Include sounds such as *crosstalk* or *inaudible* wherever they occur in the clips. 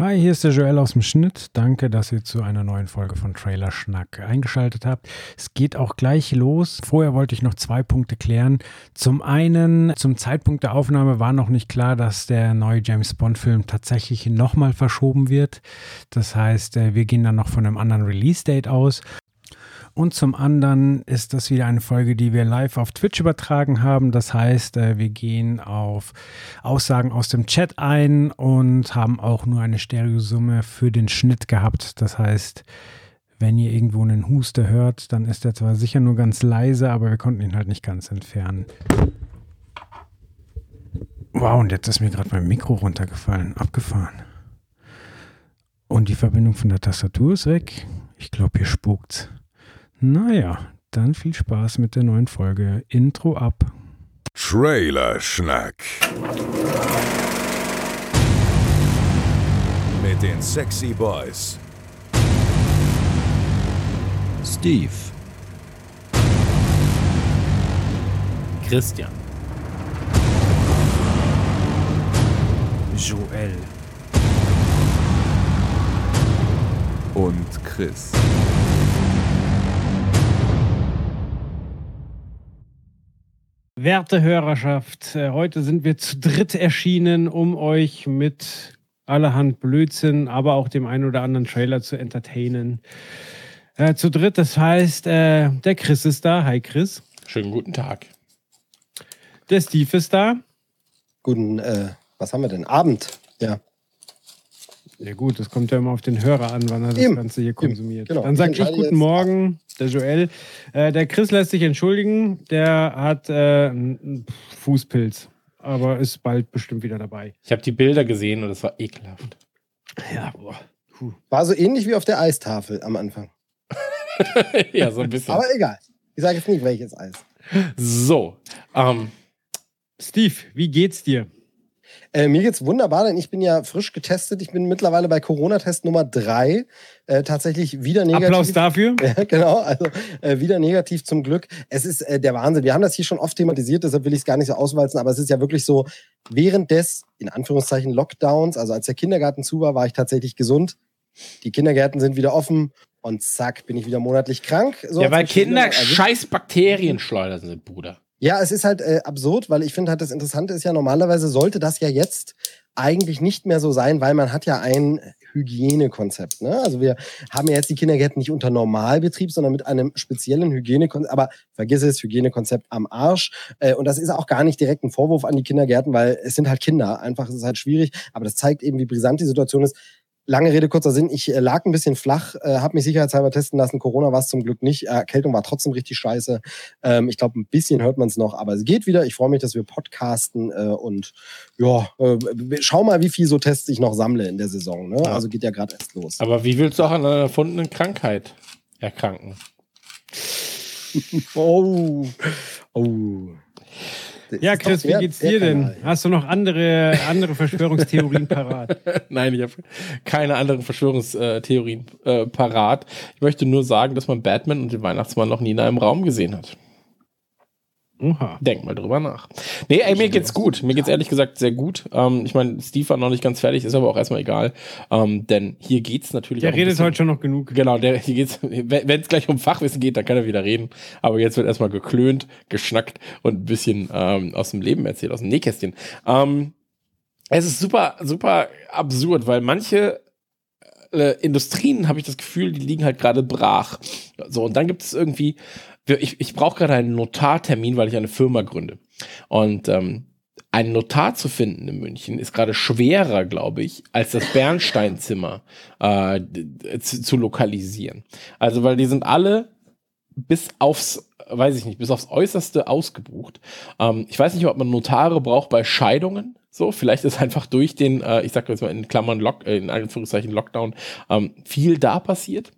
Hi, hier ist der Joel aus dem Schnitt. Danke, dass ihr zu einer neuen Folge von Trailer Schnack eingeschaltet habt. Es geht auch gleich los. Vorher wollte ich noch zwei Punkte klären. Zum einen, zum Zeitpunkt der Aufnahme war noch nicht klar, dass der neue James Bond-Film tatsächlich nochmal verschoben wird. Das heißt, äh, wir gehen dann noch von einem anderen Release-Date aus. Und zum anderen ist das wieder eine Folge, die wir live auf Twitch übertragen haben. Das heißt, äh, wir gehen auf Aussagen aus dem Chat ein und haben auch nur eine Stereosumme für den Schnitt gehabt. Das heißt, wenn ihr irgendwo einen Huster hört, dann ist er zwar sicher nur ganz leise, aber wir konnten ihn halt nicht ganz entfernen. Wow, und jetzt ist mir gerade mein Mikro runtergefallen. Abgefahren. Und die Verbindung von der Tastatur ist weg. Ich glaube, hier spukt's. Naja, dann viel Spaß mit der neuen Folge. Intro ab. Trailer Schnack. Mit den Sexy Boys. Steve. Christian. Joel. Und Chris. Werte Hörerschaft, äh, heute sind wir zu dritt erschienen, um euch mit allerhand Blödsinn, aber auch dem einen oder anderen Trailer zu entertainen. Äh, zu dritt, das heißt, äh, der Chris ist da. Hi Chris. Schönen guten Tag. Der Steve ist da. Guten, äh, was haben wir denn? Abend. Ja. Ja gut, das kommt ja immer auf den Hörer an, wann er das Eben. Ganze hier konsumiert. Genau. Dann sage Ich guten Morgen, der Joel. Äh, der Chris lässt sich entschuldigen, der hat äh, einen Fußpilz, aber ist bald bestimmt wieder dabei. Ich habe die Bilder gesehen und es war ekelhaft. Ja, boah. Puh. War so ähnlich wie auf der Eistafel am Anfang. *laughs* ja, so ein bisschen. Aber egal. Ich sage jetzt nicht, welches Eis. so, ähm, Steve, wie geht's dir? Äh, mir geht's wunderbar, denn ich bin ja frisch getestet. Ich bin mittlerweile bei Corona-Test Nummer drei. Äh, tatsächlich wieder negativ. Applaus dafür. *laughs* Ja, genau, also äh, wieder negativ zum Glück. Es ist äh, der Wahnsinn. Wir haben das hier schon oft thematisiert, deshalb will ich es gar nicht so auswalzen, aber es ist ja wirklich so, während des, in Anführungszeichen, Lockdowns, also als der Kindergarten zu war, war ich tatsächlich gesund. Die Kindergärten sind wieder offen und zack, bin ich wieder monatlich krank. So ja, weil Kinder scheiß Bakterien schleudern sind, Bruder. Ja, es ist halt äh, absurd, weil ich finde halt das Interessante ist ja, normalerweise sollte das ja jetzt eigentlich nicht mehr so sein, weil man hat ja ein Hygienekonzept. Ne? Also wir haben ja jetzt die Kindergärten nicht unter Normalbetrieb, sondern mit einem speziellen Hygienekonzept. Aber vergiss es, Hygienekonzept am Arsch. Äh, und das ist auch gar nicht direkt ein Vorwurf an die Kindergärten, weil es sind halt Kinder. Einfach ist es halt schwierig. Aber das zeigt eben, wie brisant die Situation ist. Lange Rede, kurzer Sinn. Ich äh, lag ein bisschen flach, äh, habe mich sicherheitshalber testen lassen. Corona war es zum Glück nicht. Erkältung war trotzdem richtig scheiße. Ähm, ich glaube, ein bisschen hört man es noch, aber es geht wieder. Ich freue mich, dass wir podcasten äh, und ja, äh, schau mal, wie viel so Tests ich noch sammle in der Saison. Ne? Ja. Also geht ja gerade erst los. Aber wie willst du auch an einer erfundenen Krankheit erkranken? *laughs* Oh, oh. Ja, Chris, wie geht's dir denn? Kanal. Hast du noch andere, andere *laughs* Verschwörungstheorien parat? Nein, ich habe keine anderen Verschwörungstheorien äh, parat. Ich möchte nur sagen, dass man Batman und den Weihnachtsmann noch nie in einem Raum gesehen hat. Oha. Denk mal drüber nach. Nee, ey, mir geht's gut. Mir geht's ehrlich gesagt sehr gut. Ähm, ich meine, Steve war noch nicht ganz fertig, ist aber auch erstmal egal. Ähm, denn hier geht's natürlich Der redet bisschen- heute schon noch genug. Genau, der, hier geht's, wenn es gleich um Fachwissen geht, dann kann er wieder reden. Aber jetzt wird erstmal geklönt, geschnackt und ein bisschen ähm, aus dem Leben erzählt, aus dem Nähkästchen. Ähm, es ist super, super absurd, weil manche äh, Industrien, habe ich das Gefühl, die liegen halt gerade brach. So, und dann gibt es irgendwie, ich, ich brauche gerade einen Notartermin, weil ich eine Firma gründe. Und ähm, einen Notar zu finden in München ist gerade schwerer, glaube ich, als das Bernsteinzimmer äh, zu, zu lokalisieren. Also, weil die sind alle bis aufs, weiß ich nicht, bis aufs Äußerste ausgebucht. Ähm, ich weiß nicht, ob man Notare braucht bei Scheidungen. So, vielleicht ist einfach durch den, äh, ich sag jetzt mal in Klammern Lock, äh, in Anführungszeichen Lockdown, ähm, viel da passiert.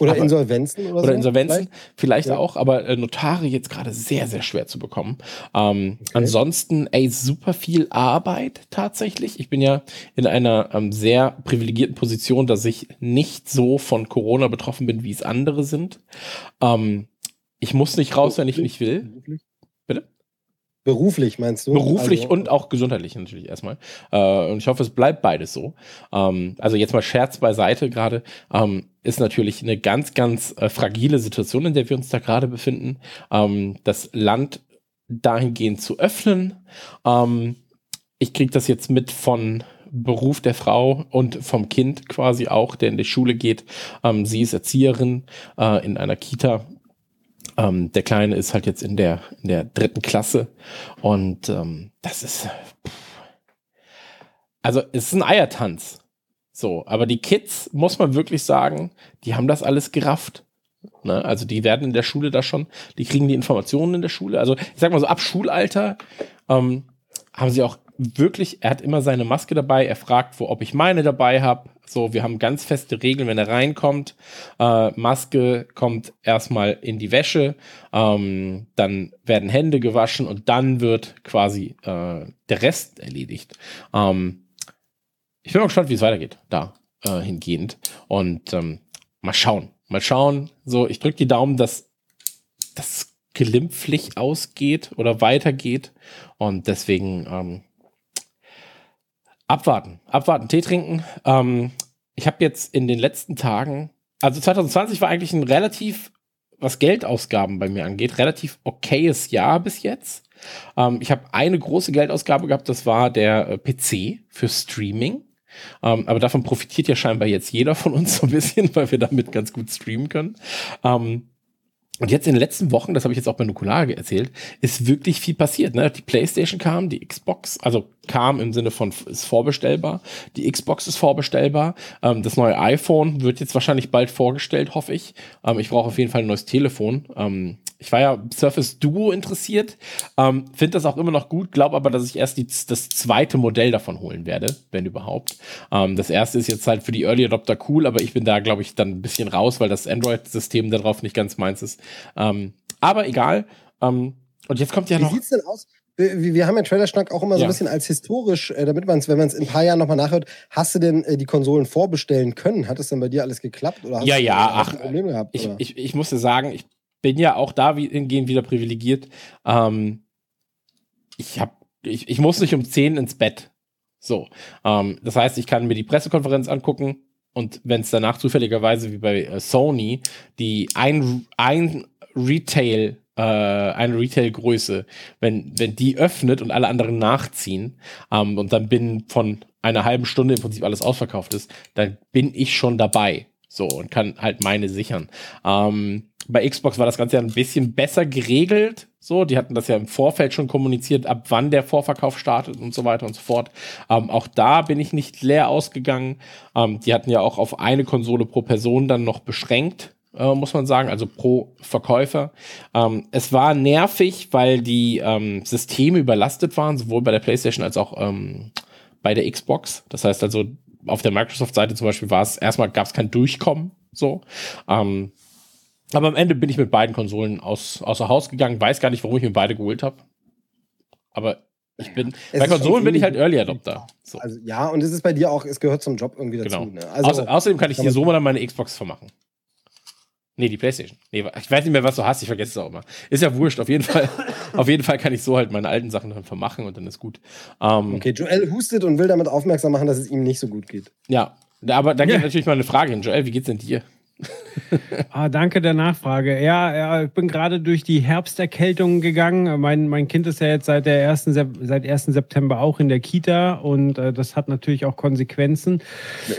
Oder aber- Insolvenzen oder, so. Oder Insolvenzen, vielleicht, Ja. auch, aber äh, Notare jetzt gerade sehr, sehr schwer zu bekommen. Ähm, Ansonsten, ey, super viel Arbeit tatsächlich. Ich bin ja in einer ähm, sehr privilegierten Position, dass ich nicht so von Corona betroffen bin, wie es andere sind. Ähm, ich muss nicht raus, wenn ich nicht will. Beruflich meinst du? Beruflich Also- und auch gesundheitlich natürlich erstmal. Äh, und ich hoffe, es bleibt beides so. Ähm, also jetzt mal Scherz beiseite gerade. Ähm, ist natürlich eine ganz, ganz äh, fragile Situation, in der wir uns da gerade befinden. Ähm, das Land dahingehend zu öffnen. Ähm, ich kriege das jetzt mit von Beruf der Frau und vom Kind quasi auch, der in die Schule geht. Ähm, sie ist Erzieherin äh, in einer Kita. Ähm, der Kleine ist halt jetzt in der, in der dritten Klasse und ähm, das ist. Also, es ist ein Eiertanz. So, aber die Kids, muss man wirklich sagen, die haben das alles gerafft. Ne? Also, die werden in der Schule da schon, die kriegen die Informationen in der Schule. Also, ich sag mal so, ab Schulalter ähm, haben sie auch wirklich, er hat immer seine Maske dabei, er fragt, wo, ob ich meine dabei habe. So, wir haben ganz feste Regeln, wenn er reinkommt. Äh, Maske kommt erstmal in die Wäsche, ähm, dann werden Hände gewaschen und dann wird quasi äh, der Rest erledigt. Ähm, ich bin mal gespannt, wie es weitergeht, da äh, hingehend. Und ähm, mal schauen, mal schauen. So, ich drücke die Daumen, dass das glimpflich ausgeht oder weitergeht. Und deswegen ähm, abwarten, abwarten, Tee trinken. Ähm, ich habe jetzt in den letzten Tagen, also 2020 war eigentlich ein relativ, was Geldausgaben bei mir angeht, relativ okayes Jahr bis jetzt. Ähm, ich habe eine große Geldausgabe gehabt, das war der äh, PC für Streaming. Ähm, aber davon profitiert ja scheinbar jetzt jeder von uns so ein bisschen, *laughs* weil wir damit ganz gut streamen können. Ähm, und jetzt in den letzten Wochen, das habe ich jetzt auch bei Nukulare erzählt, ist wirklich viel passiert. Ne? Die PlayStation kam, die Xbox, also kam im Sinne von ist vorbestellbar, die Xbox ist vorbestellbar, ähm, das neue iPhone wird jetzt wahrscheinlich bald vorgestellt, hoffe ich. Ähm, ich brauche auf jeden Fall ein neues Telefon. Ähm, ich war ja Surface Duo interessiert, ähm, finde das auch immer noch gut, glaube aber, dass ich erst die, das zweite Modell davon holen werde, wenn überhaupt. Ähm, das erste ist jetzt halt für die Early Adopter cool, aber ich bin da, glaube ich, dann ein bisschen raus, weil das Android-System darauf nicht ganz meins ist. Ähm, aber egal. Ähm, und jetzt kommt ja Wie noch. sieht's denn aus? Wir, haben ja Trailerschnack auch immer so Ja. ein bisschen als historisch, äh, damit man es, wenn man es in ein paar Jahren nochmal nachhört, hast du denn äh, die Konsolen vorbestellen können? Hat es denn bei dir alles geklappt? Oder hast Ja, du ja, ach, ein Problem gehabt? Ich, ich, ich musste sagen, ich bin ja auch da wie- hingehend wieder privilegiert. Ähm, ich hab, ich, ich muss nicht um 10 ins Bett. So. Ähm, das heißt, ich kann mir die Pressekonferenz angucken und wenn es danach zufälligerweise wie bei äh, Sony die ein, ein Retail, äh, eine Retail-Größe, wenn, wenn die öffnet und alle anderen nachziehen ähm, und dann binnen von einer halben Stunde im Prinzip alles ausverkauft ist, dann bin ich schon dabei. So, und kann halt meine sichern. Ähm, bei Xbox war das Ganze ja ein bisschen besser geregelt. So, die hatten das ja im Vorfeld schon kommuniziert, ab wann der Vorverkauf startet und so weiter und so fort. Ähm, auch da bin ich nicht leer ausgegangen. Ähm, die hatten ja auch auf eine Konsole pro Person dann noch beschränkt, äh, muss man sagen, also pro Verkäufer. Ähm, es war nervig, weil die ähm, Systeme überlastet waren, sowohl bei der PlayStation als auch ähm, bei der Xbox. Das heißt also, auf der Microsoft-Seite zum Beispiel war es, erstmal gab es kein Durchkommen, so. Ähm, aber am Ende bin ich mit beiden Konsolen aus, außer Haus gegangen, weiß gar nicht, warum ich mir beide geholt habe. Aber ich bin, Es bei Konsolen bin ich halt Early Adopter. So, Also ja, und es ist bei dir auch, es gehört zum Job irgendwie dazu. genau. Ne? Also, Außer, außerdem kann ich dir so mal meine Xbox vermachen. Nee, die Playstation. Nee, ich weiß nicht mehr, was du hast, ich vergesse es auch immer. Ist ja wurscht, auf jeden Fall. *laughs* auf jeden Fall kann ich so halt meine alten Sachen dann vermachen und dann ist gut. Ähm, okay, Joel hustet und will damit aufmerksam machen, dass es ihm nicht so gut geht. Ja, aber da geht Ja. natürlich mal eine Frage hin. Joel, wie geht's denn dir? *laughs* Ah, danke der Nachfrage. Ja, ja ich bin gerade durch die Herbsterkältung gegangen. Mein, mein Kind ist ja jetzt seit, der ersten, seit 1. September auch in der Kita und äh, das hat natürlich auch Konsequenzen.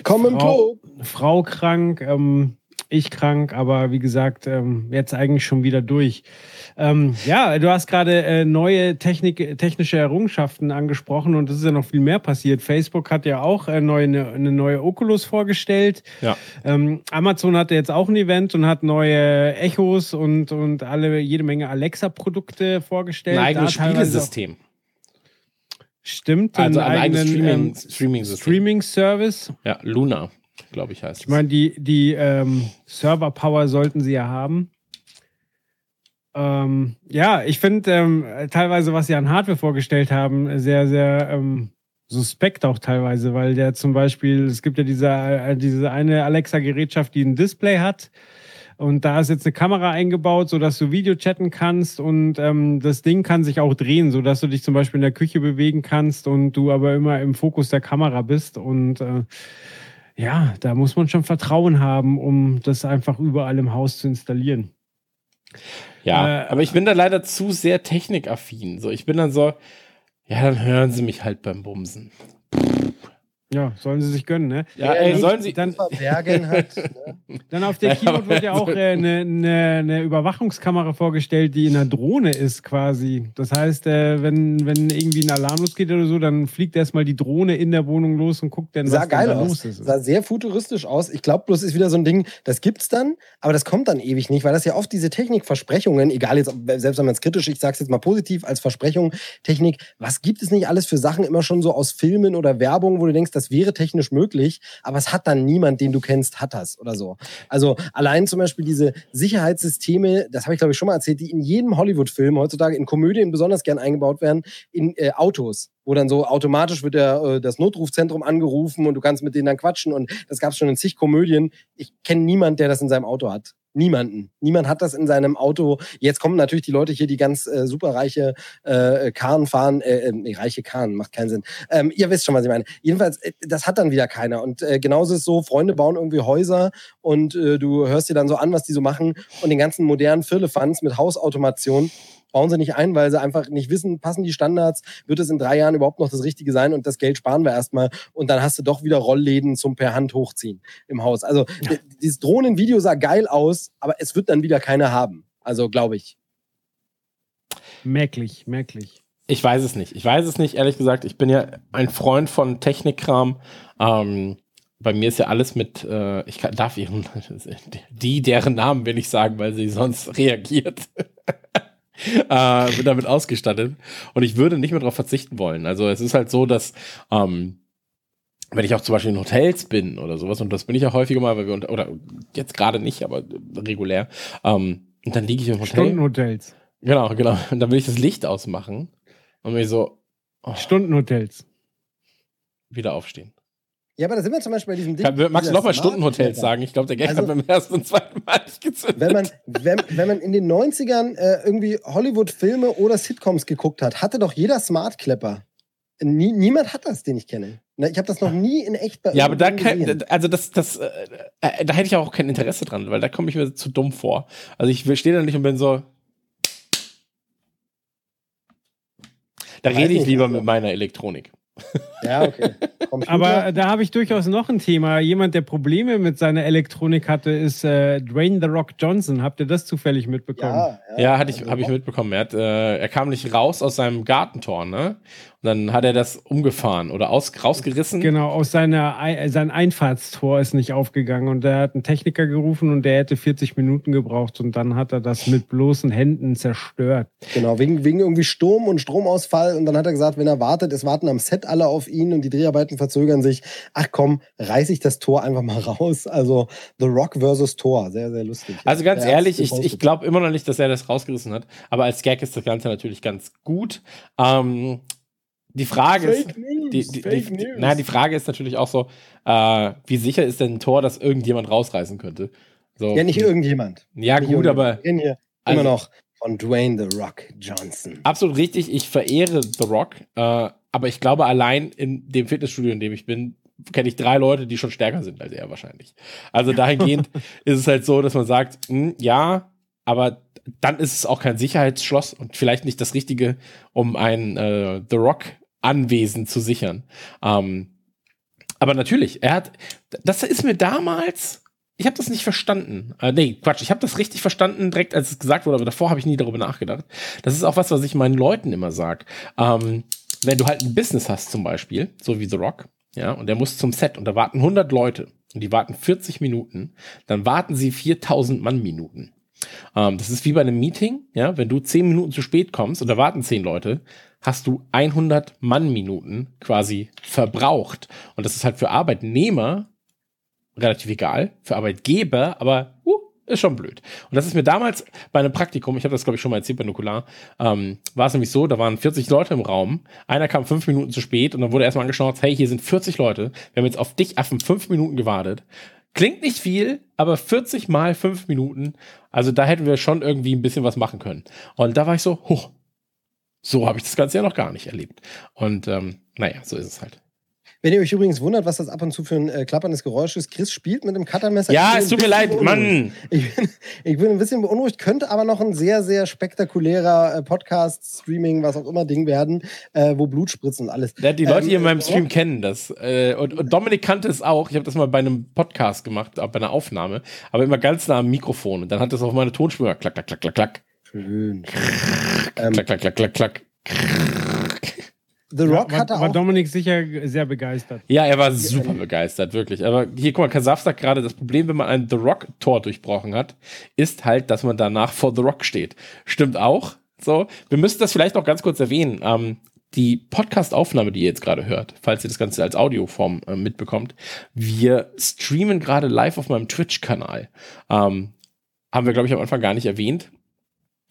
Komm im Frau. Frau krank, ähm, ich krank, aber wie gesagt, ähm, jetzt eigentlich schon wieder durch. Ähm, ja, du hast gerade äh, neue Technik, technische Errungenschaften angesprochen und es ist ja noch viel mehr passiert. Facebook hat ja auch äh, neue, eine, eine neue Oculus vorgestellt. Ja. Ähm, Amazon hatte jetzt auch ein Event und hat neue Echos und, und alle jede Menge Alexa-Produkte vorgestellt. Ein eigenes Spielesystem. Stimmt, Also ein eigenes Streaming, ähm. Streaming-Service. Ja, Luna, glaube ich, heißt Ich meine, die, die ähm, Server-Power sollten sie ja haben. Ähm, ja, ich finde ähm, teilweise, was sie an Hardware vorgestellt haben, sehr, sehr ähm, suspekt auch teilweise, weil der zum Beispiel, es gibt ja diese, äh, diese eine Alexa-Gerätschaft, die ein Display hat Und da ist jetzt eine Kamera eingebaut, sodass du Video chatten kannst und ähm, das Ding kann sich auch drehen, sodass du dich zum Beispiel in der Küche bewegen kannst und du aber immer im Fokus der Kamera bist. Und äh, ja, da muss man schon Vertrauen haben, um das einfach überall im Haus zu installieren. Ja, Äh, aber ich bin da leider zu sehr technikaffin. So, ich bin dann so, ja, dann hören Sie mich halt beim Bumsen. Ja, sollen sie sich gönnen, ne? Ja, ey, nicht sollen Sie. dann- verbergen hat. *laughs* Ne? Dann auf der Keynote aber wird ja auch so- äh, eine, eine, eine Überwachungskamera vorgestellt, die in einer Drohne ist quasi. Das heißt, äh, wenn, wenn irgendwie ein Alarm losgeht oder so, dann fliegt erstmal die Drohne in der Wohnung los und guckt dann, Sah was geil da aus. los ist. Sah sehr futuristisch aus. Ich glaube bloß ist wieder so ein Ding, das gibt's dann, aber das kommt dann ewig nicht, weil das ja oft diese Technikversprechungen, egal jetzt, selbst wenn man es kritisch, ich sage es jetzt mal positiv als Versprechung, Technik, was gibt es nicht alles für Sachen immer schon so aus Filmen oder Werbung, wo du denkst, das wäre technisch möglich, aber es hat dann niemand, den du kennst, hat das oder so. Also allein zum Beispiel diese Sicherheitssysteme, das habe ich glaube ich schon mal erzählt, die in jedem Hollywood-Film heutzutage in Komödien besonders gern eingebaut werden, in äh, Autos wo dann so automatisch wird der, äh, das Notrufzentrum angerufen und du kannst mit denen dann quatschen. Und das gab es schon in zig Komödien. Ich kenne niemanden, der das in seinem Auto hat. Niemanden. Niemand hat das in seinem Auto. Jetzt kommen natürlich die Leute hier, die ganz äh, superreiche äh, Karren fahren. Äh, äh, nee, reiche Karren, macht keinen Sinn. Ähm, ihr wisst schon, was ich meine. Jedenfalls, äh, das hat dann wieder keiner. Und äh, genauso ist es so, Freunde bauen irgendwie Häuser und äh, du hörst dir dann so an, was die so machen. Und den ganzen modernen Firlefanz mit Hausautomation bauen sie nicht ein, weil sie einfach nicht wissen, passen die Standards, wird es in drei Jahren überhaupt noch das Richtige sein und das Geld sparen wir erstmal und dann hast du doch wieder Rollläden zum per Hand hochziehen im Haus. Also d- dieses Drohnenvideo sah geil aus, aber es wird dann wieder keiner haben. Also glaube ich. Merklich, merklich. Ich weiß es nicht. Ich weiß es nicht, ehrlich gesagt. Ich bin ja ein Freund von Technikkram. Ähm, bei mir ist ja alles mit, äh, ich kann, darf ihren, *laughs* die, deren Namen will ich sagen, weil sie sonst reagiert. *laughs* *laughs* äh, bin damit ausgestattet. Und ich würde nicht mehr darauf verzichten wollen. Also es ist halt so, dass, ähm, wenn ich auch zum Beispiel in Hotels bin oder sowas, und das bin ich ja häufiger mal, weil wir, unter, oder jetzt gerade nicht, aber regulär, ähm, und dann liege ich im Hotel. Stundenhotels. Genau, genau. Und dann will ich das Licht ausmachen und mir so oh, Stundenhotels. wieder aufstehen. Ja, aber da sind wir zum Beispiel bei diesem Ding. Kann, magst du nochmal Stundenhotels sagen? Ich glaube, der Gag Also- hat beim ersten und zweiten Mal nicht gezündet. Wenn man, wenn, wenn man in den 90ern äh, irgendwie Hollywood-Filme oder Sitcoms geguckt hat, hatte doch jeder Smart Klepper. Nie, niemand hat das, den ich kenne. Ich habe das noch nie in echt bei ja, aber da kann, also das, das, äh, äh, da hätte ich auch kein Interesse dran, weil da komme ich mir zu dumm vor. Also ich stehe da nicht und bin so. Da rede ich nicht, lieber also- mit meiner Elektronik. Ja, okay. *laughs* Computer. Aber äh, da habe ich durchaus noch ein Thema. Jemand, der Probleme mit seiner Elektronik hatte, ist äh, Dwayne The Rock Johnson. Habt ihr das zufällig mitbekommen? ja, Ja, hatte ich, also- habe ich mitbekommen. Er, hat, äh, er kam nicht raus aus seinem Gartentor, ne? Und dann hat er das umgefahren oder aus, rausgerissen. Genau, aus seiner Ei- sein Einfahrtstor ist nicht aufgegangen und er hat einen Techniker gerufen und der hätte 40 Minuten gebraucht und dann hat er das mit bloßen Händen zerstört. Genau, wegen, wegen irgendwie Sturm und Stromausfall. Und dann hat er gesagt, wenn er wartet, es warten am Set alle auf ihn und die Dreharbeiten verzögern sich. Ach komm, reiß ich das Tor einfach mal raus. Also The Rock versus Tor. Sehr, sehr lustig. Also ganz Er hat's ehrlich, ich, ich glaube immer noch nicht, dass er das rausgerissen hat. Aber als Gag ist das Ganze natürlich ganz gut. Ähm, die Frage ist. Fake News, Die, die, Fake die, na, die Frage ist natürlich auch so, äh, wie sicher ist denn ein Tor, dass irgendjemand rausreißen könnte? So, ja, nicht irgendjemand. Ja, Nicht gut, irgendjemand. aber Wir reden hier Also- immer noch von Dwayne The Rock Johnson. absolut richtig. Ich verehre The Rock, äh, aber ich glaube, allein in dem Fitnessstudio, in dem ich bin, kenne ich drei Leute, die schon stärker sind als er wahrscheinlich. Also dahingehend *laughs* ist es halt so, dass man sagt, hm, ja, aber dann ist es auch kein Sicherheitsschloss und vielleicht nicht das Richtige, um ein äh, The Rock Anwesen zu sichern. Ähm, aber natürlich, er hat, das ist mir damals, ich habe das nicht verstanden. Äh, nee, Quatsch, ich habe das richtig verstanden, direkt als es gesagt wurde, aber davor habe ich nie darüber nachgedacht. Das ist auch was, was ich meinen Leuten immer sage. Ähm, wenn du halt ein Business hast zum Beispiel, so wie The Rock, ja, und der muss zum Set und da warten 100 Leute und die warten 40 Minuten, dann warten sie 4000 Mann-Minuten. Ähm, das ist wie bei einem Meeting, ja, wenn du 10 Minuten zu spät kommst und da warten 10 Leute, hast du 100 Mann-Minuten quasi verbraucht. Und das ist halt für Arbeitnehmer relativ egal, für Arbeitgeber, aber uh, ist schon blöd. Und das ist mir damals bei einem Praktikum, ich habe das glaube ich schon mal erzählt bei Nukular, ähm, war es nämlich so, da waren 40 Leute im Raum, einer kam fünf Minuten zu spät und dann wurde erstmal angeschaut, hey, hier sind 40 Leute, wir haben jetzt auf dich Affen fünf Minuten gewartet. Klingt nicht viel, aber 40 mal 5 Minuten, also da hätten wir schon irgendwie ein bisschen was machen können. Und da war ich so, hoch, so habe ich das Ganze ja noch gar nicht erlebt. Und ähm, naja, so ist es halt. Wenn ihr euch übrigens wundert, was das ab und zu für ein äh, klapperndes Geräusch ist, Chris spielt mit dem Cuttermesser. Ja, es tut mir leid, beunruhigt. Mann. Ich bin, ich bin ein bisschen beunruhigt, könnte aber noch ein sehr, sehr spektakulärer äh, Podcast, Streaming, was auch immer Ding werden, äh, wo Blut spritzt und alles. Ja, die Leute Ähm, hier in meinem äh, Stream kennen das. Äh, und, und Dominik kannte es auch. Ich habe das mal bei einem Podcast gemacht, äh, bei einer Aufnahme, aber immer ganz nah am Mikrofon. Und dann hat das auf meine Tonspur klack, klack, klack, klack, klack, Schön. Ähm, klack, klack, klack, klack, klack. The Rock war, hatte war auch. Dominik sicher sehr begeistert. Ja, er war super begeistert, wirklich. Aber hier, guck mal, Kasaf sagt gerade, das Problem, wenn man ein The Rock-Tor durchbrochen hat, ist halt, dass man danach vor The Rock steht. Stimmt auch. So, wir müssen das vielleicht noch ganz kurz erwähnen. Ähm, die Podcast-Aufnahme, die ihr jetzt gerade hört, falls ihr das Ganze als Audioform äh, mitbekommt, wir streamen gerade live auf meinem Twitch-Kanal. Ähm, haben wir, glaube ich, am Anfang gar nicht erwähnt.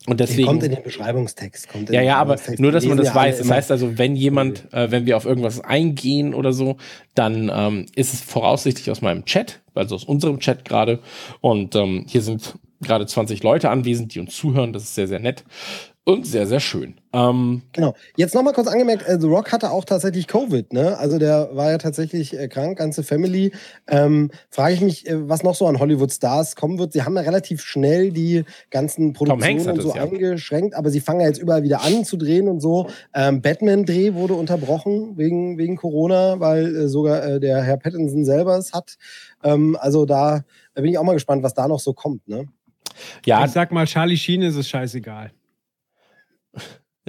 Und deswegen. Kommt in den Beschreibungstext. Kommt in Ja, ja, aber nur, dass man das weiß. Das heißt also, wenn jemand, äh, wenn wir auf irgendwas eingehen oder so, dann ähm, ist es voraussichtlich aus meinem Chat, also aus unserem Chat gerade. Und ähm, hier sind gerade 20 Leute anwesend, die uns zuhören. Das ist sehr, sehr nett und sehr, sehr schön. Ähm, Genau. Jetzt nochmal kurz angemerkt, äh, The Rock hatte auch tatsächlich Covid, ne? Also der war ja tatsächlich äh, krank, ganze Family. Ähm, Frage ich mich, äh, was noch so an Hollywood-Stars kommen wird. Sie haben ja relativ schnell die ganzen Produktionen und so es, ja. eingeschränkt, aber sie fangen ja jetzt überall wieder an zu drehen und so. Ähm, Batman-Dreh wurde unterbrochen wegen, wegen Corona, weil äh, sogar äh, der Herr Pattinson selber es hat. Ähm, also da, da bin ich auch mal gespannt, was da noch so kommt, ne? ja, Ich sag mal, Charlie Sheen ist es scheißegal.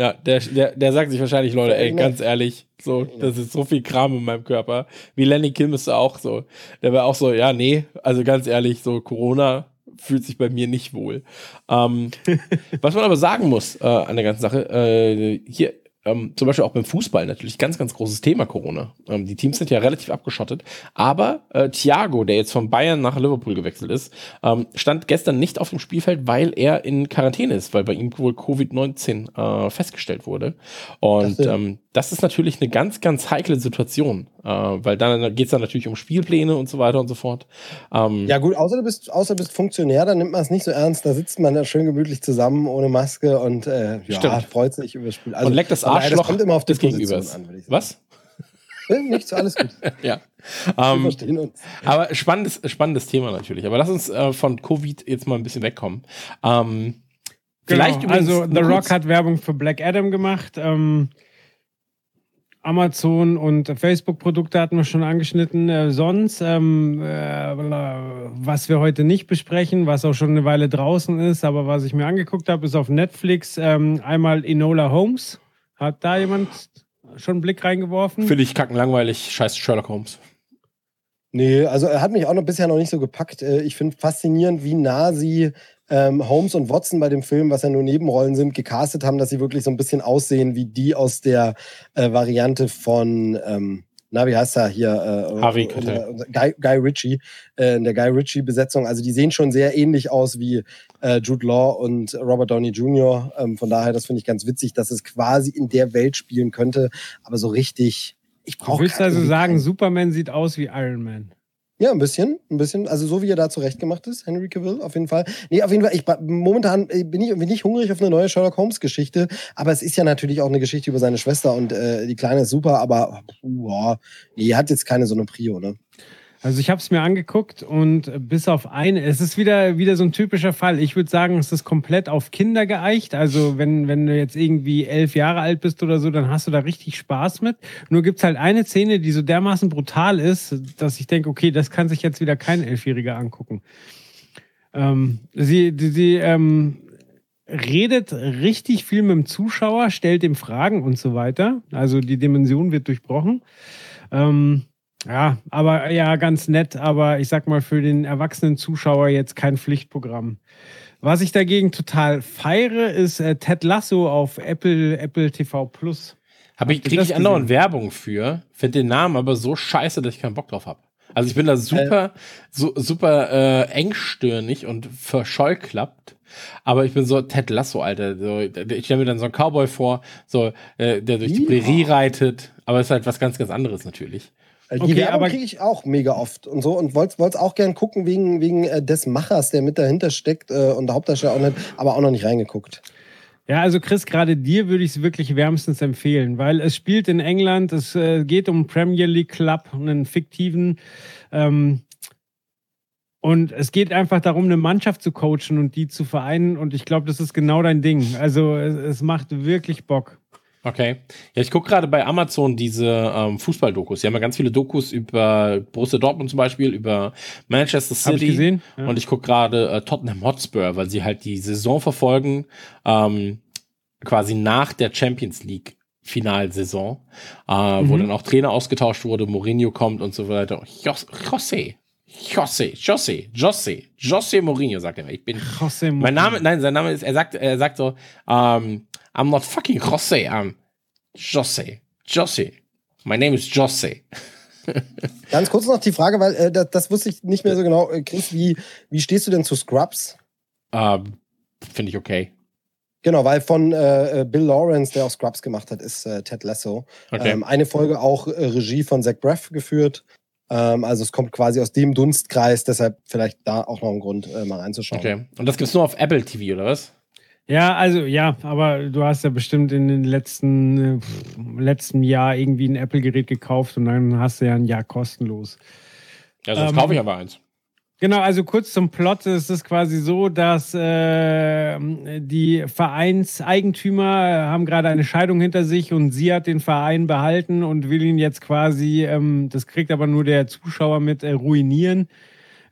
Ja der, der, der sagt sich wahrscheinlich, Leute, ey, ganz ehrlich, so, das ist so viel Kram in meinem Körper. Wie Lenny Kim ist auch so. Der war auch so, ja, nee, also ganz ehrlich, so Corona fühlt sich bei mir nicht wohl. Ähm, *laughs* was man aber sagen muss äh, an der ganzen Sache, äh, hier ähm, zum Beispiel auch beim Fußball natürlich ganz, ganz großes Thema Corona. Ähm, die Teams sind ja relativ abgeschottet, aber äh, Thiago, der jetzt von Bayern nach Liverpool gewechselt ist, ähm, stand gestern nicht auf dem Spielfeld, weil er in Quarantäne ist, weil bei ihm wohl Covid-19 äh, festgestellt wurde. Und Ach so. ähm, das ist natürlich eine ganz, ganz heikle Situation, äh, weil dann geht es dann natürlich um Spielpläne und so weiter und so fort. Ähm, Ja, gut, außer du bist, außer du bist Funktionär, dann nimmt man es nicht so ernst. Da sitzt man da schön gemütlich zusammen ohne Maske und äh, ja, freut sich über das Spiel. Also, und leckt das Arschloch Das kommt immer auf die des Position Gegenübers. an, würde ich sagen. Was? Nichts, alles gut. *laughs* Ja. Wir Ähm, verstehen uns. Aber spannendes, spannendes Thema natürlich. Aber lass uns äh, von Covid jetzt mal ein bisschen wegkommen. Ähm, vielleicht genau. übrigens also The Rock hat Werbung für Black Adam gemacht. Ähm, Amazon und Facebook-Produkte hatten wir schon angeschnitten. Äh, sonst, ähm, äh, was wir heute nicht besprechen, was auch schon eine Weile draußen ist, aber was ich mir angeguckt habe, ist auf Netflix ähm, einmal Enola Holmes. Hat da jemand schon einen Blick reingeworfen? Finde ich kacken langweilig. Scheiß Sherlock Holmes. Nee, also er hat mich auch noch bisher noch nicht so gepackt. Äh, Ich finde faszinierend, wie nah sie ähm, Holmes und Watson bei dem Film, was ja nur Nebenrollen sind, gecastet haben, dass sie wirklich so ein bisschen aussehen wie die aus der äh, Variante von, ähm, na, wie heißt er hier? Äh, Harvey unser- Keitel. unser Guy, Guy Ritchie, äh, in der Guy Ritchie-Besetzung. Also die sehen schon sehr ähnlich aus wie äh, Jude Law und Robert Downey Jr. Ähm, von daher, das finde ich ganz witzig, dass es quasi in der Welt spielen könnte, aber so richtig. Ich Du brauche willst also sagen, Superman sieht aus wie Iron Man. Ja, ein bisschen, ein bisschen. Also so wie er da zurechtgemacht ist, Henry Cavill, auf jeden Fall. Nee, auf jeden Fall, ich, momentan äh, bin ich irgendwie nicht hungrig auf eine neue Sherlock Holmes-Geschichte, aber es ist ja natürlich auch eine Geschichte über seine Schwester und äh, die Kleine ist super, aber boah, nee, hat jetzt keine so eine Prio, ne? Also ich habe es mir angeguckt und bis auf eine, es ist wieder, wieder so ein typischer Fall. Ich würde sagen, es ist komplett auf Kinder geeicht. Also wenn, wenn du jetzt irgendwie elf Jahre alt bist oder so, dann hast du da richtig Spaß mit. Nur gibt's halt eine Szene, die so dermaßen brutal ist, dass ich denke, okay, das kann sich jetzt wieder kein Elfjähriger angucken. Ähm, sie sie ähm, redet richtig viel mit dem Zuschauer, stellt ihm Fragen und so weiter. Also die Dimension wird durchbrochen. Ähm, ja, aber ja, ganz nett, aber ich sag mal für den erwachsenen Zuschauer jetzt kein Pflichtprogramm. Was ich dagegen total feiere, ist äh, Ted Lasso auf Apple, Apple TV Plus. Habe ich, kriege ich andauernd? Werbung für, finde den Namen aber so scheiße, dass ich keinen Bock drauf habe. Also ich bin da super, so, super äh, engstirnig und verscheuklappt. Aber ich bin so Ted Lasso, Alter. So, ich stelle mir dann so einen Cowboy vor, so, äh, der durch die. Prärie reitet. Aber es ist halt was ganz, ganz anderes natürlich. Weil Die Okay, Werbung kriege ich auch mega oft und so und wollte es auch gern gucken wegen, wegen äh, des Machers, der mit dahinter steckt äh, und der Hauptdarsteller auch nicht, aber auch noch nicht reingeguckt. Ja, also Chris, gerade dir würde ich es wirklich wärmstens empfehlen, weil es spielt in England, es äh, geht um Premier League Club, einen fiktiven. Ähm, und es geht einfach darum, eine Mannschaft zu coachen und die zu vereinen. Und ich glaube, das ist genau dein Ding. Also es, es macht wirklich Bock. Okay. Ja, ich gucke gerade bei Amazon diese ähm, Fußball-Dokus. Die haben ja ganz viele Dokus über Borussia Dortmund zum Beispiel, über Manchester City. ich gesehen? Ja. Und ich gucke gerade äh, Tottenham Hotspur, weil sie halt die Saison verfolgen, ähm, quasi nach der Champions League Finalsaison, äh, wo Mhm. dann auch Trainer ausgetauscht wurde, Mourinho kommt und so weiter. Jos José, José, José, José, José Mourinho, sagt er. Ich bin José mein Name, nein, sein Name ist, er sagt, er sagt so, ähm, I'm not fucking José, I'm José, José. My name is José. *laughs* Ganz kurz noch die Frage, weil äh, das, das wusste ich nicht mehr so genau. Äh, Chris, wie, wie stehst du denn zu Scrubs? Ähm, Finde ich okay. Genau, weil von äh, äh, Bill Lawrence, der auch Scrubs gemacht hat, ist äh, Ted Lasso. Okay. Ähm, eine Folge auch äh, Regie von Zach Braff geführt. Ähm, also es kommt quasi aus dem Dunstkreis, deshalb vielleicht da auch noch ein Grund, mal reinzuschauen. okay. Und das gibt's nur auf Apple TV, oder was? Ja, also ja, aber du hast ja bestimmt in den letzten äh, pff, letzten Jahr irgendwie ein Apple-Gerät gekauft und dann hast du ja ein Jahr kostenlos. Ja, sonst Ähm, kaufe ich aber eins. Genau, also kurz zum Plot. Es ist quasi so, dass äh, die Vereinseigentümer äh, haben gerade eine Scheidung hinter sich und sie hat den Verein behalten und will ihn jetzt quasi, ähm, das kriegt aber nur der Zuschauer mit, äh, ruinieren.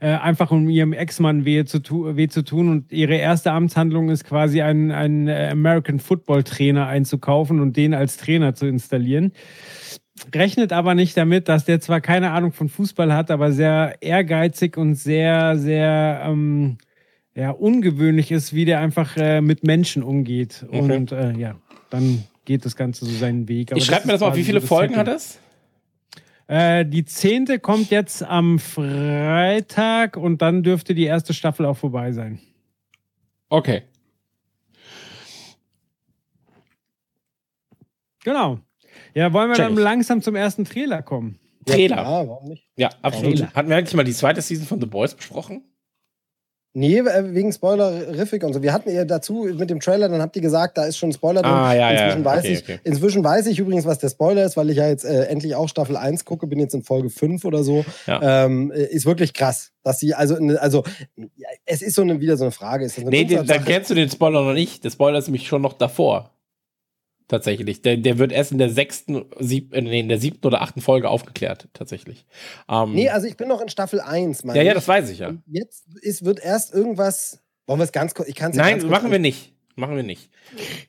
Äh, einfach um ihrem Ex-Mann weh zu, weh zu tun. Und ihre erste Amtshandlung ist quasi einen, einen äh, American Football Trainer einzukaufen und den als Trainer zu installieren rechnet aber nicht damit, dass der zwar keine Ahnung von Fußball hat, aber sehr ehrgeizig und sehr, sehr ähm, ja, ungewöhnlich ist, wie der einfach äh, mit Menschen umgeht. Okay. Und äh, ja, dann geht das Ganze so seinen Weg. Aber Ich schreibe mir das mal auf. Wie viele das Folgen hat Setting. Äh, die zehnte kommt jetzt am Freitag und dann dürfte die erste Staffel auch vorbei sein. Okay. Genau. Ja, wollen wir Check dann ich. langsam zum ersten Trailer kommen? Trailer. Ja, warum nicht? Ja, absolut. Trailer. Hatten wir eigentlich mal die zweite Season von The Boys besprochen? Nee, äh, wegen Spoiler-Riffig und so. Wir hatten ja dazu mit dem Trailer, dann habt ihr gesagt, da ist schon ein Spoiler drin. Ah, ja, ja. inzwischen, Weiß Okay, ich, okay. inzwischen weiß ich übrigens, was der Spoiler ist, weil ich ja jetzt äh, endlich auch Staffel 1 gucke, bin jetzt in Folge 5 oder so. Ja. Ähm, äh, ist wirklich krass, dass sie, also, ne- also ja, es ist so eine, wieder so eine Frage. Ist das eine Nee, den, dann kennst du den Spoiler noch nicht. Der Spoiler ist nämlich schon noch davor. Tatsächlich. Der, der wird erst in der sechsten, sieb, äh, nee, in der siebten oder achten Folge aufgeklärt, tatsächlich. Ähm, Nee, also ich bin noch in Staffel 1. meine ja, ja, ich. das weiß ich ja. Und Jetzt ist, wird erst irgendwas. Wollen wir es ganz kurz? Ich kann es Nein, kurz machen wir nicht. Machen wir nicht.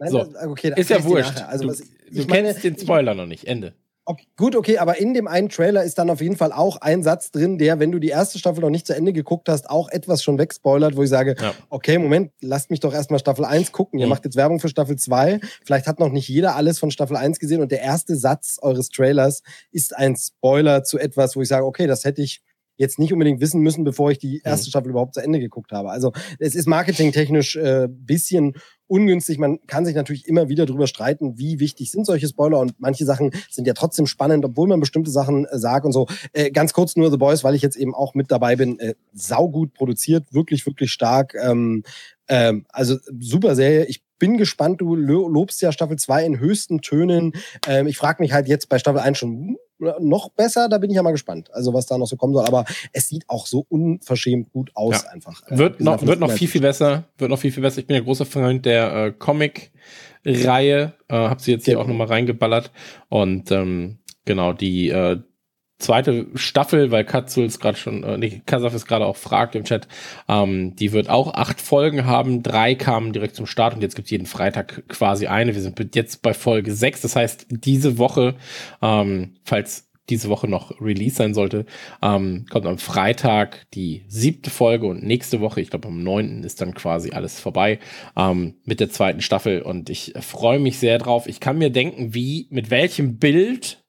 Nein, So. das- okay, Ist ja ich wurscht. Also, du was, du ich meine, kennst den Spoiler noch nicht. Ende. Okay, gut, okay, aber in dem einen Trailer ist dann auf jeden Fall auch ein Satz drin, der, wenn du die erste Staffel noch nicht zu Ende geguckt hast, auch etwas schon wegspoilert, wo ich sage, Ja. okay, Moment, lasst mich doch erstmal Staffel 1 gucken. Ihr Mhm. macht jetzt Werbung für Staffel 2. Vielleicht hat noch nicht jeder alles von Staffel 1 gesehen und der erste Satz eures Trailers ist ein Spoiler zu etwas, wo ich sage, okay, das hätte ich jetzt nicht unbedingt wissen müssen, bevor ich die erste Mhm. Staffel überhaupt zu Ende geguckt habe. Also es ist marketingtechnisch äh, bisschen ungünstig. Man kann sich natürlich immer wieder darüber streiten, wie wichtig sind solche Spoiler und manche Sachen sind ja trotzdem spannend, obwohl man bestimmte Sachen äh, sagt und so. Äh, ganz kurz nur The Boys, weil ich jetzt eben auch mit dabei bin. Äh, saugut produziert, wirklich, wirklich stark. Ähm, ähm, also super Serie. Ich bin gespannt. Du lo- lobst ja Staffel 2 in höchsten Tönen. Ähm, ich frage mich halt jetzt bei Staffel 1 schon noch besser. Da bin ich ja mal gespannt. Also was da noch so kommen soll. Aber es sieht auch so unverschämt gut aus Ja. einfach. Äh, Wird wir noch, wird noch viel, viel besser. Wird noch viel, viel besser. Ich bin ja großer Freund der äh, Comic-Reihe. Äh, hab sie jetzt hier auch nochmal reingeballert. Und ähm, genau, die äh, zweite Staffel, weil Katsul ist gerade schon, äh, nee, Kasaf ist gerade auch fragt im Chat, ähm, die wird auch acht Folgen haben. Drei kamen direkt zum Start und jetzt gibt jeden Freitag quasi eine. Wir sind jetzt bei Folge sechs. Das heißt, diese Woche, ähm, falls diese Woche noch Release sein sollte, ähm, kommt am Freitag die siebte Folge und nächste Woche, ich glaube am 9. ist dann quasi alles vorbei ähm, mit der zweiten Staffel und ich freue mich sehr drauf. Ich kann mir denken, wie, mit welchem Bild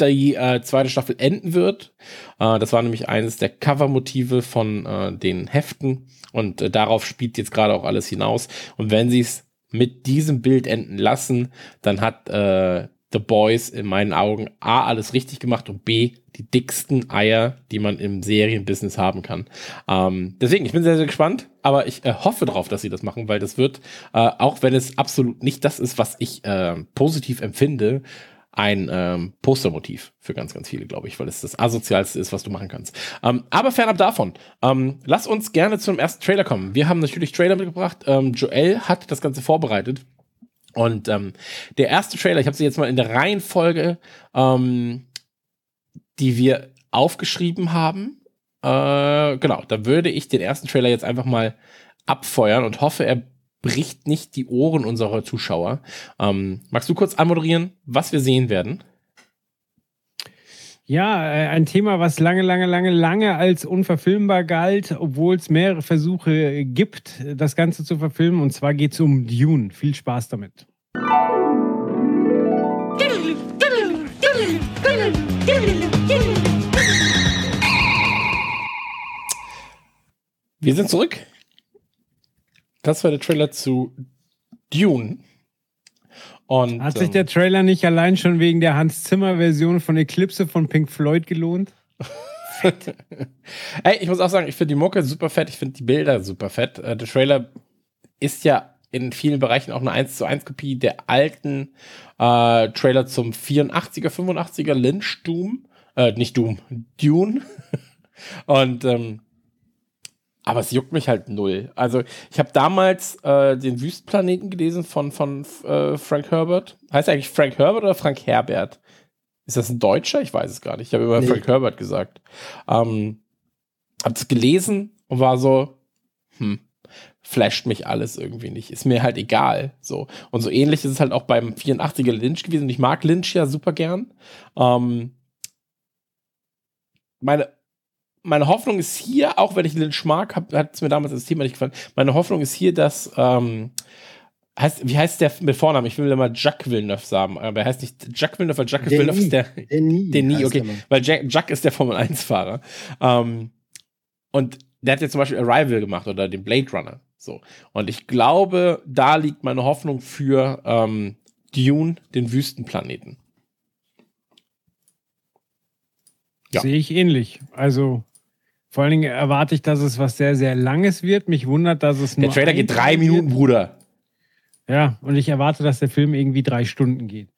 die äh, zweite Staffel enden wird. Äh, das war nämlich eines der Covermotive von äh, den Heften und äh, darauf spielt jetzt gerade auch alles hinaus. Und wenn sie es mit diesem Bild enden lassen, dann hat äh, The Boys in meinen Augen A, alles richtig gemacht und B, die dicksten Eier, die man im Serienbusiness haben kann. Ähm, deswegen, ich bin sehr, sehr gespannt, aber ich äh, hoffe darauf, dass sie das machen, weil das wird, äh, auch wenn es absolut nicht das ist, was ich äh, positiv empfinde, ein ähm, Postermotiv für ganz, ganz viele, glaube ich, weil es das asozialste ist, was du machen kannst. Ähm, aber fernab davon, ähm, lass uns gerne zum ersten Trailer kommen. Wir haben natürlich Trailer mitgebracht. Ähm, Joel hat das Ganze vorbereitet. Und ähm, der erste Trailer, ich habe sie jetzt mal in der Reihenfolge, ähm, die wir aufgeschrieben haben. Äh, genau, da würde ich den ersten Trailer jetzt einfach mal abfeuern und hoffe, er bricht nicht die Ohren unserer Zuschauer. Ähm, magst du kurz anmoderieren, was wir sehen werden? Ja, äh, ein Thema, was lange, lange, lange, lange als unverfilmbar galt, obwohl es mehrere Versuche gibt, das Ganze zu verfilmen. Und zwar geht es um Dune. Viel Spaß damit. Wir sind zurück. Das war der Trailer zu Dune. Und, Hat sich ähm, der Trailer nicht allein schon wegen der Hans Zimmer-Version von Eclipse von Pink Floyd gelohnt? *laughs* Ey, ich muss auch sagen, ich finde die Mucke super fett, ich finde die Bilder super fett. Äh, der Trailer ist ja in vielen Bereichen auch eine 1 zu 1 Kopie der alten äh, Trailer zum 84er, 85er Lynch Doom. Äh, nicht Doom, Dune. *laughs* Und ähm, aber es juckt mich halt null. Also ich habe damals äh, den Wüstplaneten gelesen von, von äh, Frank Herbert. Heißt er eigentlich Frank Herbert oder Frank Herbert? Ist das ein Deutscher? Ich weiß es gar nicht. Ich habe immer nee. Frank Herbert gesagt. Ähm, hab das gelesen und war so, hm, flasht mich alles irgendwie nicht. Ist mir halt egal. So. Und so ähnlich ist es halt auch beim 84er Lynch gewesen. Und ich mag Lynch ja super gern. Ähm, meine meine Hoffnung ist hier, auch wenn ich Lynch mag, hat es mir damals das Thema nicht gefallen. Meine Hoffnung ist hier, dass ähm, heißt, wie heißt der mit Vornamen? Ich will immer Jacques Villeneuve sagen, aber er heißt nicht Jacques Villeneuve, weil Jacques Villeneuve ist der Denis, Denis okay, weil Jack, Jacques ist der Formel 1 Fahrer. Ähm, und der hat jetzt zum Beispiel Arrival gemacht oder den Blade Runner. So. Und ich glaube, da liegt meine Hoffnung für ähm, Dune, den Wüstenplaneten. Ja. Sehe ich ähnlich. Also vor allen Dingen erwarte ich, dass es was sehr, sehr Langes wird. Mich wundert, dass es nur. Der Trailer geht drei Minuten, Bruder. Ja, und ich erwarte, dass der Film irgendwie drei Stunden geht.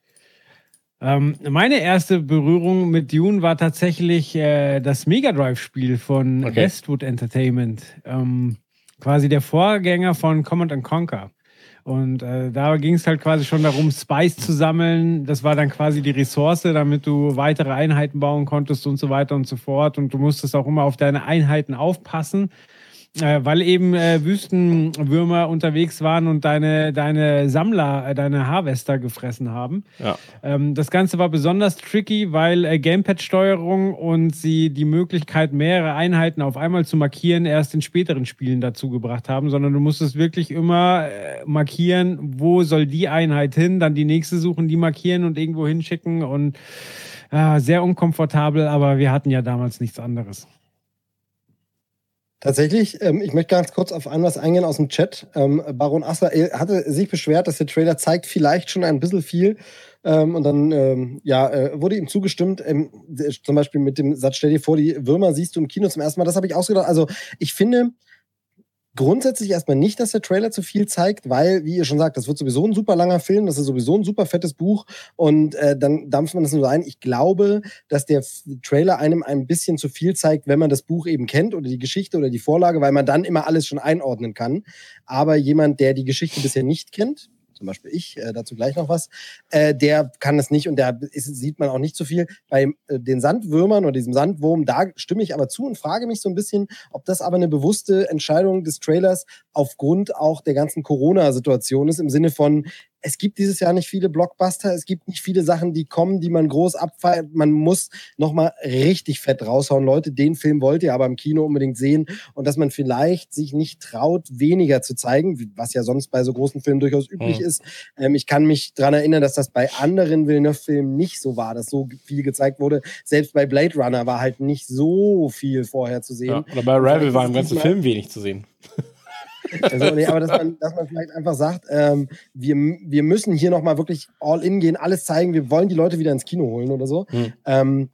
Ähm, meine erste Berührung mit Dune war tatsächlich äh, das Mega Drive-Spiel von okay. Westwood Entertainment. Ähm, quasi der Vorgänger von Command Conquer. Und äh, da ging es halt quasi schon darum, Spice zu sammeln. Das war dann quasi die Ressource, damit du weitere Einheiten bauen konntest und so weiter und so fort. Und du musstest auch immer auf deine Einheiten aufpassen äh, weil eben äh, Wüstenwürmer unterwegs waren und deine, deine Sammler, äh, deine Harvester gefressen haben. Ja. Ähm, das Ganze war besonders tricky, weil äh, Gamepad-Steuerung und sie die Möglichkeit, mehrere Einheiten auf einmal zu markieren, erst in späteren Spielen dazu gebracht haben, sondern du musstest wirklich immer äh, markieren, wo soll die Einheit hin, dann die nächste suchen, die markieren und irgendwo hinschicken und äh, sehr unkomfortabel, aber wir hatten ja damals nichts anderes. Tatsächlich, ähm, ich möchte ganz kurz auf ein was eingehen aus dem Chat. Ähm, Baron Asser hatte sich beschwert, dass der Trailer zeigt vielleicht schon ein bisschen viel. Ähm, und dann ähm, ja, äh, wurde ihm zugestimmt, ähm, zum Beispiel mit dem Satz, stell dir vor, die Würmer siehst du im Kino zum ersten Mal. Das habe ich ausgedacht. Also ich finde, grundsätzlich erstmal nicht, dass der Trailer zu viel zeigt, weil, wie ihr schon sagt, das wird sowieso ein super langer Film, das ist sowieso ein super fettes Buch und äh, dann dampft man das nur ein. Ich glaube, dass der Trailer einem ein bisschen zu viel zeigt, wenn man das Buch eben kennt oder die Geschichte oder die Vorlage, weil man dann immer alles schon einordnen kann. Aber jemand, der die Geschichte bisher nicht kennt, zum Beispiel ich, äh, dazu gleich noch was, äh, der kann das nicht und da sieht man auch nicht so viel. Bei äh, den Sandwürmern oder diesem Sandwurm, da stimme ich aber zu und frage mich so ein bisschen, ob das aber eine bewusste Entscheidung des Trailers aufgrund auch der ganzen Corona-Situation ist, im Sinne von, es gibt dieses Jahr nicht viele Blockbuster, es gibt nicht viele Sachen, die kommen, die man groß abfeiert. Man muss nochmal richtig fett raushauen. Leute, den Film wollt ihr aber im Kino unbedingt sehen und dass man vielleicht sich nicht traut, weniger zu zeigen, was ja sonst bei so großen Filmen durchaus üblich mhm. ist. Ähm, ich kann mich daran erinnern, dass das bei anderen Villeneuve-Filmen nicht so war, dass so viel gezeigt wurde. Selbst bei Blade Runner war halt nicht so viel vorher zu sehen. Ja, oder bei Rival war im ganzen Film wenig zu sehen. Also, nee, aber dass man, dass man vielleicht einfach sagt, ähm, wir, wir müssen hier nochmal wirklich all in gehen, alles zeigen, wir wollen die Leute wieder ins Kino holen oder so. Hm. Ähm,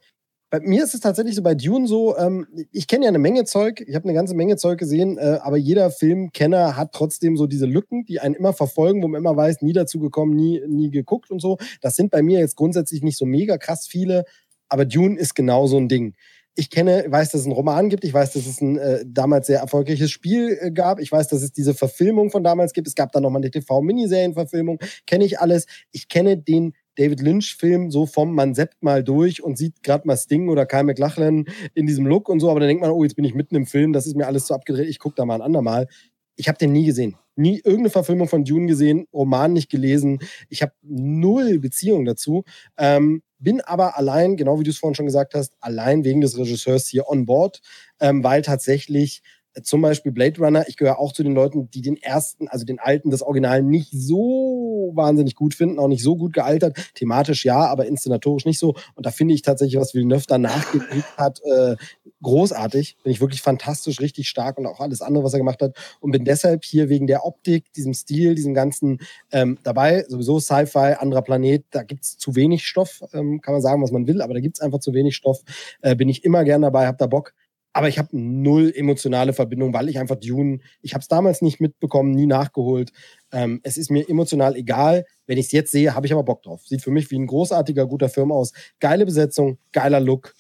bei mir ist es tatsächlich so bei Dune so, ähm, ich kenne ja eine Menge Zeug, ich habe eine ganze Menge Zeug gesehen, äh, aber jeder Filmkenner hat trotzdem so diese Lücken, die einen immer verfolgen, wo man immer weiß, nie dazu gekommen, nie, nie geguckt und so. Das sind bei mir jetzt grundsätzlich nicht so mega krass viele, aber Dune ist genau so ein Ding. Ich kenne, weiß, dass es einen Roman gibt, ich weiß, dass es ein äh, damals sehr erfolgreiches Spiel äh, gab, ich weiß, dass es diese Verfilmung von damals gibt, es gab dann nochmal eine TV-Miniserienverfilmung, kenne ich alles. Ich kenne den David Lynch-Film so vom, man seppt mal durch und sieht gerade mal Sting oder Kyle McLachlan in diesem Look und so, aber dann denkt man, oh, jetzt bin ich mitten im Film, das ist mir alles zu abgedreht, ich gucke da mal ein andermal. Ich habe den nie gesehen. Nie irgendeine Verfilmung von Dune gesehen, Roman nicht gelesen. Ich habe null Beziehung dazu. Ähm, bin aber allein, genau wie du es vorhin schon gesagt hast, allein wegen des Regisseurs hier on board, ähm, weil tatsächlich zum Beispiel Blade Runner, ich gehöre auch zu den Leuten, die den ersten, also den alten, das Original nicht so wahnsinnig gut finden, auch nicht so gut gealtert. Thematisch ja, aber inszenatorisch nicht so. Und da finde ich tatsächlich, was Villeneuve danach gekriegt hat, äh, großartig. Bin ich wirklich fantastisch, richtig stark und auch alles andere, was er gemacht hat. Und bin deshalb hier wegen der Optik, diesem Stil, diesem ganzen ähm, dabei. Sowieso Sci-Fi, anderer Planet, da gibt's zu wenig Stoff, ähm, kann man sagen, was man will, aber da gibt's einfach zu wenig Stoff. Äh, bin ich immer gern dabei, hab da Bock aber ich habe null emotionale Verbindung, weil ich einfach Dune, ich habe es damals nicht mitbekommen, nie nachgeholt. Ähm, es ist mir emotional egal. Wenn ich es jetzt sehe, habe ich aber Bock drauf. Sieht für mich wie ein großartiger, guter Film aus. Geile Besetzung, geiler Look,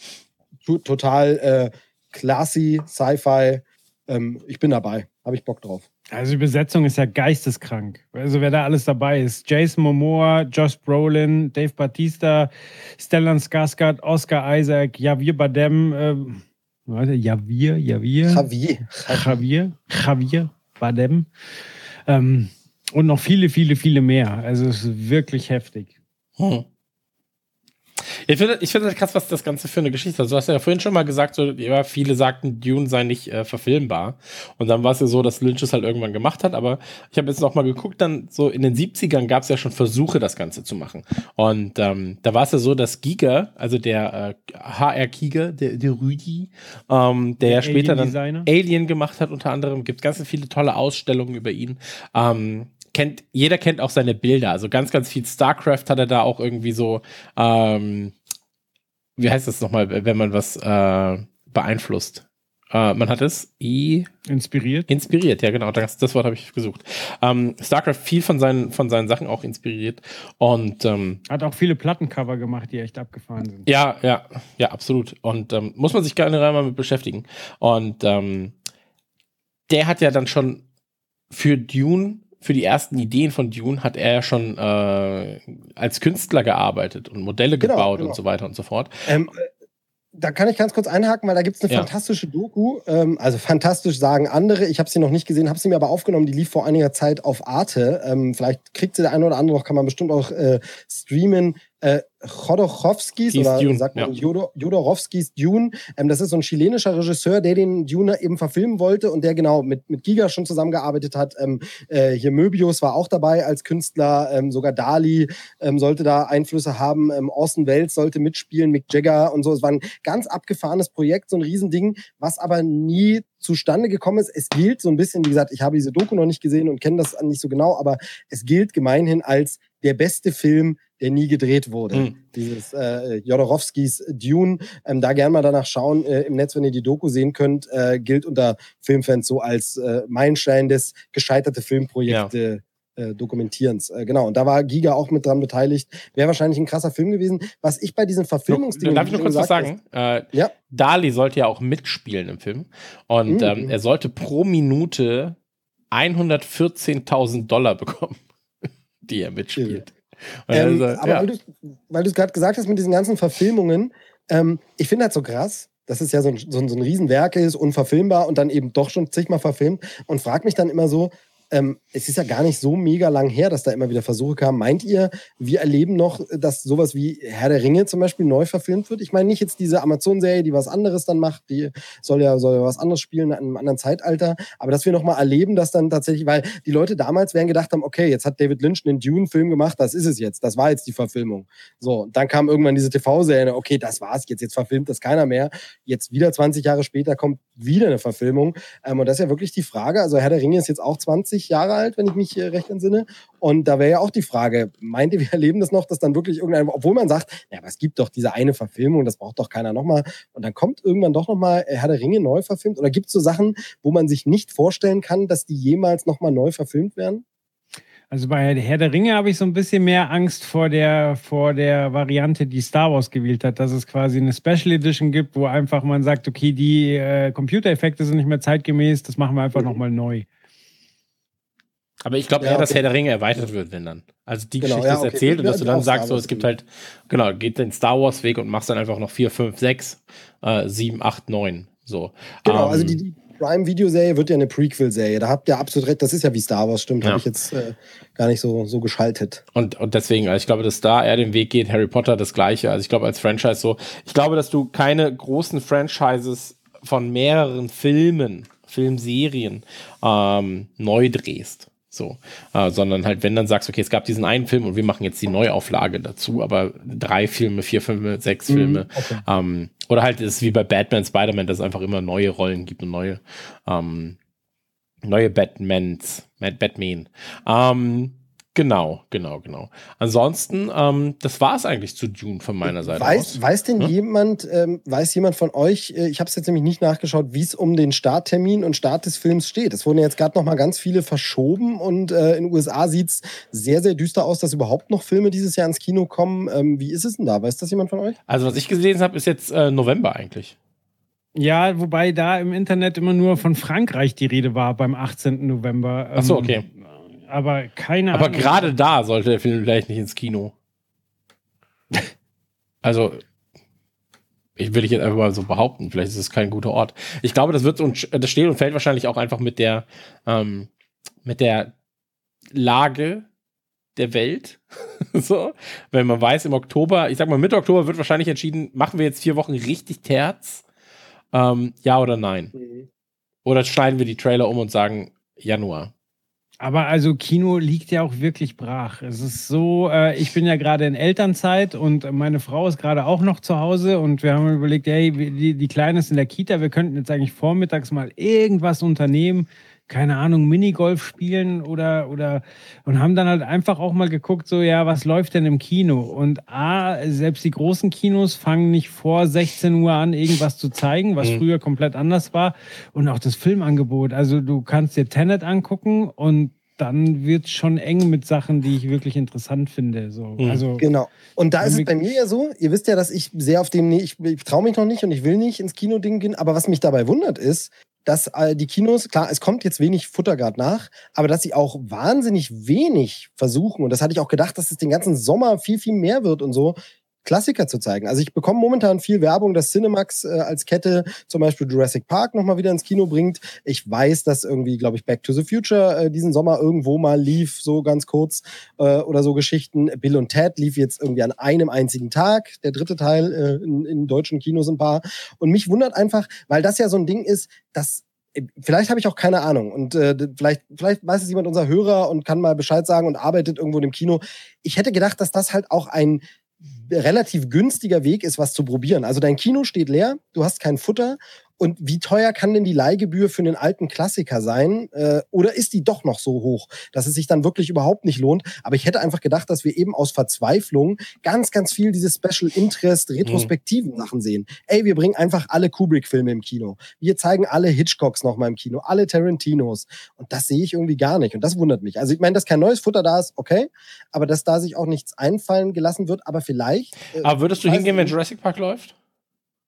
total äh, classy, Sci-Fi. Ähm, ich bin dabei, habe ich Bock drauf. Also die Besetzung ist ja geisteskrank. Also wer da alles dabei ist. Jason Momoa, Josh Brolin, Dave Batista, Stellan Skarsgård, Oscar Isaac, Javier Badem, äh, Warte, Javier, Javier. Javier. Javier, Javier Badem. Ähm, und noch viele, viele, viele mehr. Also es ist wirklich heftig. Hm. Ich finde ich finde halt krass, was das Ganze für eine Geschichte ist. Du hast ja vorhin schon mal gesagt, so, ja, viele sagten, Dune sei nicht äh, verfilmbar. Und dann war es ja so, dass Lynch es halt irgendwann gemacht hat. Aber ich habe jetzt noch mal geguckt, dann so in den 70ern gab es ja schon Versuche, das Ganze zu machen. Und ähm, da war es ja so, dass Giga, also der äh, HR Giga, der, der Rüdi, ähm, der, der ja später dann Alien gemacht hat, unter anderem, gibt ganz viele tolle Ausstellungen über ihn. Ähm, kennt, jeder kennt auch seine Bilder. Also ganz, ganz viel StarCraft hat er da auch irgendwie so, ähm, wie heißt das nochmal, wenn man was äh, beeinflusst? Äh, man hat es I inspiriert. Inspiriert, ja genau. Das, das Wort habe ich gesucht. Ähm, StarCraft viel von seinen von seinen Sachen auch inspiriert und ähm, hat auch viele Plattencover gemacht, die echt abgefahren sind. Ja, ja, ja, absolut. Und ähm, muss man sich gerne mal mit beschäftigen. Und ähm, der hat ja dann schon für Dune für die ersten Ideen von Dune hat er ja schon äh, als Künstler gearbeitet und Modelle genau, gebaut genau. und so weiter und so fort. Ähm, da kann ich ganz kurz einhaken, weil da gibt es eine ja. fantastische Doku. Ähm, also fantastisch sagen andere. Ich habe sie noch nicht gesehen, habe sie mir aber aufgenommen. Die lief vor einiger Zeit auf Arte. Ähm, vielleicht kriegt sie der eine oder andere noch, kann man bestimmt auch äh, streamen äh, Chodorowskis oder Dune, sagt man ja. Jodorowskis Dune. Ähm, das ist so ein chilenischer Regisseur, der den Dune eben verfilmen wollte und der genau mit, mit Giga schon zusammengearbeitet hat. Ähm, äh, hier Möbius war auch dabei als Künstler, ähm, sogar Dali ähm, sollte da Einflüsse haben. Ähm, Orson Welles sollte mitspielen, Mick Jagger und so. Es war ein ganz abgefahrenes Projekt, so ein Riesending, was aber nie zustande gekommen ist. Es gilt so ein bisschen, wie gesagt, ich habe diese Doku noch nicht gesehen und kenne das nicht so genau, aber es gilt gemeinhin als der beste Film der nie gedreht wurde. Mhm. Dieses äh, Jodorowskis Dune. Ähm, da gerne mal danach schauen äh, im Netz, wenn ihr die Doku sehen könnt, äh, gilt unter Filmfans so als äh, Meilenstein des gescheiterte Filmprojekte. Ja. Äh, Dokumentierens. Äh, genau, und da war Giga auch mit dran beteiligt. Wäre wahrscheinlich ein krasser Film gewesen. Was ich bei diesen Verfilmungsdingen. Darf ich noch kurz was sagen? Äh, ja. Dali sollte ja auch mitspielen im Film. Und mhm. ähm, er sollte pro Minute 114.000 Dollar bekommen, *laughs* die er mitspielt. Ähm, also, aber ja. weil du es gerade gesagt hast mit diesen ganzen Verfilmungen, ähm, ich finde halt so krass, dass es ja so ein, so, ein, so ein Riesenwerk ist, unverfilmbar und dann eben doch schon zigmal verfilmt und frag mich dann immer so, ähm, es ist ja gar nicht so mega lang her, dass da immer wieder Versuche kamen. Meint ihr, wir erleben noch, dass sowas wie Herr der Ringe zum Beispiel neu verfilmt wird? Ich meine nicht jetzt diese Amazon-Serie, die was anderes dann macht, die soll ja, soll ja was anderes spielen in einem anderen Zeitalter, aber dass wir nochmal erleben, dass dann tatsächlich, weil die Leute damals werden gedacht haben, okay, jetzt hat David Lynch einen Dune-Film gemacht, das ist es jetzt, das war jetzt die Verfilmung. So, dann kam irgendwann diese TV-Serie, okay, das war's jetzt, jetzt verfilmt das keiner mehr. Jetzt wieder 20 Jahre später kommt wieder eine Verfilmung. Ähm, und das ist ja wirklich die Frage, also Herr der Ringe ist jetzt auch 20 Jahre alt, wenn ich mich äh, recht entsinne. Und da wäre ja auch die Frage, meint ihr, wir *laughs* erleben das noch, dass dann wirklich irgendein, obwohl man sagt, ja, aber es gibt doch diese eine Verfilmung, das braucht doch keiner nochmal. Und dann kommt irgendwann doch nochmal Herr der Ringe neu verfilmt. Oder gibt es so Sachen, wo man sich nicht vorstellen kann, dass die jemals nochmal neu verfilmt werden? Also bei Herr der Ringe habe ich so ein bisschen mehr Angst vor der, vor der Variante, die Star Wars gewählt hat, dass es quasi eine Special Edition gibt, wo einfach man sagt, okay, die äh, Computereffekte sind nicht mehr zeitgemäß, das machen wir einfach mhm. nochmal neu. Aber ich glaube ja, eher, dass Herr der Ringe erweitert wird, wenn dann. Also die genau, Geschichte ja, okay. ist erzählt und dass du dann sagst, so, es gibt halt, genau, geht den Star Wars Weg und machst dann einfach noch 4, 5, 6, äh, 7, 8, 9. So. Genau, also ähm, also die, die Prime-Video-Serie wird ja eine Prequel-Serie. Da habt ihr absolut recht. Das ist ja wie Star Wars, stimmt. Ja. Habe ich jetzt äh, gar nicht so, so geschaltet. Und, und deswegen, also ich glaube, dass da er den Weg geht, Harry Potter das Gleiche. Also ich glaube, als Franchise so. Ich glaube, dass du keine großen Franchises von mehreren Filmen, Filmserien ähm, neu drehst. So, äh, sondern halt, wenn dann sagst, okay, es gab diesen einen Film und wir machen jetzt die Neuauflage dazu, aber drei Filme, vier Filme, sechs mhm, Filme. Okay. Ähm, oder halt ist wie bei Batman, Spider-Man, dass es einfach immer neue Rollen gibt und neue, ähm, neue Batmans, Batman. Ähm, Genau, genau, genau. Ansonsten, ähm, das war es eigentlich zu Dune von meiner Seite weiß, aus. Weiß denn hm? jemand, ähm, weiß jemand von euch, äh, ich habe es jetzt nämlich nicht nachgeschaut, wie es um den Starttermin und Start des Films steht. Es wurden jetzt gerade noch mal ganz viele verschoben und äh, in den USA sieht es sehr, sehr düster aus, dass überhaupt noch Filme dieses Jahr ins Kino kommen. Ähm, wie ist es denn da? Weiß das jemand von euch? Also was ich gesehen habe, ist jetzt äh, November eigentlich. Ja, wobei da im Internet immer nur von Frankreich die Rede war beim 18. November. Ach so, ähm, okay aber keine Ahnung. Aber gerade da sollte der Film vielleicht nicht ins Kino. *laughs* also, ich will ich jetzt einfach mal so behaupten, vielleicht ist es kein guter Ort. Ich glaube, das wird so, das steht und fällt wahrscheinlich auch einfach mit der, ähm, mit der Lage der Welt. *laughs* so, wenn man weiß, im Oktober, ich sag mal, Mitte Oktober wird wahrscheinlich entschieden, machen wir jetzt vier Wochen richtig Terz? Ähm, ja oder nein? Mhm. Oder schneiden wir die Trailer um und sagen Januar? Aber also Kino liegt ja auch wirklich brach. Es ist so, äh, ich bin ja gerade in Elternzeit und meine Frau ist gerade auch noch zu Hause und wir haben überlegt, hey, die, die Kleine ist in der Kita, wir könnten jetzt eigentlich vormittags mal irgendwas unternehmen, keine Ahnung, Minigolf spielen oder, oder, und haben dann halt einfach auch mal geguckt, so, ja, was läuft denn im Kino? Und A, selbst die großen Kinos fangen nicht vor 16 Uhr an, irgendwas zu zeigen, was mhm. früher komplett anders war. Und auch das Filmangebot. Also du kannst dir Tenet angucken und dann wird es schon eng mit Sachen, die ich wirklich interessant finde. So. Mhm. Also, genau. Und da ist es bei mir ja so, ihr wisst ja, dass ich sehr auf dem, ich, ich traue mich noch nicht und ich will nicht ins Kino-Ding gehen, aber was mich dabei wundert ist, dass äh, die Kinos, klar, es kommt jetzt wenig Futter gerade nach, aber dass sie auch wahnsinnig wenig versuchen, und das hatte ich auch gedacht, dass es den ganzen Sommer viel, viel mehr wird und so, Klassiker zu zeigen. Also ich bekomme momentan viel Werbung, dass Cinemax äh, als Kette zum Beispiel Jurassic Park nochmal wieder ins Kino bringt. Ich weiß, dass irgendwie, glaube ich, Back to the Future äh, diesen Sommer irgendwo mal lief, so ganz kurz äh, oder so Geschichten. Bill und Ted lief jetzt irgendwie an einem einzigen Tag, der dritte Teil äh, in, in deutschen Kinos ein paar. Und mich wundert einfach, weil das ja so ein Ding ist, dass äh, vielleicht habe ich auch keine Ahnung und äh, vielleicht, vielleicht weiß es jemand unser Hörer und kann mal Bescheid sagen und arbeitet irgendwo im Kino. Ich hätte gedacht, dass das halt auch ein relativ günstiger Weg ist, was zu probieren. Also dein Kino steht leer, du hast kein Futter und wie teuer kann denn die Leihgebühr für einen alten Klassiker sein? Äh, oder ist die doch noch so hoch, dass es sich dann wirklich überhaupt nicht lohnt? Aber ich hätte einfach gedacht, dass wir eben aus Verzweiflung ganz, ganz viel diese Special Interest, retrospektiven mhm. Sachen sehen. Ey, wir bringen einfach alle Kubrick-Filme im Kino. Wir zeigen alle Hitchcocks nochmal im Kino, alle Tarantinos. Und das sehe ich irgendwie gar nicht. Und das wundert mich. Also ich meine, dass kein neues Futter da ist, okay. Aber dass da sich auch nichts einfallen gelassen wird, aber vielleicht. Äh, aber würdest du hingehen, wenn Jurassic Park läuft?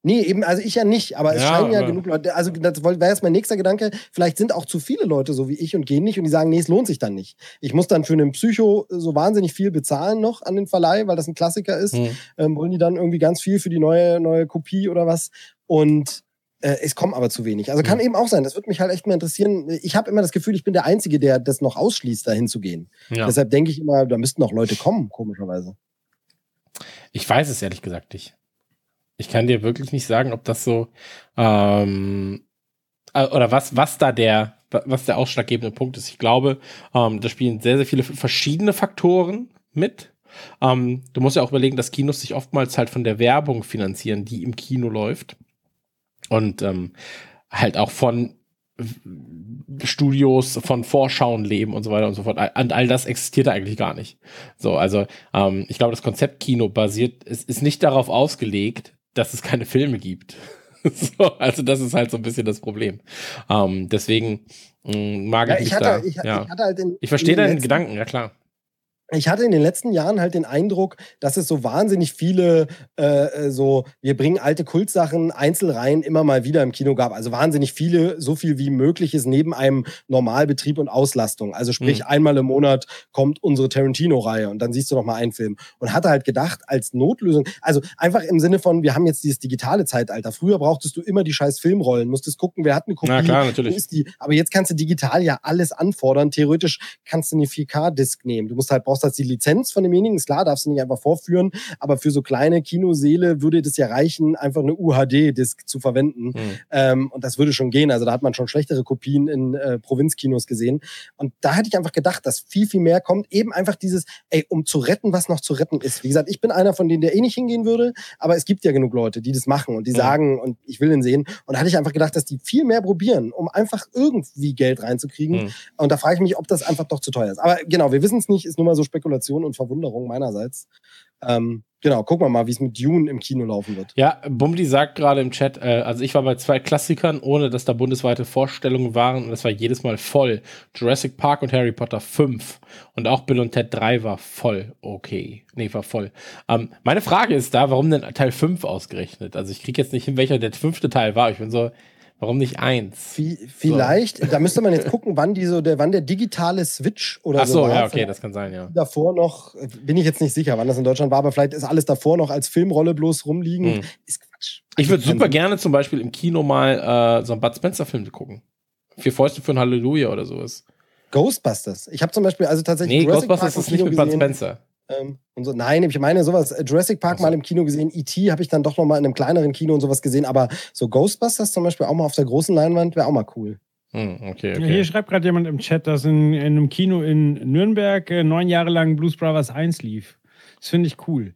Nee, eben, also ich ja nicht, aber es ja, scheinen ja genug Leute, also das wäre jetzt mein nächster Gedanke, vielleicht sind auch zu viele Leute so wie ich und gehen nicht und die sagen, nee, es lohnt sich dann nicht. Ich muss dann für einen Psycho so wahnsinnig viel bezahlen noch an den Verleih, weil das ein Klassiker ist. Hm. Ähm, wollen die dann irgendwie ganz viel für die neue, neue Kopie oder was? Und Äh, es kommen aber zu wenig. Also kann eben auch sein. Das würde mich halt echt mal interessieren. Ich habe immer das Gefühl, ich bin der Einzige, der das noch ausschließt, dahin zu gehen. Ja. Deshalb denke ich immer, da müssten auch Leute kommen, komischerweise. Ich weiß es ehrlich gesagt nicht. Ich kann dir wirklich nicht sagen, ob das so ähm, äh, oder was, was da der, was der ausschlaggebende Punkt ist. Ich glaube, ähm, da spielen sehr, sehr viele verschiedene Faktoren mit. Ähm, du musst ja auch überlegen, dass Kinos sich oftmals halt von der Werbung finanzieren, die im Kino läuft. Und ähm, halt auch von Studios, von Vorschauen leben und so weiter und so fort. Und all das existiert eigentlich gar nicht. So, also ähm, ich glaube, das Konzept Kino basiert, es ist nicht darauf ausgelegt, dass es keine Filme gibt. *laughs* so, also das ist halt so ein bisschen das Problem. Ähm, deswegen mh, mag Ja, ich hatte, da. ich, ja. ich hatte halt in, ich verstehe deinen letzten- Gedanken, ja klar. Ich hatte in den letzten Jahren halt den Eindruck, dass es so wahnsinnig viele äh, äh, so, wir bringen alte Kultsachen Einzelreihen immer mal wieder im Kino gab. Also wahnsinnig viele, so viel wie möglich ist neben einem Normalbetrieb und Auslastung. Also sprich, Mhm. einmal im Monat kommt unsere Tarantino-Reihe und dann siehst du noch mal einen Film. Und hatte halt gedacht, als Notlösung, also einfach im Sinne von, wir haben jetzt dieses digitale Zeitalter. Früher brauchtest du immer die scheiß Filmrollen, musstest gucken, wer hat eine Kopie, Na klar, natürlich. ist die. Aber jetzt kannst du digital ja alles anfordern. Theoretisch kannst du eine 4K-Disc nehmen. Du musst halt, brauchst halt die Lizenz von demjenigen. Ist klar, darfst du nicht einfach vorführen. Aber für so kleine Kinoseele würde das ja reichen, einfach eine UHD-Disc zu verwenden. Hm. Ähm, und das würde schon gehen. Also da hat man schon schlechtere Kopien in äh, Provinzkinos gesehen. Und da hätte ich einfach gedacht, dass viel, viel mehr kommt. Eben einfach dieses, ey, um zu retten, was noch zu retten ist. Wie gesagt, ich bin einer von denen, der eh nicht hingehen würde. Aber es gibt ja genug Leute, die das machen und die Ja. sagen, und ich will den sehen. Und da hatte ich einfach gedacht, dass die viel mehr probieren, um einfach irgendwie Geld reinzukriegen. Hm. Und da frage ich mich, ob das einfach doch zu teuer ist. Aber genau, wir wissen es nicht, ist nur mal so Spekulation und Verwunderung meinerseits. Ähm, genau, gucken wir mal, wie es mit Dune im Kino laufen wird. Ja, Bumdi sagt gerade im Chat, äh, also ich war bei zwei Klassikern, ohne dass da bundesweite Vorstellungen waren und es war jedes Mal voll. Jurassic Park und Harry Potter 5 und auch Bill und Ted 3 war voll. Okay, nee, war voll. Ähm, meine Frage ist da, warum denn Teil 5 ausgerechnet? Also ich kriege jetzt nicht hin, welcher der fünfte Teil war. Ich bin so, warum nicht eins? Wie, vielleicht, da müsste man jetzt gucken, wann, die so, der, wann der digitale Switch oder Ach so so, war. ja, okay, das kann sein, ja. davor noch, bin ich jetzt nicht sicher, wann das in Deutschland war, aber vielleicht ist alles davor noch als Filmrolle bloß rumliegen. Hm. Ist Quatsch. Ich würde Keinen super gerne zum Beispiel im Kino mal äh, so einen Bud Spencer-Film gucken. Vier Fäuste für ein Halleluja oder sowas. Ghostbusters. Ich habe zum Beispiel also tatsächlich Nee, Jurassic Ghostbusters Park ist nicht mit Bud. Spencer. Ähm, und so. Nein, ich meine sowas. äh, Jurassic Park so. mal im Kino gesehen, E.T. habe ich dann doch noch mal in einem kleineren Kino und sowas gesehen, aber so Ghostbusters zum Beispiel auch mal auf der großen Leinwand wäre auch mal cool. Hm, okay, okay. Hier schreibt gerade jemand im Chat, dass in, in einem Kino in Nürnberg äh, neun Jahre lang Blues Brothers 1 lief. Das finde ich cool.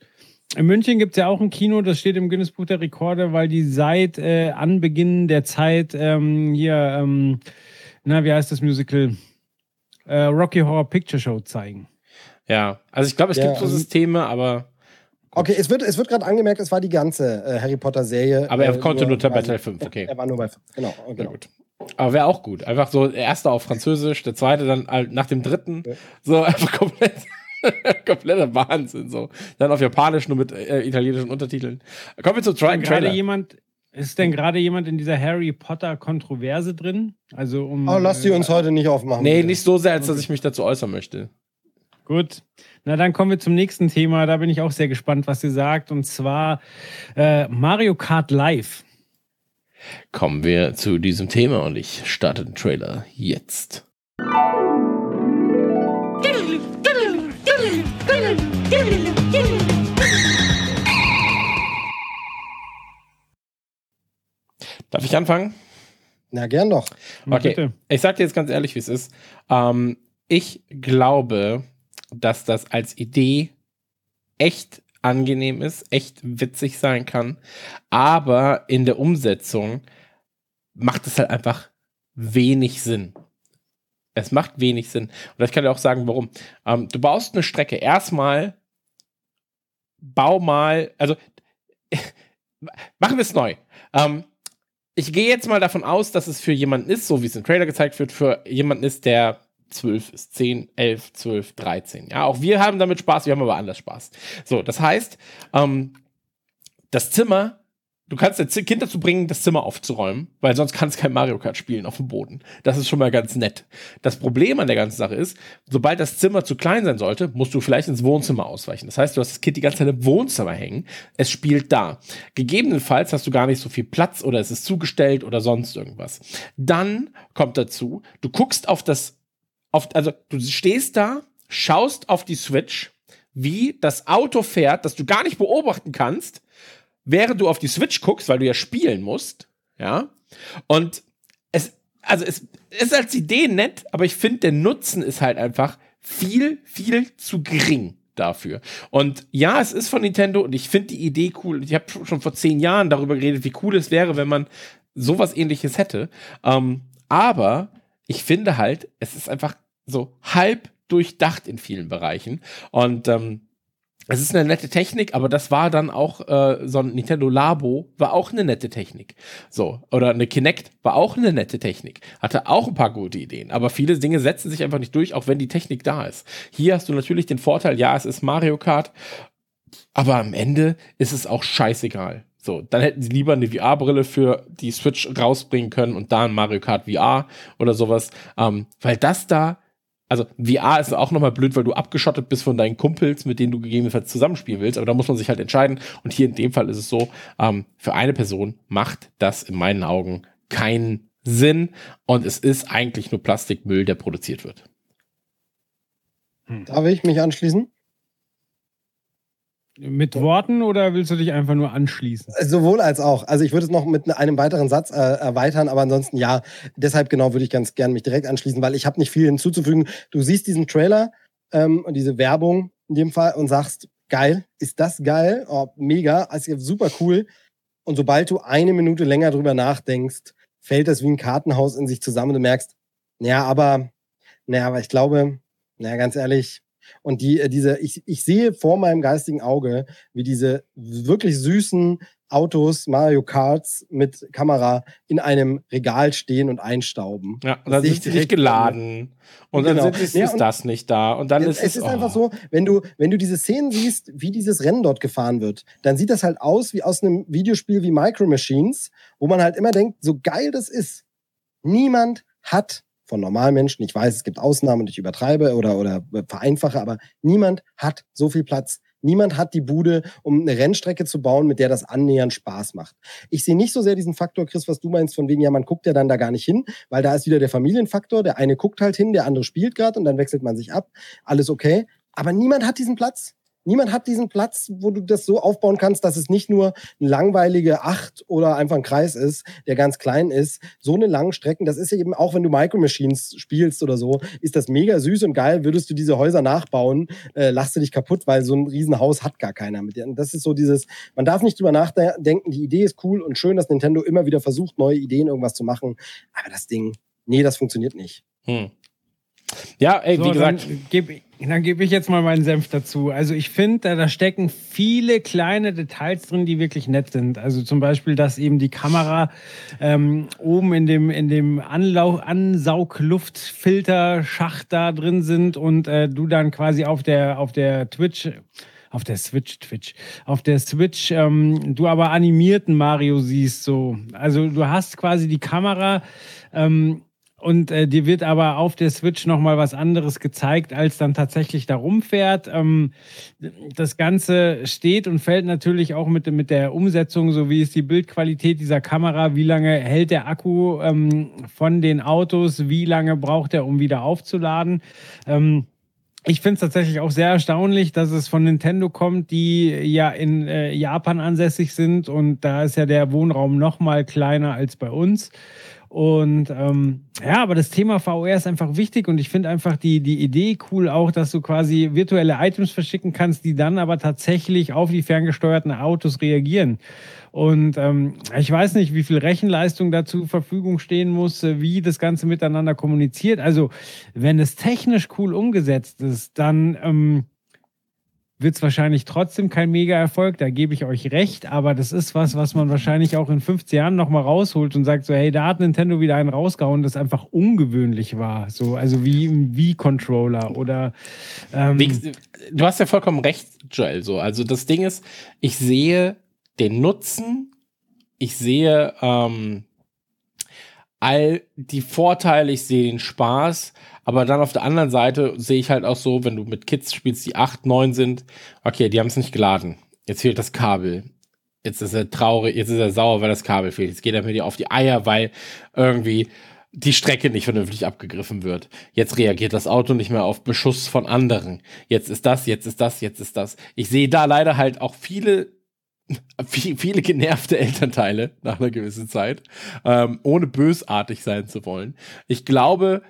In München gibt es ja auch ein Kino, das steht im Guinness Buch der Rekorde, weil die seit äh, Anbeginn der Zeit ähm, hier, ähm, na, wie heißt das Musical? Äh, Rocky Horror Picture Show zeigen. Ja, also ich glaube, es Ja, gibt so ähm, Systeme, aber, Okay, es wird, es wird gerade angemerkt, es war die ganze äh, Harry Potter-Serie. aber er äh, konnte nur bei quasi- Teil 5, okay. Er war nur bei fünf. Genau, Na genau. gut. Aber wäre auch gut. Einfach so, der erste auf Französisch, der zweite dann nach dem dritten. Ja. So *laughs* einfach komplett. *laughs* kompletter Wahnsinn. So. Dann auf Japanisch nur mit äh, italienischen Untertiteln. Kommen wir zum Tra Trailer. jemand, ist denn gerade jemand in dieser Harry Potter Kontroverse drin? Also um. Oh, lass die uns heute nicht aufmachen. Nee, bitte. nicht so sehr, als dass ich mich dazu äußern möchte. Gut. Na, dann kommen wir zum nächsten Thema. Da bin ich auch sehr gespannt, was ihr sagt. Und zwar äh, Mario Kart Live. Kommen wir zu diesem Thema und ich starte den Trailer jetzt. Darf ich anfangen? Na, gern doch. Okay. Bitte. Ich sag dir jetzt ganz ehrlich, wie es ist. Ähm, ich glaube, dass das als Idee echt angenehm ist, echt witzig sein kann, aber in der Umsetzung macht es halt einfach wenig Sinn. Es macht wenig Sinn. Und ich kann dir auch sagen, warum. Ähm, du baust eine Strecke. Erstmal bau mal, also *laughs* machen wir es neu. Ähm, ich gehe jetzt mal davon aus, dass es für jemanden ist, so wie es im Trailer gezeigt wird, für jemanden ist, der 12 ist, 10, 11, 12, 13. Ja, auch wir haben damit Spaß, wir haben aber anders Spaß. So, das heißt, ähm, das Zimmer du kannst das Kind dazu bringen, das Zimmer aufzuräumen, weil sonst kannst du kein Mario Kart spielen auf dem Boden. Das ist schon mal ganz nett. Das Problem an der ganzen Sache ist, sobald das Zimmer zu klein sein sollte, musst du vielleicht ins Wohnzimmer ausweichen. Das heißt, du hast das Kind die ganze Zeit im Wohnzimmer hängen. Es spielt da. Gegebenenfalls hast du gar nicht so viel Platz oder es ist zugestellt oder sonst irgendwas. Dann kommt dazu, du guckst auf das, auf, also du stehst da, schaust auf die Switch, wie das Auto fährt, das du gar nicht beobachten kannst, während du auf die Switch guckst, weil du ja spielen musst, ja. Und es, also es ist als Idee nett, aber ich finde, der Nutzen ist halt einfach viel, viel zu gering dafür. Und ja, es ist von Nintendo und ich finde die Idee cool. Ich habe schon vor zehn Jahren darüber geredet, wie cool es wäre, wenn man sowas ähnliches hätte. Ähm, aber ich finde halt, es ist einfach so halb durchdacht in vielen Bereichen. Und ähm, es ist eine nette Technik, aber das war dann auch äh, so ein Nintendo Labo, war auch eine nette Technik. So, oder eine Kinect war auch eine nette Technik. Hatte auch ein paar gute Ideen, aber viele Dinge setzen sich einfach nicht durch, auch wenn die Technik da ist. Hier hast du natürlich den Vorteil, ja, es ist Mario Kart, aber am Ende ist es auch scheißegal. So, dann hätten sie lieber eine VR-Brille für die Switch rausbringen können und da ein Mario Kart VR oder sowas, ähm, weil das da also VR ist auch nochmal blöd, weil du abgeschottet bist von deinen Kumpels, mit denen du gegebenenfalls zusammenspielen willst. Aber da muss man sich halt entscheiden. Und hier in dem Fall ist es so, ähm, für eine Person macht das in meinen Augen keinen Sinn. Und es ist eigentlich nur Plastikmüll, der produziert wird. Darf ich mich anschließen? Mit Worten oder willst du dich einfach nur anschließen? Sowohl als auch. Also ich würde es noch mit einem weiteren Satz äh, erweitern, aber ansonsten ja. Deshalb genau würde ich ganz gern mich direkt anschließen, weil ich habe nicht viel hinzuzufügen. Du siehst diesen Trailer ähm, und diese Werbung in dem Fall und sagst, geil, ist das geil? Oh, mega, also super cool. Und sobald du eine Minute länger drüber nachdenkst, fällt das wie ein Kartenhaus in sich zusammen und du merkst, naja, aber, naja, aber ich glaube, naja, ganz ehrlich, und die, äh, diese, ich, ich sehe vor meinem geistigen Auge, wie diese wirklich süßen Autos, Mario Karts mit Kamera in einem Regal stehen und einstauben. Ja, und dann sind sie nicht geladen. Und genau. dann ist, ja, das nicht da. Und dann es, ist es. Es ist oh. einfach so, wenn du, wenn du diese Szenen siehst, wie dieses Rennen dort gefahren wird, dann sieht das halt aus wie aus einem Videospiel wie Micro Machines, wo man halt immer denkt, so geil das ist. Niemand hat von Normalmenschen. Ich weiß, es gibt Ausnahmen und ich übertreibe oder, oder vereinfache, aber niemand hat so viel Platz. Niemand hat die Bude, um eine Rennstrecke zu bauen, mit der das annähernd Spaß macht. Ich sehe nicht so sehr diesen Faktor, Chris, was du meinst, von wegen, ja, man guckt ja dann da gar nicht hin, weil da ist wieder der Familienfaktor. Der eine guckt halt hin, der andere spielt gerade und dann wechselt man sich ab. Alles okay. Aber niemand hat diesen Platz. Niemand hat diesen Platz, wo du das so aufbauen kannst, dass es nicht nur eine langweilige Acht oder einfach ein Kreis ist, der ganz klein ist. So eine lange Strecken, das ist ja eben auch, wenn du Micro Machines spielst oder so, ist das mega süß und geil. Würdest du diese Häuser nachbauen, äh, lachst du dich kaputt, weil so ein Riesenhaus hat gar keiner mit dir. Und das ist so dieses, man darf nicht drüber nachdenken, die Idee ist cool und schön, dass Nintendo immer wieder versucht, neue Ideen irgendwas zu machen. Aber das Ding, nee, das funktioniert nicht. Hm. Ja, ey, so, wie gesagt. Dann dann geb ich jetzt mal meinen Senf dazu. Also ich finde, da, da stecken viele kleine Details drin, die wirklich nett sind. Also zum Beispiel, dass eben die Kamera ähm, oben in dem, in dem Anlau Ansaugluftfilter-Schacht da drin sind und äh, du dann quasi auf der, auf der Twitch auf der Switch, Twitch, auf der Switch, ähm, du aber animierten Mario siehst, so. Also du hast quasi die Kamera ähm, und äh, dir wird aber auf der Switch nochmal was anderes gezeigt, als dann tatsächlich da rumfährt. Ähm, das Ganze steht und fällt natürlich auch mit, mit der Umsetzung, so wie ist die Bildqualität dieser Kamera, wie lange hält der Akku ähm, von den Autos, wie lange braucht er, um wieder aufzuladen. Ähm, ich finde es tatsächlich auch sehr erstaunlich, dass es von Nintendo kommt, die ja in äh, Japan ansässig sind und da ist ja der Wohnraum noch mal kleiner als bei uns. Und ähm, ja, aber das Thema VR ist einfach wichtig und ich finde einfach die, die Idee cool auch, dass du quasi virtuelle Items verschicken kannst, die dann aber tatsächlich auf die ferngesteuerten Autos reagieren. Und ähm, ich weiß nicht, wie viel Rechenleistung da zur Verfügung stehen muss, äh, wie das Ganze miteinander kommuniziert. Also, wenn es technisch cool umgesetzt ist, dann ähm, wird es wahrscheinlich trotzdem kein Mega-Erfolg, da gebe ich euch recht, aber das ist was, was man wahrscheinlich auch in 15 Jahren nochmal rausholt und sagt so, hey, da hat Nintendo wieder einen rausgehauen, das einfach ungewöhnlich war. So, also wie im Wii-Controller oder ähm Du hast ja vollkommen recht, Joel. So. Also das Ding ist, ich sehe den Nutzen ich sehe ähm, all die Vorteile, ich sehe den Spaß, aber dann auf der anderen Seite sehe ich halt auch so, wenn du mit Kids spielst, die 8, 9 sind, okay, die haben es nicht geladen. Jetzt fehlt das Kabel. Jetzt ist er traurig, jetzt ist er sauer, weil das Kabel fehlt. Jetzt geht er mit dir auf die Eier, weil irgendwie die Strecke nicht vernünftig abgegriffen wird. Jetzt reagiert das Auto nicht mehr auf Beschuss von anderen. Jetzt ist das, jetzt ist das, jetzt ist das. Ich sehe da leider halt auch viele viele genervte Elternteile nach einer gewissen Zeit, ähm, ohne bösartig sein zu wollen. Ich glaube,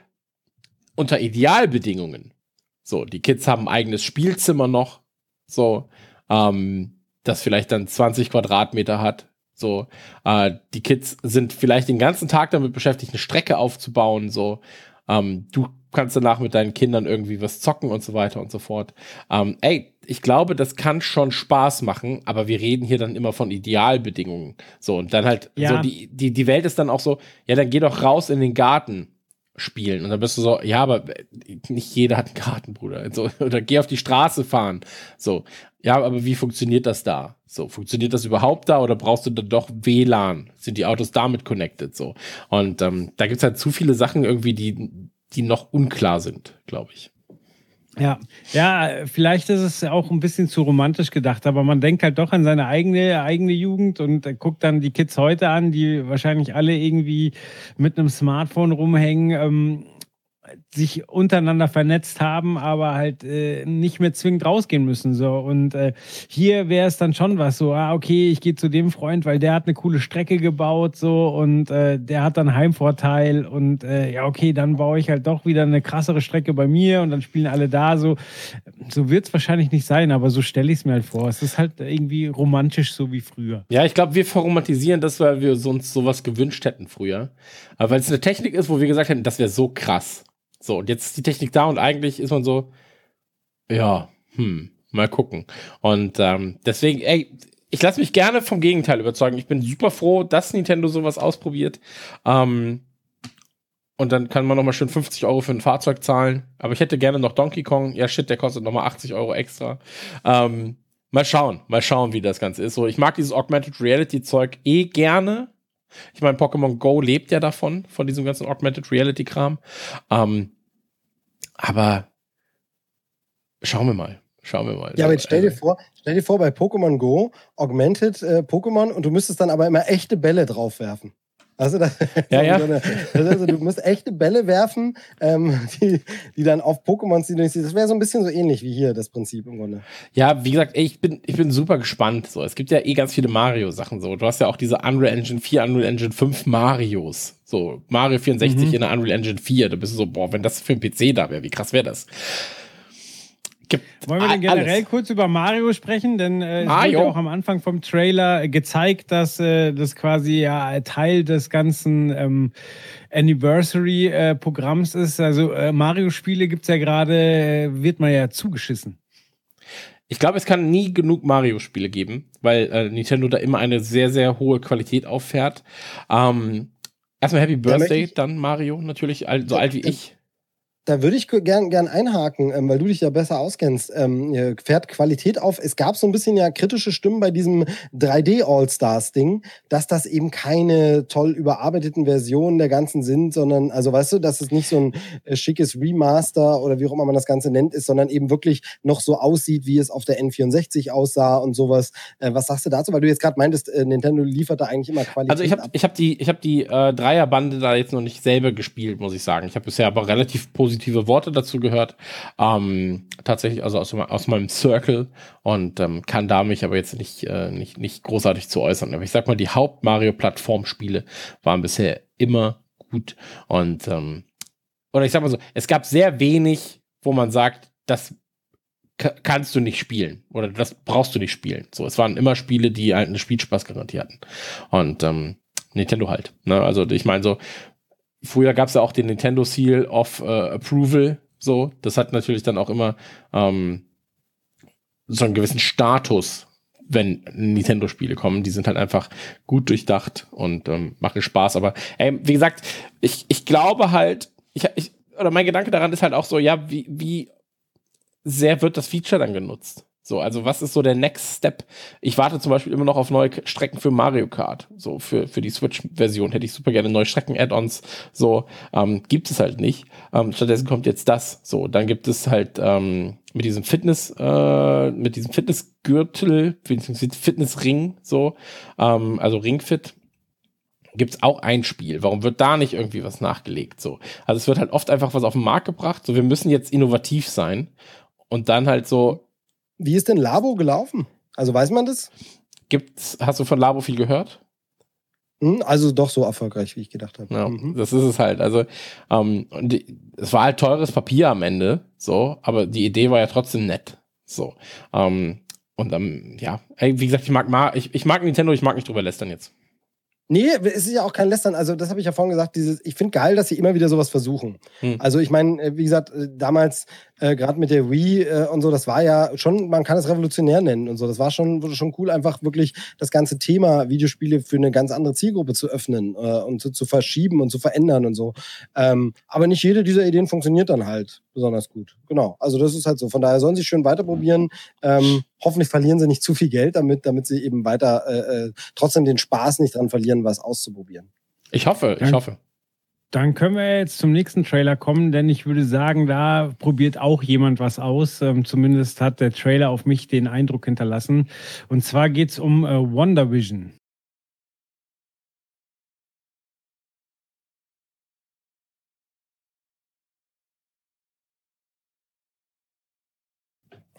unter Idealbedingungen, so, die Kids haben ein eigenes Spielzimmer noch, so, ähm, das vielleicht dann 20 Quadratmeter hat, so, äh, die Kids sind vielleicht den ganzen Tag damit beschäftigt, eine Strecke aufzubauen. So, ähm, du kannst danach mit deinen Kindern irgendwie was zocken und so weiter und so fort. Ähm, ey, ich glaube, das kann schon Spaß machen, aber wir reden hier dann immer von Idealbedingungen. So, und dann halt, ja. so die, die, die Welt ist dann auch so, ja, dann geh doch raus in den Garten spielen. Und dann bist du so, ja, aber nicht jeder hat einen Garten, Bruder. So, *laughs* oder geh auf die Straße fahren. So, ja, aber wie funktioniert das da? So, funktioniert das überhaupt da oder brauchst du dann doch WLAN? Sind die Autos damit connected? So. Und ähm, da gibt's halt zu viele Sachen irgendwie, die, die noch unklar sind, glaube ich. Ja, ja, vielleicht ist es auch ein bisschen zu romantisch gedacht, aber man denkt halt doch an seine eigene, eigene Jugend und guckt dann die Kids heute an, die wahrscheinlich alle irgendwie mit einem Smartphone rumhängen. Ähm, sich untereinander vernetzt haben, aber halt äh, nicht mehr zwingend rausgehen müssen. So. Und äh, hier wäre es dann schon was so, ah, okay, ich gehe zu dem Freund, weil der hat eine coole Strecke gebaut so und äh, der hat dann Heimvorteil und äh, ja, okay, dann baue ich halt doch wieder eine krassere Strecke bei mir und dann spielen alle da so. So wird es wahrscheinlich nicht sein, aber so stelle ich es mir halt vor. Es ist halt irgendwie romantisch, so wie früher. Ja, ich glaube, wir verromantisieren das, weil wir uns sowas gewünscht hätten früher. Aber weil es eine Technik ist, wo wir gesagt hätten, das wäre so krass. So, und jetzt ist die Technik da und eigentlich ist man so, ja, hm, mal gucken. Und ähm, deswegen, ey, ich lasse mich gerne vom Gegenteil überzeugen. Ich bin super froh, dass Nintendo sowas ausprobiert. Ähm, und dann kann man nochmal schön 50 Euro für ein Fahrzeug zahlen. Aber ich hätte gerne noch Donkey Kong. Ja, shit, der kostet nochmal 80 Euro extra. Ähm, mal schauen, mal schauen, wie das Ganze ist. So, ich mag dieses Augmented Reality Zeug eh gerne. Ich meine, Pokémon Go lebt ja davon, von diesem ganzen Augmented Reality Kram. Ähm, aber schauen wir mal. Schauen wir mal. Ja, aber jetzt stell dir also vor, stell dir vor, bei Pokémon Go Augmented äh, Pokémon und du müsstest dann aber immer echte Bälle draufwerfen. Also, das, ja, *laughs* ja. So eine, also du musst echte Bälle werfen, ähm, die, die dann auf Pokémons, die du nicht siehst. Das wäre so ein bisschen so ähnlich wie hier, das Prinzip im Grunde. Ja, wie gesagt, ich bin, ich bin super gespannt. So, es gibt ja eh ganz viele Mario-Sachen. So, du hast ja auch diese Unreal Engine 4, Unreal Engine 5 Marios. So, Mario 64 mhm. in der Unreal Engine 4. Da bist du so, boah, wenn das für einen PC da wäre, wie krass wäre das? Gibt Wollen wir denn generell alles. kurz über Mario sprechen? Denn äh, es Mario. wurde auch am Anfang vom Trailer gezeigt, dass äh, das quasi ja Teil des ganzen ähm, Anniversary-Programms äh, ist. Also äh, Mario-Spiele gibt es ja gerade, äh, wird man ja zugeschissen. Ich glaube, es kann nie genug Mario-Spiele geben, weil äh, Nintendo da immer eine sehr, sehr hohe Qualität auffährt. Ähm, erstmal Happy Birthday, dann Mario natürlich, so alt wie ich. Da würde ich gern, gern einhaken, ähm, weil du dich ja besser auskennst. Ähm, fährt Qualität auf. Es gab so ein bisschen ja kritische Stimmen bei diesem 3D All-Stars-Ding, dass das eben keine toll überarbeiteten Versionen der ganzen sind, sondern, also weißt du, dass es nicht so ein äh, schickes Remaster oder wie auch immer man das Ganze nennt, ist, sondern eben wirklich noch so aussieht, wie es auf der N64 aussah und sowas. Äh, was sagst du dazu? Weil du jetzt gerade meintest, äh, Nintendo liefert da eigentlich immer Qualität. Also ich habe hab die, ich hab die äh, Dreierbande da jetzt noch nicht selber gespielt, muss ich sagen. Ich habe bisher aber relativ positiv positive Worte dazu gehört. Ähm, tatsächlich also aus, aus meinem Circle und ähm, kann da mich aber jetzt nicht, äh, nicht, nicht großartig zu äußern. Aber ich sag mal, die Haupt-Mario-Plattform-Spiele waren bisher immer gut. Und ähm, oder ich sag mal so, es gab sehr wenig, wo man sagt, das kannst du nicht spielen oder das brauchst du nicht spielen. So, es waren immer Spiele, die halt eine Spielspaßgarantie hatten. Und ähm, Nintendo halt. Ne? Also ich meine so, früher gab es ja auch den Nintendo Seal of äh, Approval. So, das hat natürlich dann auch immer ähm, so einen gewissen Status, wenn Nintendo-Spiele kommen. Die sind halt einfach gut durchdacht und ähm, machen Spaß. Aber ey, wie gesagt, ich, ich glaube halt, ich, ich, oder mein Gedanke daran ist halt auch so, ja, wie, wie sehr wird das Feature dann genutzt? So, also was ist so der Next Step? Ich warte zum Beispiel immer noch auf neue Strecken für Mario Kart. So, für, für die Switch-Version hätte ich super gerne neue Strecken-Add-ons. So, ähm, gibt es halt nicht. Ähm, stattdessen kommt jetzt das. So, dann gibt es halt ähm, mit diesem Fitness, äh, mit diesem Fitnessgürtel, beziehungsweise Fitnessring, so, ähm, also Ringfit, gibt es auch ein Spiel. Warum wird da nicht irgendwie was nachgelegt? So, also es wird halt oft einfach was auf den Markt gebracht. So, wir müssen jetzt innovativ sein und dann halt so wie ist denn Labo gelaufen? Also weiß man das? Gibt's, hast du von Labo viel gehört? Hm, also doch so erfolgreich, wie ich gedacht habe. Ja, mhm. das ist es halt. Also ähm, die, es war halt teures Papier am Ende, so, aber die Idee war ja trotzdem nett. So. Ähm, und ähm, ja, wie gesagt, ich mag, ich, ich mag Nintendo, ich mag nicht drüber lästern jetzt. Nee, es ist ja auch kein Lästern. Also, das habe ich ja vorhin gesagt. Dieses, ich finde geil, dass sie immer wieder sowas versuchen. Hm. Also, ich meine, äh, wie gesagt, äh, damals äh, gerade mit der Wii äh, und so, das war ja schon, man kann es revolutionär nennen und so. Das war schon, schon cool, einfach wirklich das ganze Thema Videospiele für eine ganz andere Zielgruppe zu öffnen äh, und zu, zu, verschieben und zu verändern und so. Ähm, aber nicht jede dieser Ideen funktioniert dann halt besonders gut. Genau. Also, das ist halt so. Von daher sollen sie schön weiterprobieren. Ähm, hoffentlich verlieren sie nicht zu viel Geld damit, damit sie eben weiter äh, äh, trotzdem den Spaß nicht dran verlieren, was auszuprobieren. Ich hoffe, ich hoffe. Dann können wir jetzt zum nächsten Trailer kommen, denn ich würde sagen, da probiert auch jemand was aus. Ähm, zumindest hat der Trailer auf mich den Eindruck hinterlassen. Und zwar geht es um äh, Wonder Vision.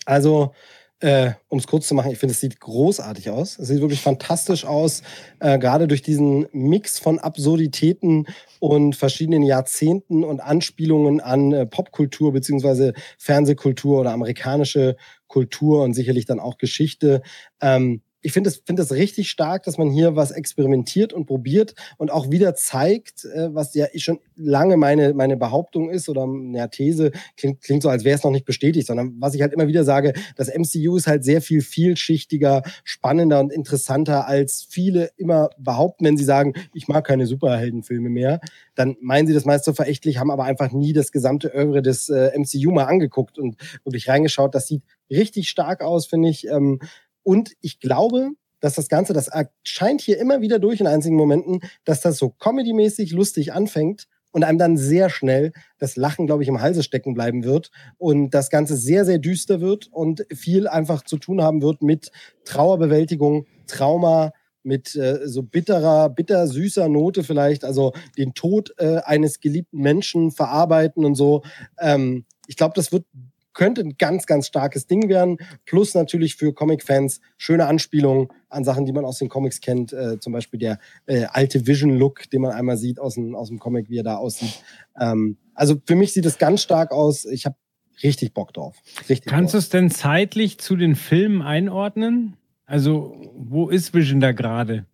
Also äh, um es kurz zu machen, ich finde, es sieht großartig aus. Es sieht wirklich fantastisch aus, äh, gerade durch diesen Mix von Absurditäten und verschiedenen Jahrzehnten und Anspielungen an äh, Popkultur beziehungsweise Fernsehkultur oder amerikanische Kultur und sicherlich dann auch Geschichte. Ähm, ich finde es find das richtig stark, dass man hier was experimentiert und probiert und auch wieder zeigt, äh, was ja schon lange meine, meine Behauptung ist oder eine These, klingt, klingt so, als wäre es noch nicht bestätigt, sondern was ich halt immer wieder sage, das MCU ist halt sehr viel vielschichtiger, spannender und interessanter, als viele immer behaupten, wenn sie sagen, ich mag keine Superheldenfilme mehr. Dann meinen sie das meist so verächtlich, haben aber einfach nie das gesamte Övre des äh, MCU mal angeguckt und wirklich reingeschaut. Das sieht richtig stark aus, finde ich. Ähm, und ich glaube, dass das Ganze, das scheint hier immer wieder durch in einzigen Momenten, dass das so comedy-mäßig lustig anfängt und einem dann sehr schnell das Lachen, glaube ich, im Halse stecken bleiben wird und das Ganze sehr, sehr düster wird und viel einfach zu tun haben wird mit Trauerbewältigung, Trauma, mit äh, so bitterer, bitter-süßer Note vielleicht, also den Tod äh, eines geliebten Menschen verarbeiten und so. Ähm, ich glaube, das wird könnte ein ganz, ganz starkes Ding werden. Plus natürlich für Comic-Fans schöne Anspielungen an Sachen, die man aus den Comics kennt. Äh, zum Beispiel der äh, alte Vision-Look, den man einmal sieht aus dem, aus dem Comic, wie er da aussieht. Ähm, also für mich sieht es ganz stark aus. Ich habe richtig Bock drauf. Richtig Kannst du es denn zeitlich zu den Filmen einordnen? Also, wo ist Vision da gerade?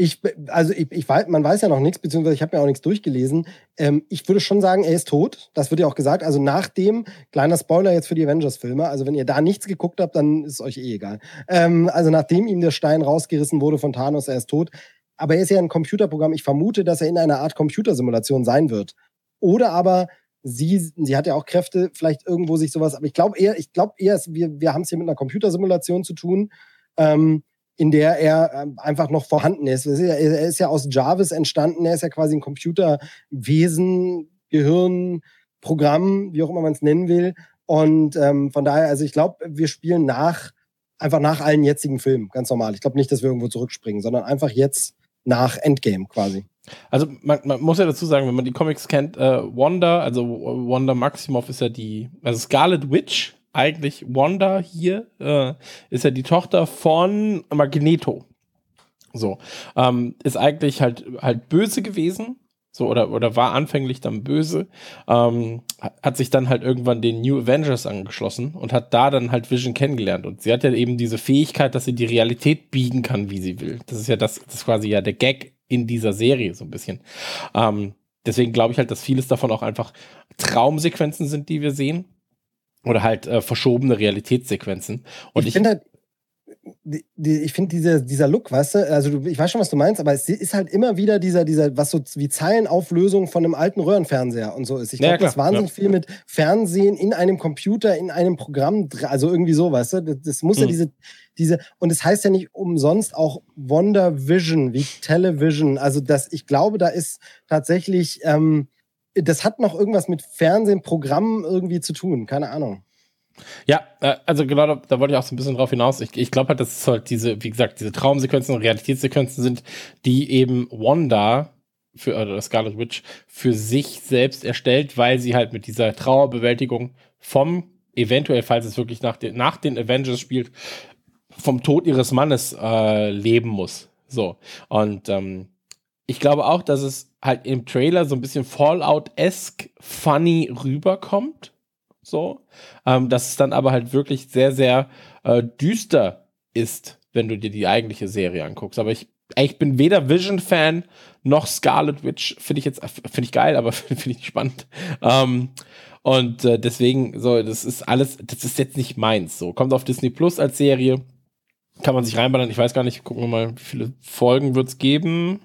Ich, also ich, ich weiß, man weiß ja noch nichts, beziehungsweise ich habe mir auch nichts durchgelesen. Ähm, ich würde schon sagen, er ist tot. Das wird ja auch gesagt. Also nach dem, kleiner Spoiler jetzt für die Avengers-Filme, also wenn ihr da nichts geguckt habt, dann ist euch eh egal. Ähm, also nachdem ihm der Stein rausgerissen wurde von Thanos, er ist tot. Aber er ist ja ein Computerprogramm. Ich vermute, dass er in einer Art Computersimulation sein wird. Oder aber sie, sie hat ja auch Kräfte, vielleicht irgendwo sich sowas, aber ich glaube eher, ich glaube eher, wir, wir haben es hier mit einer Computersimulation zu tun. Ähm, in der er ähm, einfach noch vorhanden ist. Er ist ja aus Jarvis entstanden, er ist ja quasi ein Computerwesen, Gehirn, Programm, wie auch immer man es nennen will. Und ähm, von daher, also ich glaube, wir spielen nach, einfach nach allen jetzigen Filmen, ganz normal. Ich glaube nicht, dass wir irgendwo zurückspringen, sondern einfach jetzt nach Endgame quasi. Also man, man muss ja dazu sagen, wenn man die Comics kennt, äh, Wanda, also Wanda Maximoff ist ja die, also Scarlet Witch eigentlich Wanda hier, äh, ist ja die Tochter von Magneto. So, ähm, ist eigentlich halt, halt böse gewesen, so oder, oder war anfänglich dann böse, ähm, hat sich dann halt irgendwann den New Avengers angeschlossen und hat da dann halt Vision kennengelernt. Und sie hat ja eben diese Fähigkeit, dass sie die Realität biegen kann, wie sie will. Das ist ja das, das ist quasi ja der Gag in dieser Serie so ein bisschen. Ähm, deswegen glaube ich halt, dass vieles davon auch einfach Traumsequenzen sind, die wir sehen oder halt äh, verschobene Realitätssequenzen. Und ich, ich finde halt, die, die, ich finde diese, dieser Look, weißt du, also du, ich weiß schon, was du meinst, aber es ist halt immer wieder dieser, dieser, was so wie Zeilenauflösung von einem alten Röhrenfernseher und so ist. Ich glaube, ja, das ist wahnsinnig ja. viel mit Fernsehen in einem Computer, in einem Programm, also irgendwie so, weißt du, das, das muss mhm. ja diese, diese, und es das heißt ja nicht umsonst auch Wonder Vision, wie Television, also das, ich glaube, da ist tatsächlich, ähm, das hat noch irgendwas mit Fernsehen, Programmen irgendwie zu tun, keine Ahnung. Ja, äh, also genau, da, da, wollte ich auch so ein bisschen drauf hinaus. Ich, ich glaube halt, dass es halt diese, wie gesagt, diese Traumsequenzen und Realitätssequenzen sind, die eben Wanda für oder Scarlet Witch für sich selbst erstellt, weil sie halt mit dieser Trauerbewältigung vom eventuell, falls es wirklich nach den, nach den Avengers spielt, vom Tod ihres Mannes äh, leben muss. So. Und ähm, ich glaube auch, dass es halt im Trailer so ein bisschen Fallout-esque funny rüberkommt so, ähm, dass es dann aber halt wirklich sehr, sehr äh, düster ist, wenn du dir die eigentliche Serie anguckst. Aber ich, ich bin weder Vision-Fan noch Scarlet Witch. Finde ich jetzt, finde ich geil, aber *laughs* finde ich spannend. Ähm, und äh, deswegen, so, das ist alles, das ist jetzt nicht meins. So, kommt auf Disney Plus als Serie. Kann man sich reinballern. Ich weiß gar nicht, gucken wir mal, wie viele Folgen wird es geben.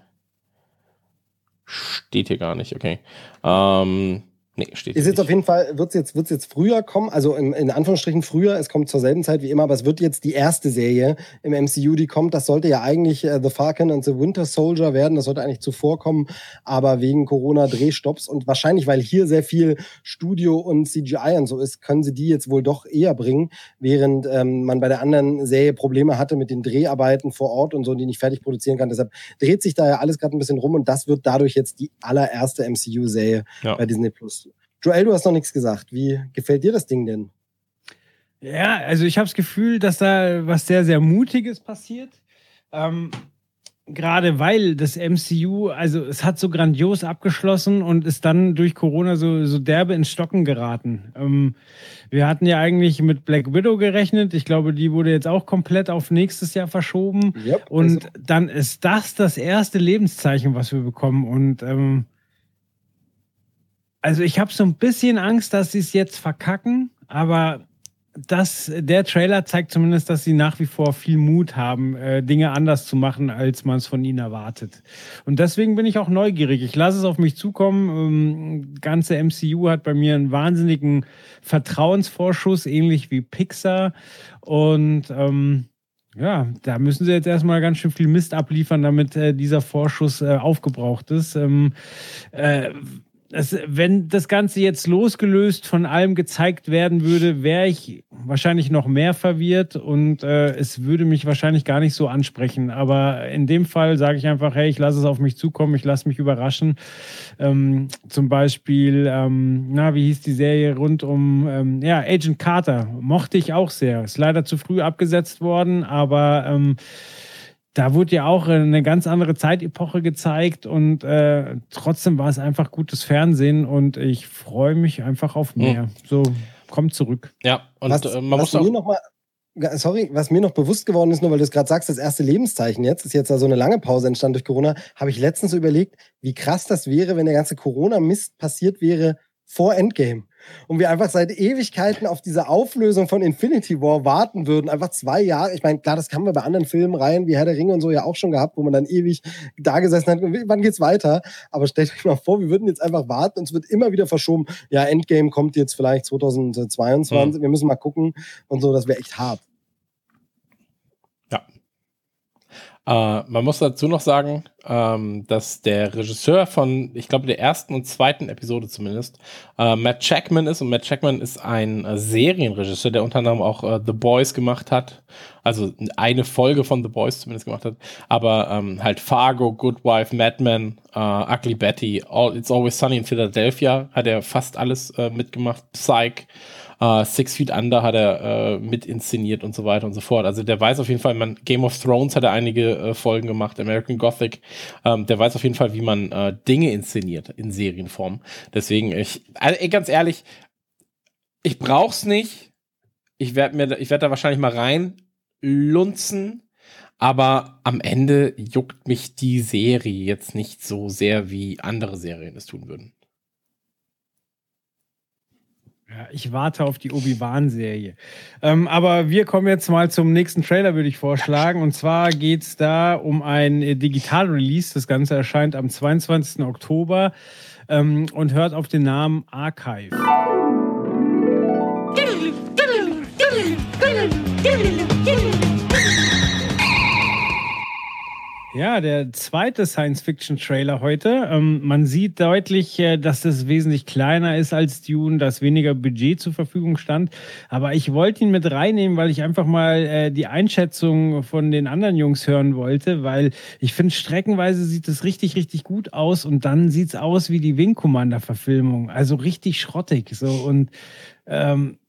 Steht hier gar nicht, okay. Ähm, Nee, steht ist jetzt nicht. auf jeden Fall, wird es jetzt, wird's jetzt früher kommen, also in, in, Anführungsstrichen früher, es kommt zur selben Zeit wie immer, aber es wird jetzt die erste Serie im MCU, die kommt. Das sollte ja eigentlich äh, The Falcon and the Winter Soldier werden, das sollte eigentlich zuvor kommen, aber wegen Corona-Drehstopps und wahrscheinlich, weil hier sehr viel Studio und CGI und so ist, können sie die jetzt wohl doch eher bringen, während ähm, man bei der anderen Serie Probleme hatte mit den Dreharbeiten vor Ort und so, die nicht fertig produzieren kann. Deshalb dreht sich da ja alles gerade ein bisschen rum und das wird dadurch jetzt die allererste MCU-Serie ja. bei Disney Plus. Joel, du hast noch nichts gesagt. Wie gefällt dir das Ding denn? Ja, also ich habe das Gefühl, dass da was sehr, sehr Mutiges passiert. Ähm, Gerade weil das MCU, also es hat so grandios abgeschlossen und ist dann durch Corona so, so derbe ins Stocken geraten. Ähm, wir hatten ja eigentlich mit Black Widow gerechnet. Ich glaube, die wurde jetzt auch komplett auf nächstes Jahr verschoben. Yep, und also. dann ist das das erste Lebenszeichen, was wir bekommen. Und ähm, also ich habe so ein bisschen Angst, dass sie es jetzt verkacken, aber das, der Trailer zeigt zumindest, dass sie nach wie vor viel Mut haben, äh, Dinge anders zu machen, als man es von ihnen erwartet. Und deswegen bin ich auch neugierig. Ich lasse es auf mich zukommen. Ähm, ganze MCU hat bei mir einen wahnsinnigen Vertrauensvorschuss, ähnlich wie Pixar. Und ähm, ja, da müssen sie jetzt erstmal ganz schön viel Mist abliefern, damit äh, dieser Vorschuss äh, aufgebraucht ist. Ähm, äh, das, wenn das Ganze jetzt losgelöst von allem gezeigt werden würde, wäre ich wahrscheinlich noch mehr verwirrt und äh, es würde mich wahrscheinlich gar nicht so ansprechen. Aber in dem Fall sage ich einfach, hey, ich lasse es auf mich zukommen, ich lasse mich überraschen. Ähm, zum Beispiel, ähm, na, wie hieß die Serie rund um, ähm, ja, Agent Carter, mochte ich auch sehr. Ist leider zu früh abgesetzt worden, aber ähm, da wurde ja auch eine ganz andere Zeitepoche gezeigt und äh, trotzdem war es einfach gutes Fernsehen und ich freue mich einfach auf mehr. Mhm. So, kommt zurück. Ja, und was, äh, man was muss auch. Noch mal, sorry, was mir noch bewusst geworden ist, nur weil du es gerade sagst, das erste Lebenszeichen jetzt, ist jetzt da so eine lange Pause entstanden durch Corona, habe ich letztens so überlegt, wie krass das wäre, wenn der ganze Corona-Mist passiert wäre vor Endgame und wir einfach seit Ewigkeiten auf diese Auflösung von Infinity War warten würden. Einfach zwei Jahre. Ich meine, klar, das haben wir bei anderen Filmreihen wie Herr der Ringe und so ja auch schon gehabt, wo man dann ewig da gesessen hat. Wann geht's weiter? Aber stellt euch mal vor, wir würden jetzt einfach warten und es wird immer wieder verschoben. Ja, Endgame kommt jetzt vielleicht 2022. Mhm. Wir müssen mal gucken und so. Das wäre echt hart. Äh, man muss dazu noch sagen, ähm, dass der Regisseur von, ich glaube, der ersten und zweiten Episode zumindest, äh, Matt Jackman ist. Und Matt Jackman ist ein äh, Serienregisseur, der unter anderem auch äh, The Boys gemacht hat. Also eine Folge von The Boys zumindest gemacht hat. Aber ähm, halt Fargo, Good Wife, Mad Men, äh, Ugly Betty, All, It's Always Sunny in Philadelphia hat er fast alles äh, mitgemacht. Psych. Uh, Six Feet Under hat er äh, mit inszeniert und so weiter und so fort. Also der weiß auf jeden Fall, man, Game of Thrones hat er einige äh, Folgen gemacht, American Gothic. Ähm, der weiß auf jeden Fall, wie man Dinge inszeniert in Serienform. Deswegen, ich, also, ganz ehrlich, ich brauch's nicht. Ich werde mir, ich werde da wahrscheinlich mal rein lunzen. Aber am Ende juckt mich die Serie jetzt nicht so sehr, wie andere Serien es tun würden. Ja, ich warte auf die Obi-Wan-Serie. Ähm, aber wir kommen jetzt mal zum nächsten Trailer, würde ich vorschlagen. Und zwar geht es da um ein äh, Digital-Release. Das Ganze erscheint am 22. Oktober ähm, und hört auf den Namen Archive. Ja, der zweite Science-Fiction-Trailer heute. Ähm, man sieht deutlich, äh, dass es wesentlich kleiner ist als Dune, dass weniger Budget zur Verfügung stand. Aber ich wollte ihn mit reinnehmen, weil ich einfach mal äh, die Einschätzung von den anderen Jungs hören wollte, weil ich finde, streckenweise sieht es richtig, richtig gut aus und dann sieht es aus wie die Wing Commander-Verfilmung. Also richtig schrottig. So und ähm,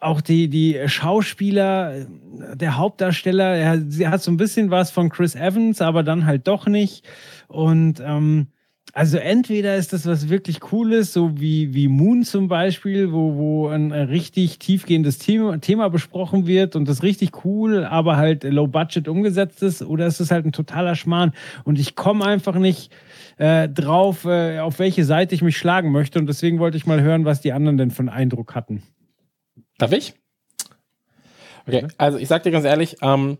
auch die, die Schauspieler, der Hauptdarsteller, er, sie hat so ein bisschen was von Chris Evans, aber dann halt doch nicht. Und ähm, also entweder ist das was wirklich Cooles, so wie, wie Moon zum Beispiel, wo, wo ein richtig tiefgehendes Thema, Thema besprochen wird und das richtig cool, aber halt low budget umgesetzt ist, oder ist es halt ein totaler Schmarrn und ich komme einfach nicht äh, drauf, äh, auf welche Seite ich mich schlagen möchte und deswegen wollte ich mal hören, was die anderen denn von Eindruck hatten. Darf ich? Okay, also ich sag dir ganz ehrlich, ähm,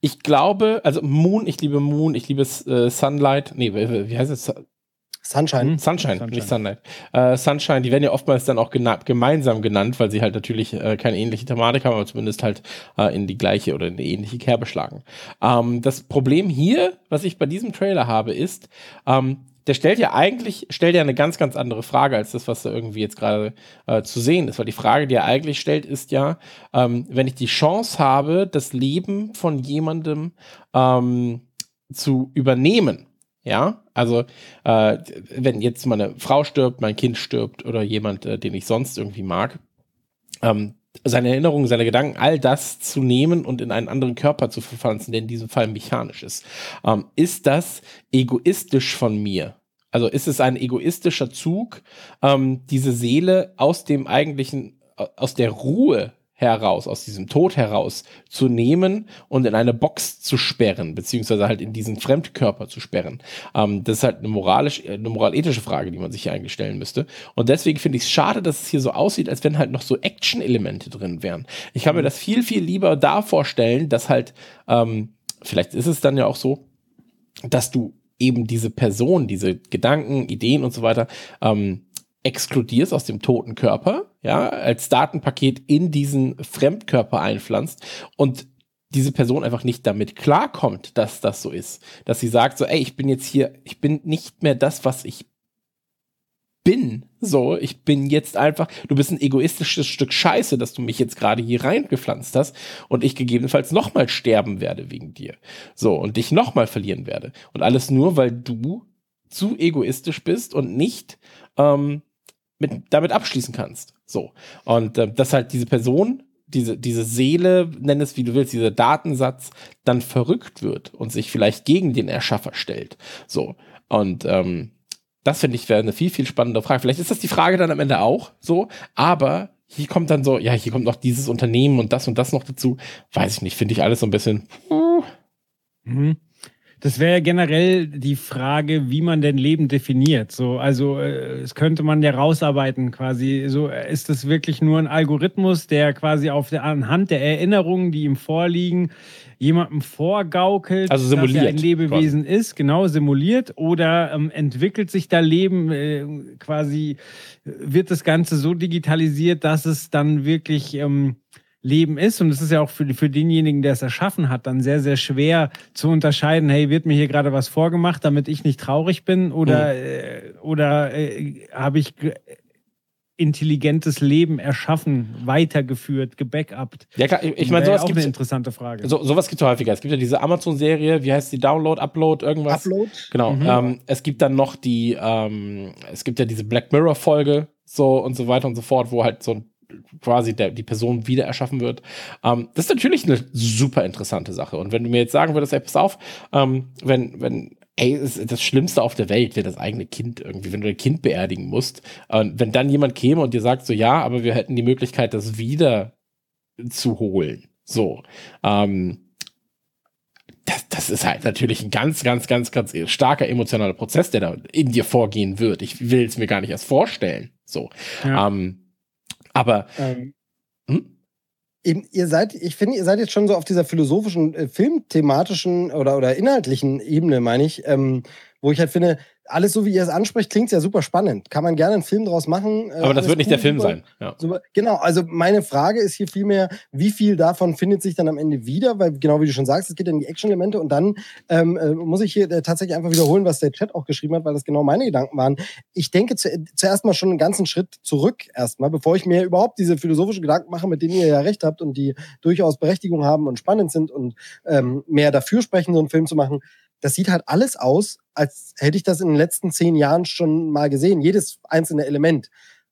ich glaube, also Moon, ich liebe Moon, ich liebe äh, Sunlight, nee, wie heißt es? Sunshine. Hm, Sunshine, Sunshine, nicht Sunlight. Äh, Sunshine, die werden ja oftmals dann auch gena gemeinsam genannt, weil sie halt natürlich äh, keine ähnliche Thematik haben, aber zumindest halt äh, in die gleiche oder in die ähnliche Kerbe schlagen. Ähm, das Problem hier, was ich bei diesem Trailer habe, ist, ähm, der stellt ja eigentlich, stellt ja eine ganz, ganz andere Frage als das, was da irgendwie jetzt gerade äh, zu sehen ist. Weil die Frage, die er eigentlich stellt, ist ja, ähm, wenn ich die Chance habe, das Leben von jemandem ähm, zu übernehmen, ja, also äh, wenn jetzt meine Frau stirbt, mein Kind stirbt oder jemand, äh, den ich sonst irgendwie mag, ähm, seine Erinnerungen, seine Gedanken, all das zu nehmen und in einen anderen Körper zu verpflanzen, der in diesem Fall mechanisch ist. Ähm, ist das egoistisch von mir? Also ist es ein egoistischer Zug, ähm, diese Seele aus dem eigentlichen, aus der Ruhe heraus, aus diesem Tod heraus zu nehmen und in eine Box zu sperren, beziehungsweise halt in diesen Fremdkörper zu sperren. Ähm, das ist halt eine moralisch, äh, eine moralethische Frage, die man sich hier eigentlich stellen müsste. Und deswegen finde ich es schade, dass es hier so aussieht, als wenn halt noch so Action-Elemente drin wären. Ich kann mir das viel, viel lieber da vorstellen, dass halt, ähm, vielleicht ist es dann ja auch so, dass du eben diese Person, diese Gedanken, Ideen und so weiter, ähm, exkludierst aus dem toten Körper, ja, als Datenpaket in diesen Fremdkörper einpflanzt und diese Person einfach nicht damit klarkommt, dass das so ist. Dass sie sagt so, ey, ich bin jetzt hier, ich bin nicht mehr das, was ich bin. So, ich bin jetzt einfach, du bist ein egoistisches Stück Scheiße, dass du mich jetzt gerade hier reingepflanzt hast und ich gegebenenfalls nochmal sterben werde wegen dir. So, und dich nochmal verlieren werde. Und alles nur, weil du zu egoistisch bist und nicht ähm, mit, damit abschließen kannst. So. Und äh, dass halt diese Person, diese, diese Seele, nenn es wie du willst, dieser Datensatz dann verrückt wird und sich vielleicht gegen den Erschaffer stellt. So. Und ähm, das finde ich wäre eine viel, viel spannende Frage. Vielleicht ist das die Frage dann am Ende auch so, aber hier kommt dann so, ja, hier kommt noch dieses Unternehmen und das und das noch dazu. Weiß ich nicht, finde ich alles so ein bisschen. Uh. Mhm. Das wäre generell die Frage, wie man denn Leben definiert. So, also äh, es könnte man ja rausarbeiten quasi. So ist das wirklich nur ein Algorithmus, der quasi auf der anhand der Erinnerungen, die ihm vorliegen, jemandem vorgaukelt, also simuliert, dass er ein Lebewesen quasi. ist, genau simuliert, oder ähm, entwickelt sich da Leben äh, quasi, wird das Ganze so digitalisiert, dass es dann wirklich ähm, Leben ist. Und es ist ja auch für, für denjenigen, der es erschaffen hat, dann sehr, sehr schwer zu unterscheiden, hey, wird mir hier gerade was vorgemacht, damit ich nicht traurig bin? Oder, mhm. äh, oder äh, habe ich intelligentes Leben erschaffen, weitergeführt, gebackupt? Ja, klar, ich, ich meine, sowas gibt eine interessante Frage. So, sowas gibt es häufiger. Es gibt ja diese Amazon-Serie, wie heißt die? Download, Upload, irgendwas? Upload. Genau. Mhm. Ähm, es gibt dann noch die, ähm, es gibt ja diese Black Mirror-Folge, so und so weiter und so fort, wo halt so ein quasi der, die Person wieder erschaffen wird. Ähm, das ist natürlich eine super interessante Sache. Und wenn du mir jetzt sagen würdest, ey, pass auf, ähm, wenn, wenn, ey, das Schlimmste auf der Welt wäre das eigene Kind irgendwie, wenn du dein Kind beerdigen musst. Und wenn dann jemand käme und dir sagt so, ja, aber wir hätten die Möglichkeit, das wieder zu holen. So. Ähm, das, das ist halt natürlich ein ganz, ganz, ganz, ganz starker emotionaler Prozess, der da in dir vorgehen wird. Ich will es mir gar nicht erst vorstellen. So. Ja. Ähm, Aber Ähm, hm? eben, ihr seid, ich finde, ihr seid jetzt schon so auf dieser philosophischen, äh, filmthematischen oder, oder inhaltlichen Ebene, meine ich, ähm, wo ich halt finde, alles so wie ihr es anspricht, klingt ja super spannend. Kann man gerne einen Film draus machen. äh, aber das wird nicht der Film sein. Ja. Super. Genau, also meine Frage ist hier vielmehr, wie viel davon findet sich dann am Ende wieder? Weil genau wie du schon sagst, es geht in die Action-Elemente und dann ähm, äh, muss ich hier äh, tatsächlich einfach wiederholen, was der Chat auch geschrieben hat, weil das genau meine Gedanken waren. Ich denke zu, zuerst mal schon einen ganzen Schritt zurück erstmal, bevor ich mir überhaupt diese philosophischen Gedanken mache, mit denen ihr ja recht habt und die durchaus Berechtigung haben und spannend sind und ähm, mehr dafür sprechen, so einen Film zu machen. Das sieht halt alles aus, als hätte ich das in den letzten zehn Jahren schon mal gesehen. Jedes einzelne Element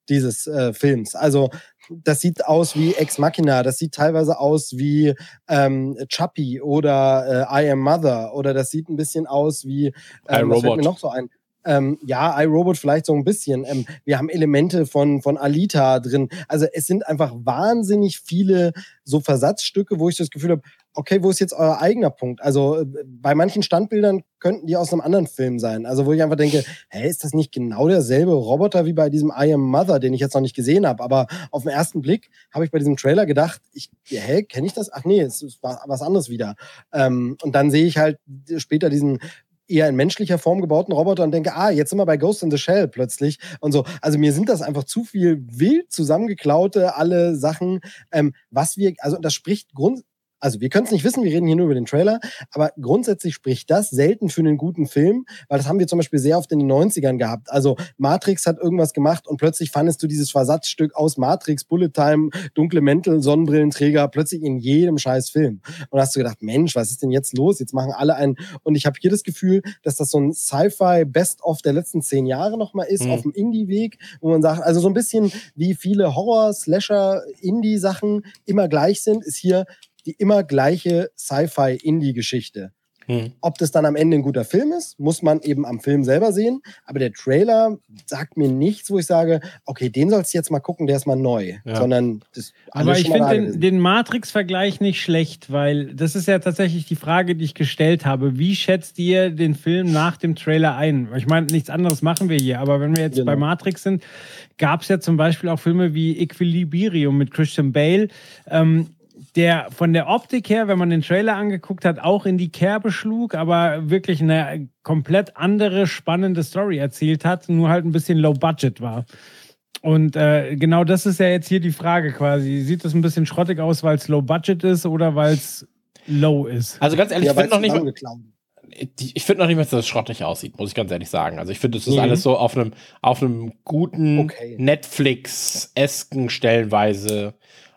dieses äh, Films. Also das sieht aus wie Ex Machina, das sieht teilweise aus wie ähm, Chappie oder äh, I Am Mother oder das sieht ein bisschen aus wie, ähm, was fällt mir noch so ein? Ähm, ja, iRobot vielleicht so ein bisschen. Ähm, wir haben Elemente von, von Alita drin. Also es sind einfach wahnsinnig viele so Versatzstücke, wo ich das Gefühl habe, okay, wo ist jetzt euer eigener Punkt? Also bei manchen Standbildern könnten die aus einem anderen Film sein. Also wo ich einfach denke, hä, ist das nicht genau derselbe Roboter wie bei diesem I Am Mother, den ich jetzt noch nicht gesehen habe? Aber auf den ersten Blick habe ich bei diesem Trailer gedacht, ich, hä, kenne ich das? Ach nee, es ist wa- was anderes wieder. Ähm, und dann sehe ich halt später diesen eher in menschlicher Form gebauten Roboter und denke, ah, jetzt sind wir bei Ghost in the Shell plötzlich und so. Also mir sind das einfach zu viel wild zusammengeklaute, alle Sachen, ähm, was wir, also das spricht Grund, also wir können es nicht wissen, wir reden hier nur über den Trailer, aber grundsätzlich spricht das selten für einen guten Film, weil das haben wir zum Beispiel sehr oft in den 90ern gehabt. Also Matrix hat irgendwas gemacht und plötzlich fandest du dieses Versatzstück aus Matrix, Bullet Time, dunkle Mäntel, Sonnenbrillenträger plötzlich in jedem scheiß Film. Und hast du gedacht, Mensch, was ist denn jetzt los? Jetzt machen alle einen. Und ich habe hier das Gefühl, dass das so ein Sci-Fi Best-of der letzten zehn Jahre nochmal ist, Mhm. auf dem Indie-Weg, wo man sagt, also so ein bisschen wie viele Horror, Slasher, Indie-Sachen immer gleich sind, ist hier die immer gleiche Sci-Fi-Indie-Geschichte. Hm. Ob das dann am Ende ein guter Film ist, muss man eben am Film selber sehen. Aber der Trailer sagt mir nichts, wo ich sage, okay, den sollst du jetzt mal gucken, der ist mal neu. Ja. Sondern das Aber ich finde den, den Matrix-Vergleich nicht schlecht, weil das ist ja tatsächlich die Frage, die ich gestellt habe. Wie schätzt ihr den Film nach dem Trailer ein? Ich meine, nichts anderes machen wir hier, aber wenn wir jetzt Genau. bei Matrix sind, gab es ja zum Beispiel auch Filme wie Equilibrium mit Christian Bale. Ähm, der von der Optik her, wenn man den Trailer angeguckt hat, auch in die Kerbe schlug, aber wirklich eine komplett andere, spannende Story erzählt hat, nur halt ein bisschen low budget war. Und äh, genau das ist ja jetzt hier die Frage quasi. Sieht das ein bisschen schrottig aus, weil es low budget ist oder weil es low ist? Also ganz ehrlich, ja, ich finde noch nicht mal, ich finde noch nicht mal, dass das schrottig aussieht, muss ich ganz ehrlich sagen. Also ich finde, das ist Mhm. alles so auf einem, auf einem guten Okay. Netflix-esken stellenweise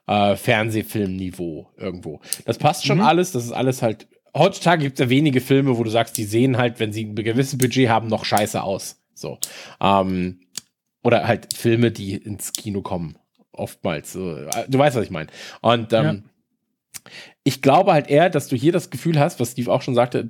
äh, Fernsehfilmniveau irgendwo. Das passt schon Mhm. alles, das ist alles halt. Heutzutage gibt es ja wenige Filme, wo du sagst, die sehen halt, wenn sie ein gewisses Budget haben, noch scheiße aus. So. Ähm, oder halt Filme, die ins Kino kommen. Oftmals. So. Du weißt, was ich meine. Und ähm, ich glaube halt eher, dass du hier das Gefühl hast, was Steve auch schon sagte,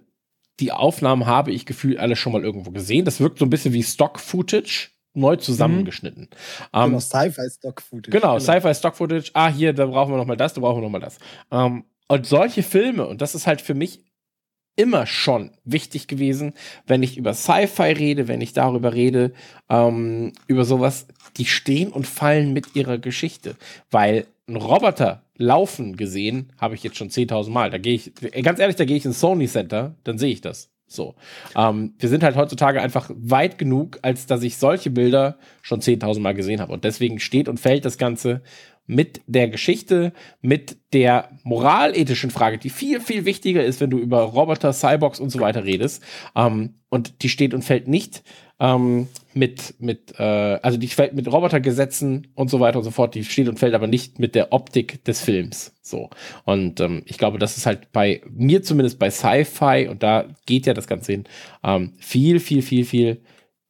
die Aufnahmen habe ich gefühlt alle schon mal irgendwo gesehen. Das wirkt so ein bisschen wie Stock-Footage, neu zusammengeschnitten. Ähm, Genau, Sci-Fi-Stock-Footage. Genau, Sci-Fi Stock Footage. Ah, hier, da brauchen wir noch mal das, da brauchen wir noch mal das. Ähm, und solche Filme, und das ist halt für mich immer schon wichtig gewesen, wenn ich über Sci-Fi rede, wenn ich darüber rede, ähm, über sowas, die stehen und fallen mit ihrer Geschichte. Weil ein Roboter laufen gesehen, habe ich jetzt schon 10.000 Mal. Da gehe ich, ganz ehrlich, da gehe ich ins Sony Center, dann sehe ich das. So. Ähm, wir sind halt heutzutage einfach weit genug, als dass ich solche Bilder schon 10.000 Mal gesehen habe. Und deswegen steht und fällt das Ganze mit der Geschichte, mit der moralethischen Frage, die viel, viel wichtiger ist, wenn du über Roboter, Cyborgs und so weiter redest. Ähm, und die steht und fällt nicht ähm, mit, mit, äh, also die fällt mit Robotergesetzen und so weiter und so fort, die steht und fällt aber nicht mit der Optik des Films. So. Und ähm, ich glaube, das ist halt bei mir zumindest bei Sci-Fi, und da geht ja das Ganze hin, ähm, viel, viel, viel, viel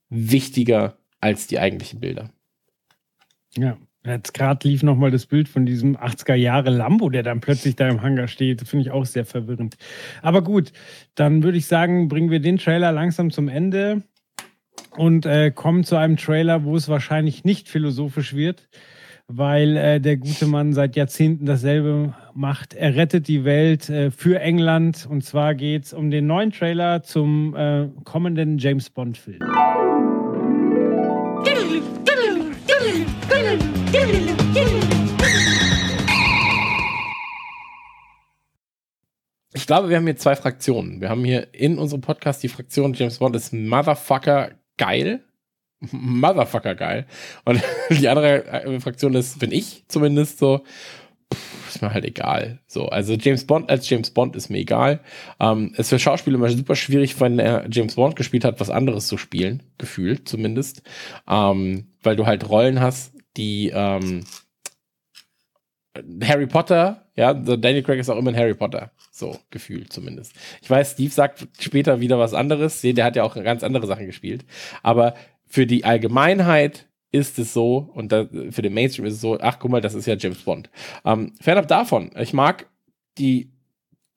wichtiger als die eigentlichen Bilder. Ja. Jetzt gerade lief nochmal das Bild von diesem 80er Jahre Lambo, der dann plötzlich da im Hangar steht. Finde ich auch sehr verwirrend. Aber gut, dann würde ich sagen, bringen wir den Trailer langsam zum Ende und äh, kommen zu einem Trailer, wo es wahrscheinlich nicht philosophisch wird, weil äh, der gute Mann seit Jahrzehnten dasselbe macht. Er rettet die Welt äh, für England und zwar geht es um den neuen Trailer zum äh, kommenden James Bond-Film. Ich glaube, wir haben hier zwei Fraktionen. Wir haben hier in unserem Podcast die Fraktion James Bond ist Motherfucker geil. Motherfucker geil. Und *laughs* die andere äh, Fraktion ist, bin ich zumindest so, pff, ist mir halt egal. So, also James Bond als James Bond ist mir egal. Ähm, es ist für Schauspieler immer super schwierig, wenn er James Bond gespielt hat, was anderes zu spielen, gefühlt zumindest. Ähm, weil du halt Rollen hast, die ähm, Harry Potter, ja, Daniel Craig ist auch immer ein Harry Potter. So, gefühlt zumindest. Ich weiß, Steve sagt später wieder was anderes. Der hat ja auch ganz andere Sachen gespielt. Aber für die Allgemeinheit ist es so, und da, für den Mainstream ist es so, ach guck mal, das ist ja James Bond. Ähm, fernab davon, ich mag die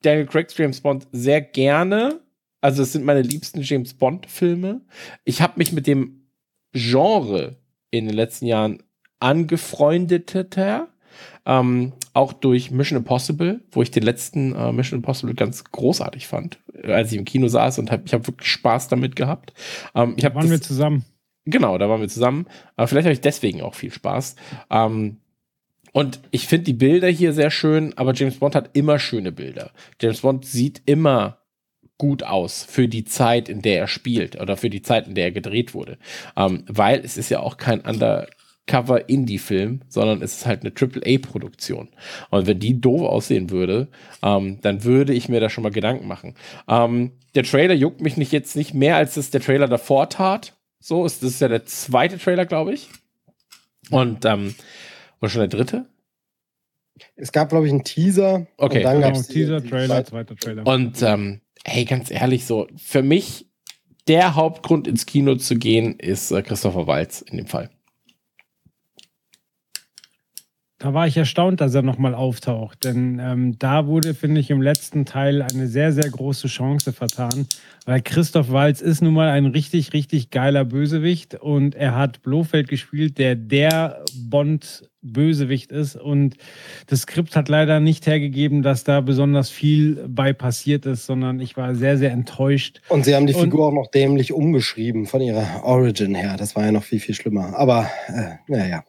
Daniel Craig James Bond sehr gerne. Also es sind meine liebsten James Bond-Filme. Ich habe mich mit dem Genre in den letzten Jahren angefreundeter. Ähm, auch durch Mission Impossible, wo ich den letzten äh, Mission Impossible ganz großartig fand, als ich im Kino saß und hab, ich habe wirklich Spaß damit gehabt. Ähm, ich hab Waren wir zusammen? Genau, da waren wir zusammen. Aber vielleicht habe ich deswegen auch viel Spaß. Ähm, und ich finde die Bilder hier sehr schön, aber James Bond hat immer schöne Bilder. James Bond sieht immer gut aus für die Zeit, in der er spielt oder für die Zeit, in der er gedreht wurde. Ähm, weil es ist ja auch kein Undercover-Indie-Film, sondern es ist halt eine AAA-Produktion. Und wenn die doof aussehen würde, ähm, dann würde ich mir da schon mal Gedanken machen. Ähm, der Trailer juckt mich nicht jetzt nicht mehr, als es der Trailer davor tat. So ist das ist ja der zweite Trailer, glaube ich. Und ähm, oder schon der dritte? Es gab, glaube ich, einen Teaser. Okay, und dann okay. gab's die- Teaser, die Trailer, zweite- zweiter Trailer. Und ähm, hey, ganz ehrlich, so für mich der Hauptgrund ins Kino zu gehen ist äh, Christopher Waltz in dem Fall. Da war ich erstaunt, dass er nochmal auftaucht. Denn ähm, da wurde, finde ich, im letzten Teil eine sehr, sehr große Chance vertan. Weil Christoph Waltz ist nun mal ein richtig, richtig geiler Bösewicht. Und er hat Blofeld gespielt, der der Bond-Bösewicht ist. Und das Skript hat leider nicht hergegeben, dass da besonders viel bei passiert ist, sondern ich war sehr, sehr enttäuscht. Und sie haben die Und- Figur auch noch dämlich umgeschrieben von ihrer Origin her. Das war ja noch viel, viel schlimmer. Aber, äh, naja.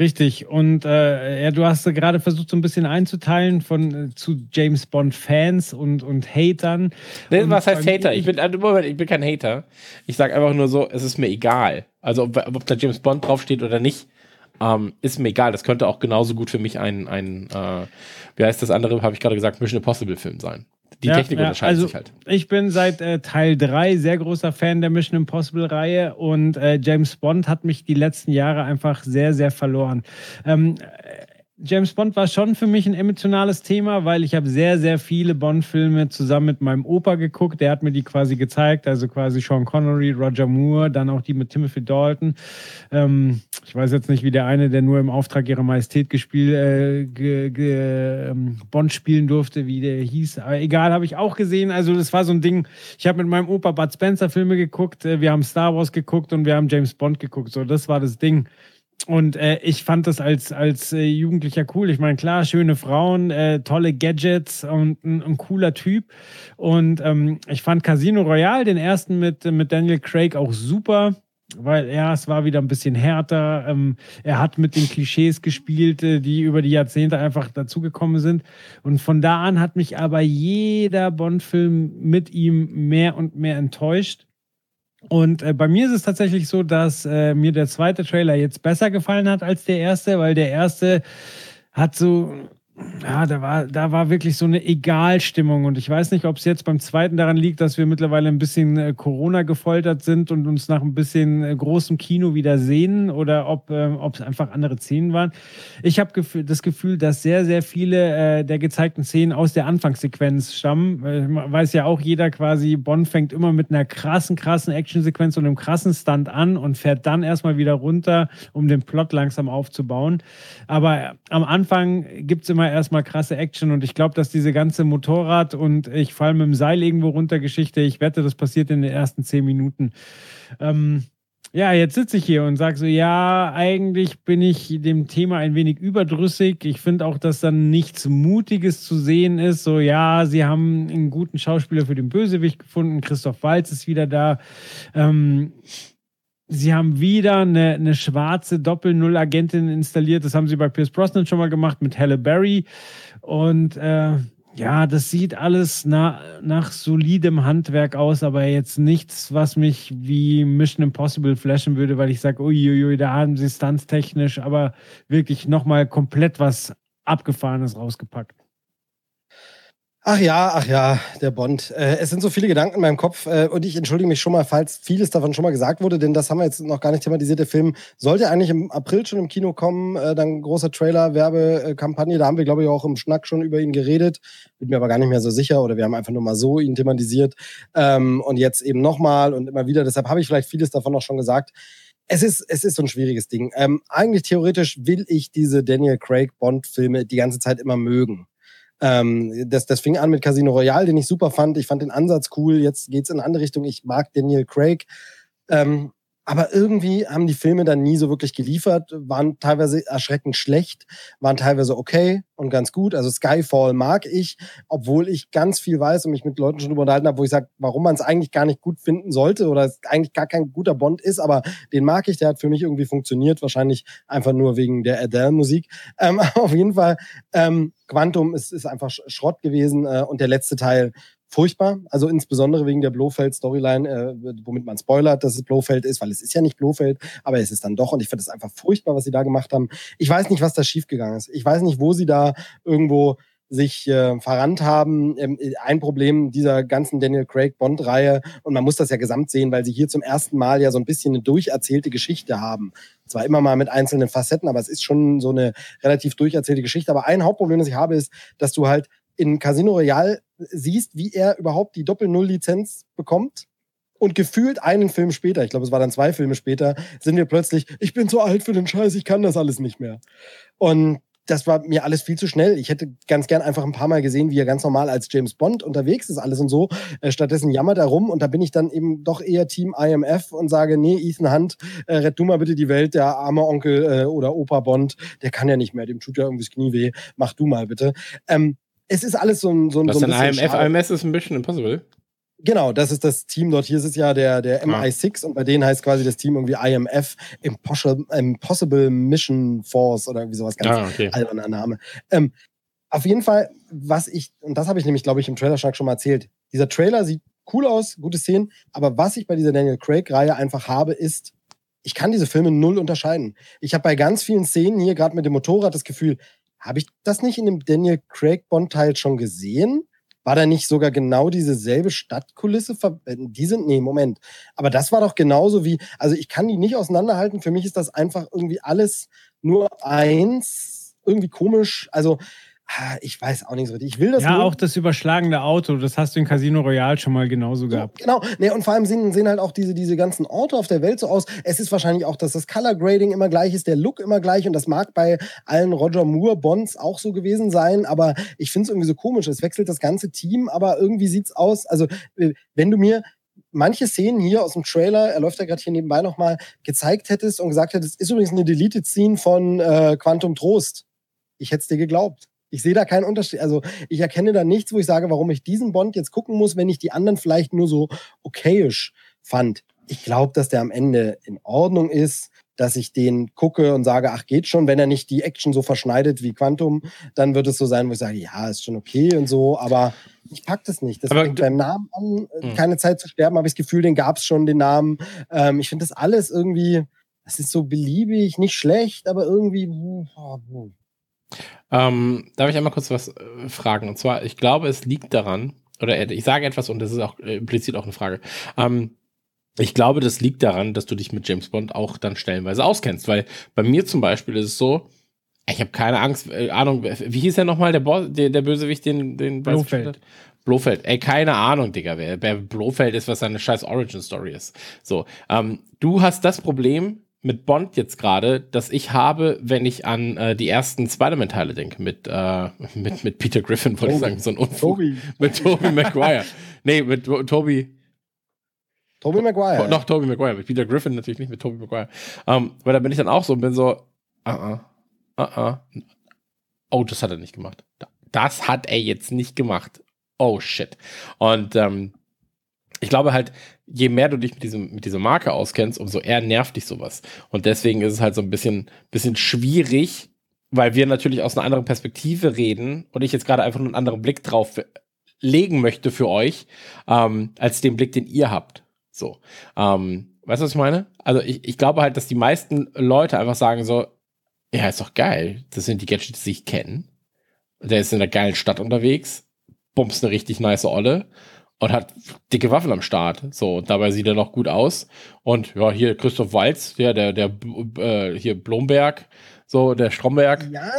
Richtig. Und äh, ja, du hast gerade versucht, so ein bisschen einzuteilen von äh, zu James Bond-Fans und, und Hatern. Nee, Und was heißt Hater? Ich bin, also, Moment, ich bin kein Hater. Ich sage einfach nur so, es ist mir egal. Also ob, ob da James Bond draufsteht oder nicht, ähm, ist mir egal. Das könnte auch genauso gut für mich ein, ein äh, wie heißt das andere, habe ich gerade gesagt, Mission Impossible Film sein. Die Ja, Technik ja, unterscheidet also sich halt. Ich bin seit äh, Teil 3 sehr großer Fan der Mission Impossible-Reihe und äh, James Bond hat mich die letzten Jahre einfach sehr, sehr verloren. Ähm, äh, James Bond war schon für mich ein emotionales Thema, weil ich habe sehr, sehr viele Bond-Filme zusammen mit meinem Opa geguckt. Der hat mir die quasi gezeigt, also quasi Sean Connery, Roger Moore, dann auch die mit Timothy Dalton. Ähm, ich weiß jetzt nicht, wie der eine, der nur im Auftrag ihrer Majestät gespielt, äh, ge, ge, ähm, Bond spielen durfte, wie der hieß. Aber egal, habe ich auch gesehen. Also das war so ein Ding. Ich habe mit meinem Opa Bud Spencer Filme geguckt, äh, wir haben Star Wars geguckt und wir haben James Bond geguckt. So, das war das Ding. Und äh, ich fand das als, als äh, Jugendlicher cool. Ich meine, klar, schöne Frauen, äh, tolle Gadgets und ein, ein cooler Typ. Und ähm, ich fand Casino Royale, den ersten mit, mit Daniel Craig, auch super. Weil ja, es war wieder ein bisschen härter. Ähm, er hat mit den Klischees gespielt, äh, die über die Jahrzehnte einfach dazugekommen sind. Und von da an hat mich aber jeder Bond-Film mit ihm mehr und mehr enttäuscht. Und äh, bei mir ist es tatsächlich so, dass äh, mir der zweite Trailer jetzt besser gefallen hat als der erste, weil der erste hat so, ja, da war, da war wirklich so eine Egalstimmung. Und ich weiß nicht, ob es jetzt beim zweiten daran liegt, dass wir mittlerweile ein bisschen äh, Corona gefoltert sind und uns nach ein bisschen äh, großem Kino wieder sehen oder ob es einfach andere Szenen waren. Ich habe das Gefühl, dass sehr, sehr viele äh, der gezeigten Szenen aus der Anfangssequenz stammen. Weiß ja auch jeder quasi, Bond fängt immer mit einer krassen, krassen Actionsequenz und einem krassen Stunt an und fährt dann erstmal wieder runter, um den Plot langsam aufzubauen. Aber am Anfang gibt es immer erstmal krasse Action und ich glaube, dass diese ganze Motorrad und ich falle mit dem Seil irgendwo runter Geschichte, ich wette, das passiert in den ersten zehn Minuten. Ähm, ja, jetzt sitze ich hier und sage so, ja, eigentlich bin ich dem Thema ein wenig überdrüssig. Ich finde auch, dass dann nichts Mutiges zu sehen ist. So, ja, sie haben einen guten Schauspieler für den Bösewicht gefunden. Christoph Waltz ist wieder da. Ähm, sie haben wieder eine, eine schwarze Doppel-Null-Agentin installiert. Das haben sie bei Pierce Brosnan schon mal gemacht mit Halle Berry. Und äh, ja, das sieht alles na, nach solidem Handwerk aus, aber jetzt nichts, was mich wie Mission Impossible flashen würde, weil ich sage, uiuiui, da haben sie stunts-technisch aber wirklich nochmal komplett was Abgefahrenes rausgepackt. Ach ja, ach ja, der Bond. Äh, es sind so viele Gedanken in meinem Kopf äh, und ich entschuldige mich schon mal, falls vieles davon schon mal gesagt wurde, denn das haben wir jetzt noch gar nicht thematisiert. Der Film sollte eigentlich im April schon im Kino kommen, äh, dann großer Trailer, Werbekampagne. Da haben wir, glaube ich, auch im Schnack schon über ihn geredet. Bin mir aber gar nicht mehr so sicher oder wir haben einfach nur mal so ihn thematisiert. Ähm, und jetzt eben nochmal und immer wieder. Deshalb habe ich vielleicht vieles davon noch schon gesagt. Es ist, es ist so ein schwieriges Ding. Ähm, eigentlich theoretisch will ich diese Daniel Craig Bond-Filme die ganze Zeit immer mögen. Ähm, das, das fing an mit Casino Royale, den ich super fand. Ich fand den Ansatz cool. Jetzt geht's in eine andere Richtung. Ich mag Daniel Craig. Ähm, aber irgendwie haben die Filme dann nie so wirklich geliefert, waren teilweise erschreckend schlecht, waren teilweise okay und ganz gut. Also Skyfall mag ich, obwohl ich ganz viel weiß und mich mit Leuten schon unterhalten habe, wo ich sage, warum man es eigentlich gar nicht gut finden sollte oder es eigentlich gar kein guter Bond ist, aber den mag ich, der hat für mich irgendwie funktioniert, wahrscheinlich einfach nur wegen der Adele-Musik. Ähm, *laughs* auf jeden Fall, ähm, Quantum ist, ist einfach Schrott gewesen äh, und der letzte Teil furchtbar. Also insbesondere wegen der Blofeld-Storyline, äh, womit man spoilert, dass es Blofeld ist, weil es ist ja nicht Blofeld, aber es ist dann doch. Und ich finde es einfach furchtbar, was sie da gemacht haben. Ich weiß nicht, was da schiefgegangen ist. Ich weiß nicht, wo sie da irgendwo sich äh, verrannt haben. Ähm, ein Problem dieser ganzen Daniel Craig Bond-Reihe, und man muss das ja gesamt sehen, weil sie hier zum ersten Mal ja so ein bisschen eine durcherzählte Geschichte haben. Zwar immer mal mit einzelnen Facetten, aber es ist schon so eine relativ durcherzählte Geschichte. Aber ein Hauptproblem, das ich habe, ist, dass du halt in Casino Royale siehst, wie er überhaupt die Doppel-Null-Lizenz bekommt. Und gefühlt einen Film später, ich glaube, es war dann zwei Filme später, sind wir plötzlich, ich bin zu alt für den Scheiß, ich kann das alles nicht mehr. Und das war mir alles viel zu schnell. Ich hätte ganz gern einfach ein paar Mal gesehen, wie er ganz normal als James Bond unterwegs ist, alles und so. Äh, stattdessen jammert er rum und da bin ich dann eben doch eher Team IMF und sage, nee, Ethan Hunt, äh, rett du mal bitte die Welt, der arme Onkel äh, oder Opa Bond, der kann ja nicht mehr, dem tut ja irgendwie das Knie weh, mach du mal bitte. Ähm, es ist alles so ein, so ein, Was so ein bisschen IMF, schade. IMS ist ein bisschen impossible. Genau, das ist das Team dort. Hier ist es ja der, der Ah. MI6 und bei denen heißt quasi das Team irgendwie IMF, Impossible, Impossible Mission Force oder irgendwie sowas ganz Ah, okay. alberner Name. Ähm, auf jeden Fall, was ich, und das habe ich nämlich, glaube ich, im Trailer-Schnack schon mal erzählt, dieser Trailer sieht cool aus, gute Szenen, aber was ich bei dieser Daniel Craig-Reihe einfach habe, ist, ich kann diese Filme null unterscheiden. Ich habe bei ganz vielen Szenen hier, gerade mit dem Motorrad, das Gefühl, habe ich das nicht in dem Daniel Craig Bond-Teil schon gesehen? War da nicht sogar genau dieselbe Stadtkulisse? äh, Die sind, nee, Moment. Aber das war doch genauso wie, also ich kann die nicht auseinanderhalten. Für mich ist das einfach irgendwie alles nur eins. Irgendwie komisch. Also, ich weiß auch nicht so richtig. Ich will das Ja, nur. auch das überschlagende Auto, das hast du in Casino Royale schon mal genauso gehabt. Genau, nee, und vor allem sehen, sehen halt auch diese, diese ganzen Orte auf der Welt so aus. Es ist wahrscheinlich auch, dass das Color Grading immer gleich ist, der Look immer gleich und das mag bei allen Roger Moore Bonds auch so gewesen sein, aber ich finde es irgendwie so komisch. Es wechselt das ganze Team, aber irgendwie sieht's aus. Also, äh, wenn du mir manche Szenen hier aus dem Trailer, er läuft ja gerade hier nebenbei nochmal, gezeigt hättest und gesagt hättest, ist übrigens eine Deleted Scene von äh, Quantum Trost. Ich hätte es dir geglaubt. Ich sehe da keinen Unterschied. Also ich erkenne da nichts, wo ich sage, warum ich diesen Bond jetzt gucken muss, wenn ich die anderen vielleicht nur so okayisch fand. Ich glaube, dass der am Ende in Ordnung ist, dass ich den gucke und sage, ach, geht schon. Wenn er nicht die Action so verschneidet wie Quantum, dann wird es so sein, wo ich sage, ja, ist schon okay und so, aber ich pack das nicht. Das Aber fängt beim Namen an, äh, Mhm. keine Zeit zu sterben, habe ich das Gefühl, den gab es schon, den Namen. Ähm, ich finde das alles irgendwie, das ist so beliebig, nicht schlecht, aber irgendwie. oh, oh. Ähm, darf ich einmal kurz was äh, fragen? Und zwar, ich glaube, es liegt daran, oder äh, ich sage etwas und das ist auch äh, implizit auch eine Frage. Ähm, ich glaube, das liegt daran, dass du dich mit James Bond auch dann stellenweise auskennst, weil bei mir zum Beispiel ist es so, ich habe keine Angst, äh, Ahnung, wie hieß er nochmal, der, Boss, der, der Bösewicht, den, den Blofeld. Blofeld, ey, keine Ahnung, Digga, wer, wer Blofeld ist, was seine scheiß Origin-Story ist. So, ähm, du hast das Problem mit Bond jetzt gerade, dass ich habe, wenn ich an äh, die ersten Spider-Man-Teile denke, mit, äh, *laughs* mit, mit Peter Griffin, wollte ich Toby. sagen, so ein Unfug. Toby. *laughs* Mit Tobey Maguire. nee, mit To- Toby, Toby Maguire. Noch Toby Maguire, mit Peter Griffin natürlich nicht mit Toby Maguire. Ähm, weil da bin ich dann auch so und bin so, ah, ah, ah, ah. Oh, das hat er nicht gemacht. Das hat er jetzt nicht gemacht. Oh shit. Und ähm, ich glaube halt, je mehr du dich mit, diesem, mit dieser Marke auskennst, umso eher nervt dich sowas. Und deswegen ist es halt so ein bisschen, bisschen schwierig, weil wir natürlich aus einer anderen Perspektive reden und ich jetzt gerade einfach nur einen anderen Blick drauf legen möchte für euch, ähm, als den Blick, den ihr habt. So. Ähm, weißt du, was ich meine? Also ich, ich glaube halt, dass die meisten Leute einfach sagen so, ja, ist doch geil. Das sind die Gadgets, die ich kenne. Der ist in einer geilen Stadt unterwegs, bumst eine richtig nice Olle und hat dicke Waffen am Start. So, dabei sieht er noch gut aus. Und ja, hier Christoph Walz, ja, der, der, äh, hier Blomberg, so der Stromberg. Ja,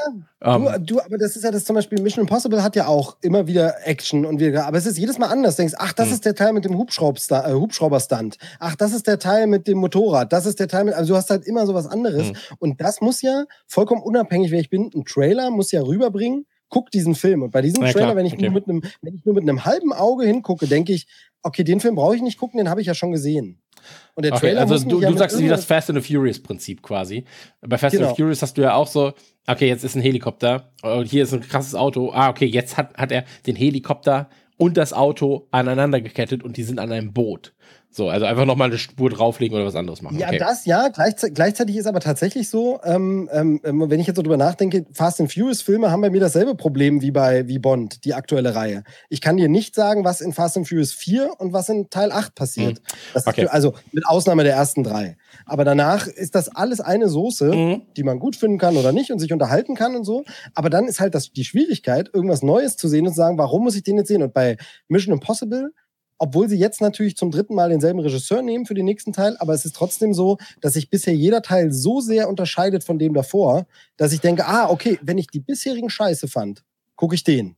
ähm, du, du, aber das ist ja das zum Beispiel, Mission Impossible hat ja auch immer wieder Action und wieder, aber es ist jedes Mal anders. Du denkst, ach, das mh. ist der Teil mit dem Hubschrauber, äh, Hubschrauberstand. Ach, das ist der Teil mit dem Motorrad. Das ist der Teil mit, also du hast halt immer so was anderes. Mh. Und das muss ja vollkommen unabhängig, wer ich bin, ein Trailer muss ja rüberbringen, guck diesen Film. Und bei diesem ja, Trailer, wenn ich, okay. nur mit einem, wenn ich nur mit einem halben Auge hingucke, denke ich, okay, den Film brauche ich nicht gucken, den habe ich ja schon gesehen. Und der okay, Trailer also du, ja du sagst wie das Fast and the Furious Prinzip quasi. Bei Fast genau. and the Furious hast du ja auch so, okay, jetzt ist ein Helikopter und hier ist ein krasses Auto. Ah, okay, jetzt hat, hat er den Helikopter und das Auto aneinander gekettet und die sind an einem Boot. So, also einfach nochmal eine Spur drauflegen oder was anderes machen. Ja, okay. das ja. Gleichzeitig, gleichzeitig ist aber tatsächlich so, ähm, ähm, ähm, wenn ich jetzt so drüber nachdenke, Fast and Furious Filme haben bei mir dasselbe Problem wie bei wie Bond, die aktuelle Reihe. Ich kann dir nicht sagen, was in Fast and Furious 4 und was in Teil 8 passiert. Mhm. Okay. Ist, also mit Ausnahme der ersten drei. Aber danach ist das alles eine Soße, mhm. die man gut finden kann oder nicht und sich unterhalten kann und so. Aber dann ist halt das, die Schwierigkeit, irgendwas Neues zu sehen und zu sagen, warum muss ich den jetzt sehen? Und bei Mission Impossible obwohl sie jetzt natürlich zum dritten Mal denselben Regisseur nehmen für den nächsten Teil, aber es ist trotzdem so, dass sich bisher jeder Teil so sehr unterscheidet von dem davor, dass ich denke, ah, okay, wenn ich die bisherigen Scheiße fand, gucke ich den.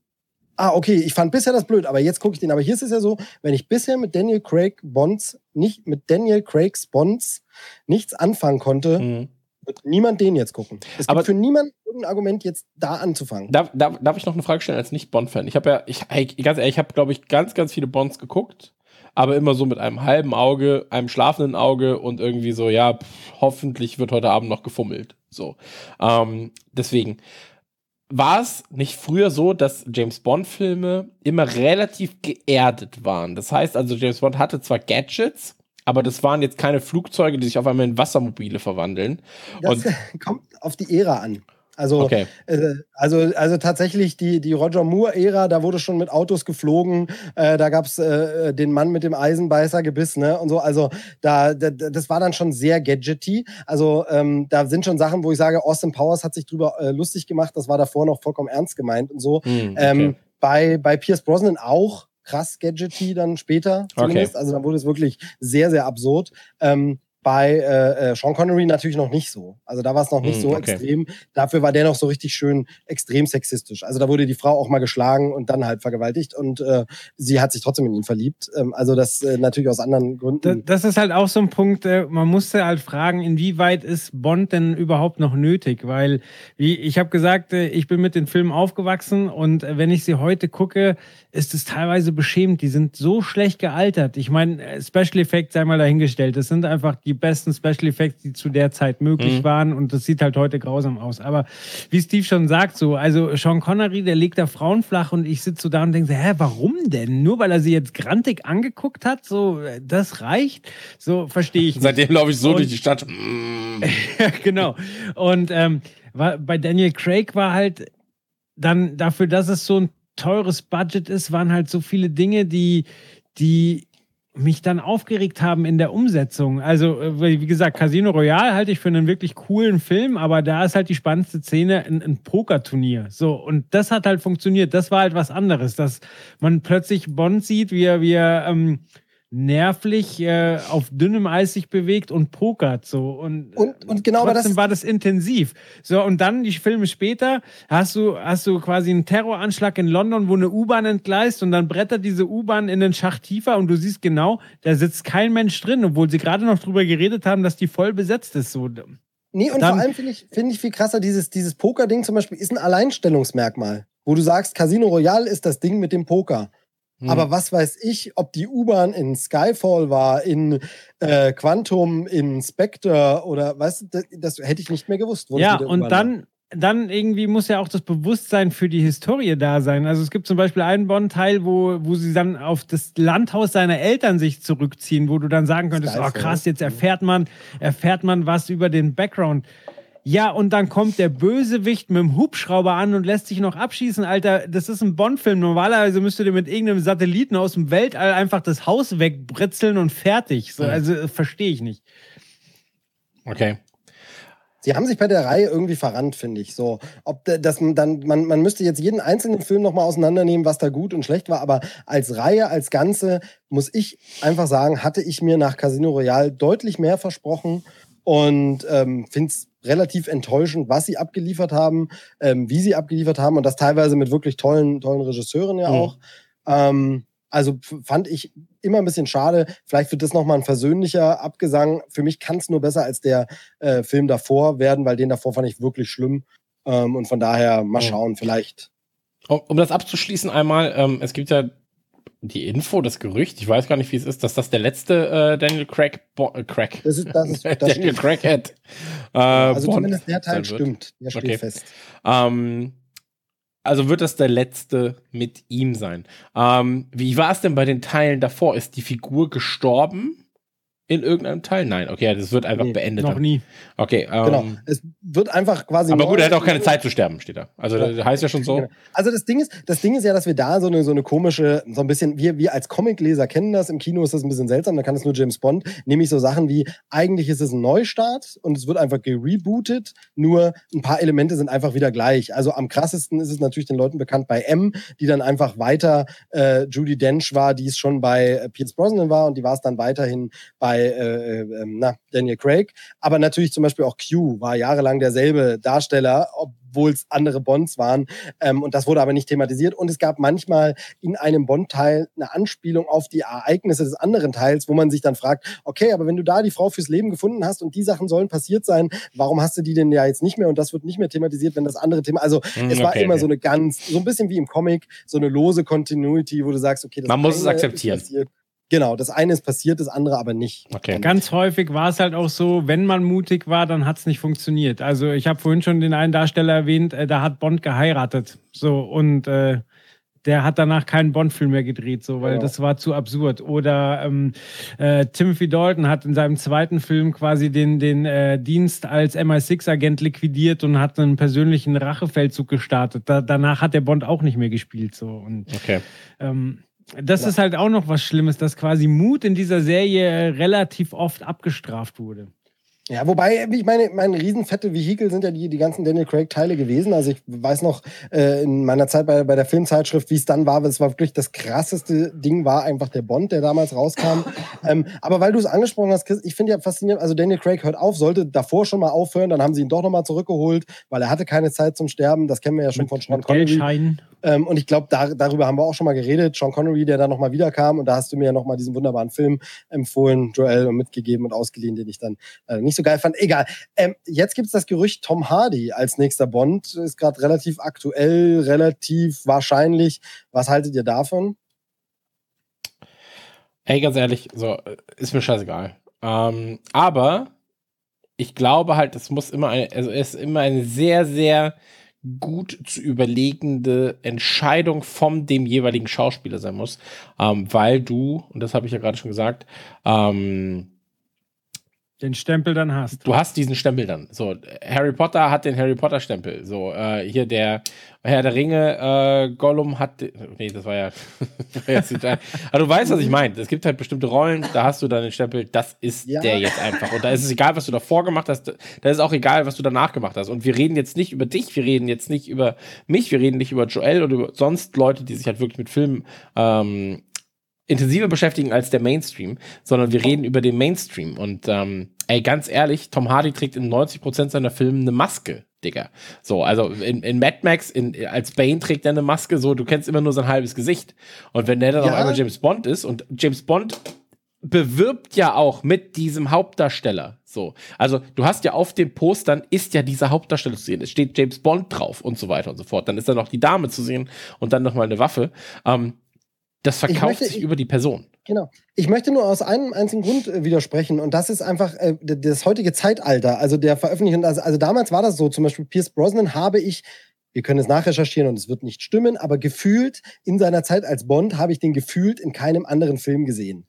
Ah, okay, ich fand bisher das blöd, aber jetzt gucke ich den. Aber hier ist es ja so, wenn ich bisher mit Daniel Craig Bonds nicht, mit Daniel Craigs Bonds nichts anfangen konnte, mhm wird niemand den jetzt gucken. Es aber gibt für niemanden irgendein Argument, jetzt da anzufangen. Darf, darf, darf ich noch eine Frage stellen als Nicht-Bond-Fan? Ich habe ja, ich, ganz ehrlich, ich habe, glaube ich, ganz, ganz viele Bonds geguckt, aber immer so mit einem halben Auge, einem schlafenden Auge und irgendwie so, ja, pff, hoffentlich wird heute Abend noch gefummelt. So. Ähm, deswegen. War es nicht früher so, dass James Bond-Filme immer relativ geerdet waren? Das heißt also, James Bond hatte zwar Gadgets, aber das waren jetzt keine Flugzeuge, die sich auf einmal in Wassermobile verwandeln. Das und *laughs* kommt auf die Ära an. Also, okay. äh, also, also tatsächlich die, die Roger Moore-Ära, da wurde schon mit Autos geflogen, äh, da gab es äh, den Mann mit dem Eisenbeißergebiss, ne? Und so, also da, da, das war dann schon sehr gadgety. Also ähm, da sind schon Sachen, wo ich sage, Austin Powers hat sich drüber äh, lustig gemacht, das war davor noch vollkommen ernst gemeint und so. Hm, okay. ähm, bei, bei Pierce Brosnan auch, krass gadgety dann später zumindest. Okay. Also dann wurde es wirklich sehr, sehr absurd. Ähm, bei äh, äh, Sean Connery natürlich noch nicht so. Also da war es noch nicht mm, so okay. extrem. Dafür war der noch so richtig schön extrem sexistisch. Also da wurde die Frau auch mal geschlagen und dann halt vergewaltigt und äh, sie hat sich trotzdem in ihn verliebt. Ähm, also das äh, natürlich aus anderen Gründen. Das, ist halt auch so ein Punkt, äh, man musste halt fragen, inwieweit ist Bond denn überhaupt noch nötig? Weil, wie ich habe gesagt, äh, ich bin mit den Filmen aufgewachsen und äh, wenn ich sie heute gucke, ist es teilweise beschämend. Die sind so schlecht gealtert. Ich meine, Special Effects sei mal dahingestellt. Das sind einfach die besten Special Effects, die zu der Zeit möglich mhm. waren. Und das sieht halt heute grausam aus. Aber wie Steve schon sagt, so, also Sean Connery, der legt da Frauen flach und ich sitze so da und denke, so, hä, warum denn? Nur weil er sie jetzt grantig angeguckt hat? So, das reicht? So, verstehe ich nicht. Seitdem laufe ich so und, durch die Stadt. *laughs* ja, genau. Und ähm, bei Daniel Craig war halt dann dafür, dass es so ein teures Budget ist, waren halt so viele Dinge, die, die mich dann aufgeregt haben in der Umsetzung. Also, äh, wie gesagt, Casino Royale halte ich für einen wirklich coolen Film, aber da ist halt die spannendste Szene ein, ein Pokerturnier. So, und das hat halt funktioniert. Das war halt was anderes, dass man plötzlich Bond sieht, wie er, wie er ähm, nervlich äh, auf dünnem Eis sich bewegt und pokert so. Und, und, und genau trotzdem das war das intensiv. So und dann die Filme später hast du hast du quasi einen Terroranschlag in London wo eine U-Bahn entgleist und dann brettert diese U-Bahn in den Schacht tiefer und du siehst genau da sitzt kein Mensch drin obwohl sie gerade noch drüber geredet haben dass die voll besetzt ist so. Nee und dann, vor allem finde ich finde ich viel krasser dieses dieses Poker Ding zum Beispiel ist ein Alleinstellungsmerkmal wo du sagst Casino Royale ist das Ding mit dem Poker aber hm. was weiß ich, ob die U-Bahn in Skyfall war, in äh, Quantum, in Spectre oder weißt du, das, das hätte ich nicht mehr gewusst. ja, und dann, dann irgendwie muss ja auch das Bewusstsein für die Historie da sein. Also es gibt zum Beispiel einen Bond-Teil, wo, wo sie dann auf das Landhaus seiner Eltern sich zurückziehen, wo du dann sagen könntest, oh krass, jetzt erfährt man, erfährt man was über den Background. Ja, und dann kommt der Bösewicht mit dem Hubschrauber an und lässt sich noch abschießen, Alter. Das ist ein Bond-Film. Normalerweise müsst ihr mit irgendeinem Satelliten aus dem Weltall einfach das Haus wegbritzeln und fertig. So, also verstehe ich nicht. Okay. Sie haben sich bei der Reihe irgendwie verrannt, finde ich. So, ob das dann, man, man müsste jetzt jeden einzelnen Film nochmal auseinandernehmen, was da gut und schlecht war, aber als Reihe, als Ganze, muss ich einfach sagen, hatte ich mir nach Casino Royale deutlich mehr versprochen und ähm, finde es relativ enttäuschend, was sie abgeliefert haben, ähm, wie sie abgeliefert haben und das teilweise mit wirklich tollen, tollen Regisseuren ja mhm. auch. Ähm, also fand ich immer ein bisschen schade. Vielleicht wird das nochmal ein versöhnlicher Abgesang. Für mich kann es nur besser als der äh, Film davor werden, weil den davor fand ich wirklich schlimm. Ähm, und von daher mal schauen, vielleicht. Um, um das abzuschließen einmal, ähm, es gibt ja die Info, das Gerücht, ich weiß gar nicht, wie es ist, dass das der letzte äh, Daniel Craig, Bo äh, Craig. Das ist, das ist, *laughs* das Daniel Craighead. *laughs* Äh, also Bond zumindest der Teil stimmt, der steht okay. fest. Ähm, also wird das der letzte mit ihm sein. Ähm, wie war es denn bei den Teilen davor? Ist die Figur gestorben? In irgendeinem Teil? Nein, okay, das wird einfach nee, beendet. Noch dann. nie. Okay, ähm, genau. Es wird einfach quasi. Aber gut, er hat auch keine Zeit zu sterben, steht da. Also ja. das heißt ja schon so. Genau. Also das Ding ist, das Ding ist ja, dass wir da so eine, so eine komische, so ein bisschen, wir, wir als Comicleser kennen das, im Kino ist das ein bisschen seltsam, da kann es nur James Bond, nämlich so Sachen wie, eigentlich ist es ein Neustart und es wird einfach gerebootet, nur ein paar Elemente sind einfach wieder gleich. Also am krassesten ist es natürlich den Leuten bekannt bei M, die dann einfach weiter äh, Judy Dench war, die es schon bei Pierce Brosnan war und die war es dann weiterhin bei äh, äh, na, Daniel Craig. Aber natürlich zum Beispiel auch Q war jahrelang derselbe Darsteller, obwohl es andere Bonds waren. Ähm, und das wurde aber nicht thematisiert. Und es gab manchmal in einem Bond-Teil eine Anspielung auf die Ereignisse des anderen Teils, wo man sich dann fragt, okay, aber wenn du da die Frau fürs Leben gefunden hast und die Sachen sollen passiert sein, warum hast du die denn ja jetzt nicht mehr und das wird nicht mehr thematisiert, wenn das andere Thema, also mm, es war okay, immer okay. so eine ganz, so ein bisschen wie im Comic, so eine lose Continuity, wo du sagst, okay, das man muss es akzeptieren. Genau, das eine ist passiert, das andere aber nicht. Okay. Ganz häufig war es halt auch so, wenn man mutig war, dann hat es nicht funktioniert. Also ich habe vorhin schon den einen Darsteller erwähnt, äh, da hat Bond geheiratet. So und äh, der hat danach keinen Bond-Film mehr gedreht, so, weil ja. das war zu absurd. Oder ähm, äh, Timothy Dalton hat in seinem zweiten Film quasi den, den äh, Dienst als MI6-Agent liquidiert und hat einen persönlichen Rachefeldzug gestartet. Da, danach hat der Bond auch nicht mehr gespielt. So. Und, okay. Ähm, das ja. ist halt auch noch was Schlimmes, dass quasi Mut in dieser Serie relativ oft abgestraft wurde. Ja, wobei, ich meine, mein riesenfette Vehikel sind ja die, die ganzen Daniel Craig-Teile gewesen. Also ich weiß noch äh, in meiner Zeit bei, bei der Filmzeitschrift, wie es dann war, es war wirklich das krasseste Ding, war einfach der Bond, der damals rauskam. *laughs* ähm, aber weil du es angesprochen hast, Chris, ich finde ja faszinierend, also Daniel Craig hört auf, sollte davor schon mal aufhören, dann haben sie ihn doch nochmal zurückgeholt, weil er hatte keine Zeit zum Sterben. Das kennen wir ja schon mit, von Sean Connery. Ähm, und ich glaube, da, darüber haben wir auch schon mal geredet. Sean Connery, der da nochmal wiederkam und da hast du mir ja nochmal diesen wunderbaren Film empfohlen, Joel, und mitgegeben und ausgeliehen, den ich dann äh, nicht so so geil fand. Egal. Ähm, jetzt gibt es das Gerücht, Tom Hardy als nächster Bond ist gerade relativ aktuell, relativ wahrscheinlich. Was haltet ihr davon? Ey, ganz ehrlich, so ist mir scheißegal. Ähm, aber ich glaube halt, es muss immer eine, also es ist immer eine sehr, sehr gut zu überlegende Entscheidung vom dem jeweiligen Schauspieler sein muss, ähm, weil du, und das habe ich ja gerade schon gesagt, ähm, den Stempel dann hast. Du hast diesen Stempel dann. So, Harry Potter hat den Harry Potter Stempel. So, äh, hier der Herr der Ringe, äh, Gollum hat. Nee, das war ja. *laughs* Aber du weißt, was ich meine. Es gibt halt bestimmte Rollen, da hast du dann den Stempel, das ist ja. der jetzt einfach. Und da ist es egal, was du davor gemacht hast, da ist auch egal, was du danach gemacht hast. Und wir reden jetzt nicht über dich, wir reden jetzt nicht über mich, wir reden nicht über Joel oder über sonst Leute, die sich halt wirklich mit Filmen ähm, intensiver beschäftigen als der Mainstream, sondern wir reden über den Mainstream. Und ähm, ey, ganz ehrlich, Tom Hardy trägt in 90% seiner Filme eine Maske, Digga. So, also in, in Mad Max, in, als Bane trägt er eine Maske, so, du kennst immer nur sein halbes Gesicht. Und wenn der dann ja. auf einmal James Bond ist und James Bond bewirbt ja auch mit diesem Hauptdarsteller. So. Also, du hast ja auf den Postern ist ja dieser Hauptdarsteller zu sehen. Es steht James Bond drauf und so weiter und so fort. Dann ist da noch die Dame zu sehen und dann nochmal eine Waffe. Ähm, Das verkauft möchte- sich über die Person. Genau. Ich möchte nur aus einem einzigen Grund äh, widersprechen und das ist einfach äh, das heutige Zeitalter, also der Veröffentlichung. Also, also damals war das so, zum Beispiel Pierce Brosnan habe ich, wir können es nachrecherchieren und es wird nicht stimmen, aber gefühlt in seiner Zeit als Bond habe ich den gefühlt in keinem anderen Film gesehen.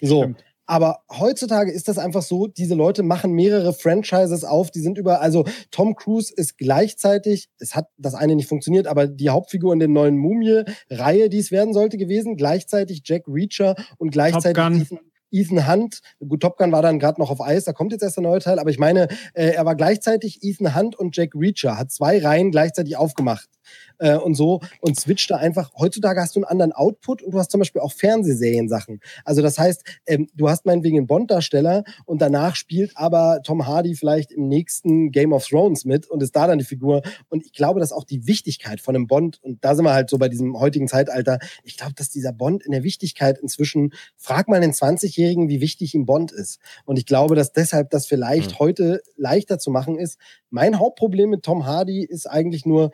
So. Stimmt. Aber heutzutage ist das einfach so, diese Leute machen mehrere Franchises auf, die sind über, also Tom Cruise ist gleichzeitig, es hat das eine nicht funktioniert, aber die Hauptfigur in der neuen Mumie-Reihe, die es werden sollte gewesen, gleichzeitig Jack Reacher und gleichzeitig. Ethan, Ethan Hunt. Gut, Top Gun war dann gerade noch auf Eis, da kommt jetzt erst der neue Teil, aber ich meine, äh, er war gleichzeitig Ethan Hunt und Jack Reacher, hat zwei Reihen gleichzeitig aufgemacht äh, und so und switcht da einfach. Heutzutage hast du einen anderen Output und du hast zum Beispiel auch Fernsehserien-Sachen. Also das heißt, ähm, du hast meinetwegen einen Bond-Darsteller und danach spielt aber Tom Hardy vielleicht im nächsten Game of Thrones mit und ist da dann die Figur. Und ich glaube, dass auch die Wichtigkeit von einem Bond, und da sind wir halt so bei diesem heutigen Zeitalter, ich glaube, dass dieser Bond in der Wichtigkeit inzwischen, frag mal einen 20-Jährigen, wie wichtig ihm Bond ist. Und ich glaube, dass deshalb das vielleicht Mhm. heute leichter zu machen ist. Mein Hauptproblem mit Tom Hardy ist eigentlich nur,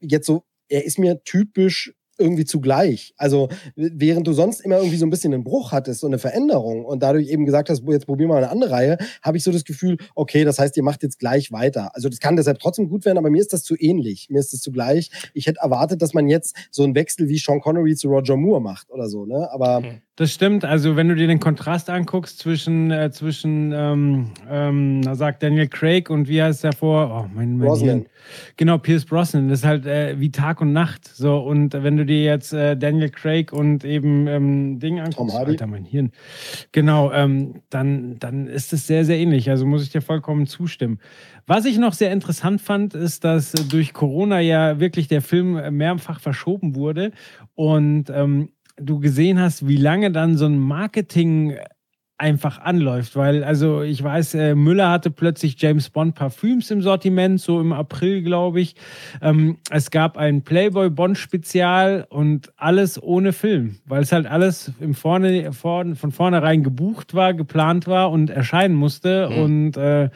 jetzt so, er ist mir typisch irgendwie zugleich. Also während du sonst immer irgendwie so ein bisschen einen Bruch hattest, so eine Veränderung und dadurch eben gesagt hast, jetzt probieren wir mal eine andere Reihe, habe ich so das Gefühl, okay, das heißt, ihr macht jetzt gleich weiter. Also das kann deshalb trotzdem gut werden, aber mir ist das zu ähnlich. Mir ist das zu gleich. Ich hätte erwartet, dass man jetzt so einen Wechsel wie Sean Connery zu Roger Moore macht oder so, ne? Aber Mhm. Das stimmt. Also wenn du dir den Kontrast anguckst zwischen, äh, zwischen ähm, ähm, na, sagt Daniel Craig und wie heißt der vor? Oh, mein, mein Brosnan. Hirn. Genau, Pierce Brosnan. Das ist halt äh, wie Tag und Nacht. So und wenn du dir jetzt äh, Daniel Craig und eben ähm, Ding anguckst. Alter, mein Hirn. Genau, ähm, dann dann ist es sehr sehr ähnlich. Also muss ich dir vollkommen zustimmen. Was ich noch sehr interessant fand, ist, dass durch Corona ja wirklich der Film mehrfach verschoben wurde und ähm, du gesehen hast, wie lange dann so ein Marketing einfach anläuft, weil also ich weiß, äh, Müller hatte plötzlich James Bond Parfüms im Sortiment, so im April, glaube ich. Ähm, es gab ein Playboy Bond Spezial und alles ohne Film, weil es halt alles im vorne, vorn, von vornherein gebucht war, geplant war und erscheinen musste Mhm. und äh,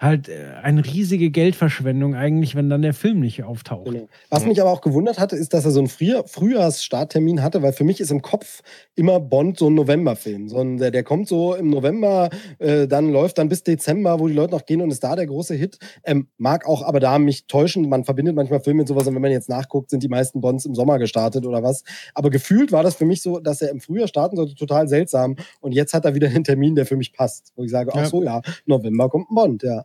halt äh, eine riesige Geldverschwendung eigentlich, wenn dann der Film nicht auftaucht. Genau. Was mich aber auch gewundert hatte, ist, dass er so einen Früh Frühjahrsstarttermin hatte, weil für mich ist im Kopf immer Bond so ein Novemberfilm. So ein, der, der kommt so im November, äh, dann läuft dann bis Dezember, wo die Leute noch gehen und ist da der große Hit. Ähm, mag auch aber da mich täuschen. Man verbindet manchmal Filme mit sowas und wenn man jetzt nachguckt, sind die meisten Bonds im Sommer gestartet oder was. Aber gefühlt war das für mich so, dass er im Frühjahr starten sollte, total seltsam. Und jetzt hat er wieder einen Termin, der für mich passt. Wo ich sage, ach Ja. so, ja, November kommt ein Bond, ja.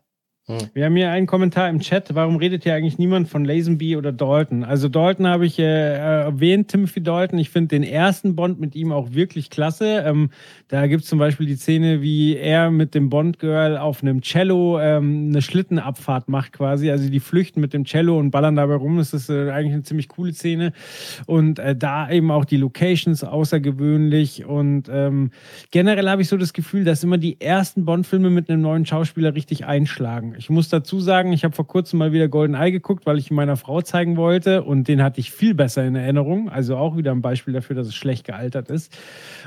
Wir haben hier einen Kommentar im Chat. Warum redet hier eigentlich niemand von Lazenby oder Dalton? Also Dalton habe ich äh, erwähnt, Timothy Dalton. Ich finde den ersten Bond mit ihm auch wirklich klasse. Ähm, da gibt es zum Beispiel die Szene, wie er mit dem Bond-Girl auf einem Cello ähm, eine Schlittenabfahrt macht quasi. Also die flüchten mit dem Cello und ballern dabei rum. Das ist äh, eigentlich eine ziemlich coole Szene. Und äh, da eben auch die Locations außergewöhnlich. Und ähm, generell habe ich so das Gefühl, dass immer die ersten Bond-Filme mit einem neuen Schauspieler richtig einschlagen. Ich muss dazu sagen, ich habe vor kurzem mal wieder Golden Eye geguckt, weil ich ihn meiner Frau zeigen wollte und den hatte ich viel besser in Erinnerung. Also auch wieder ein Beispiel dafür, dass es schlecht gealtert ist.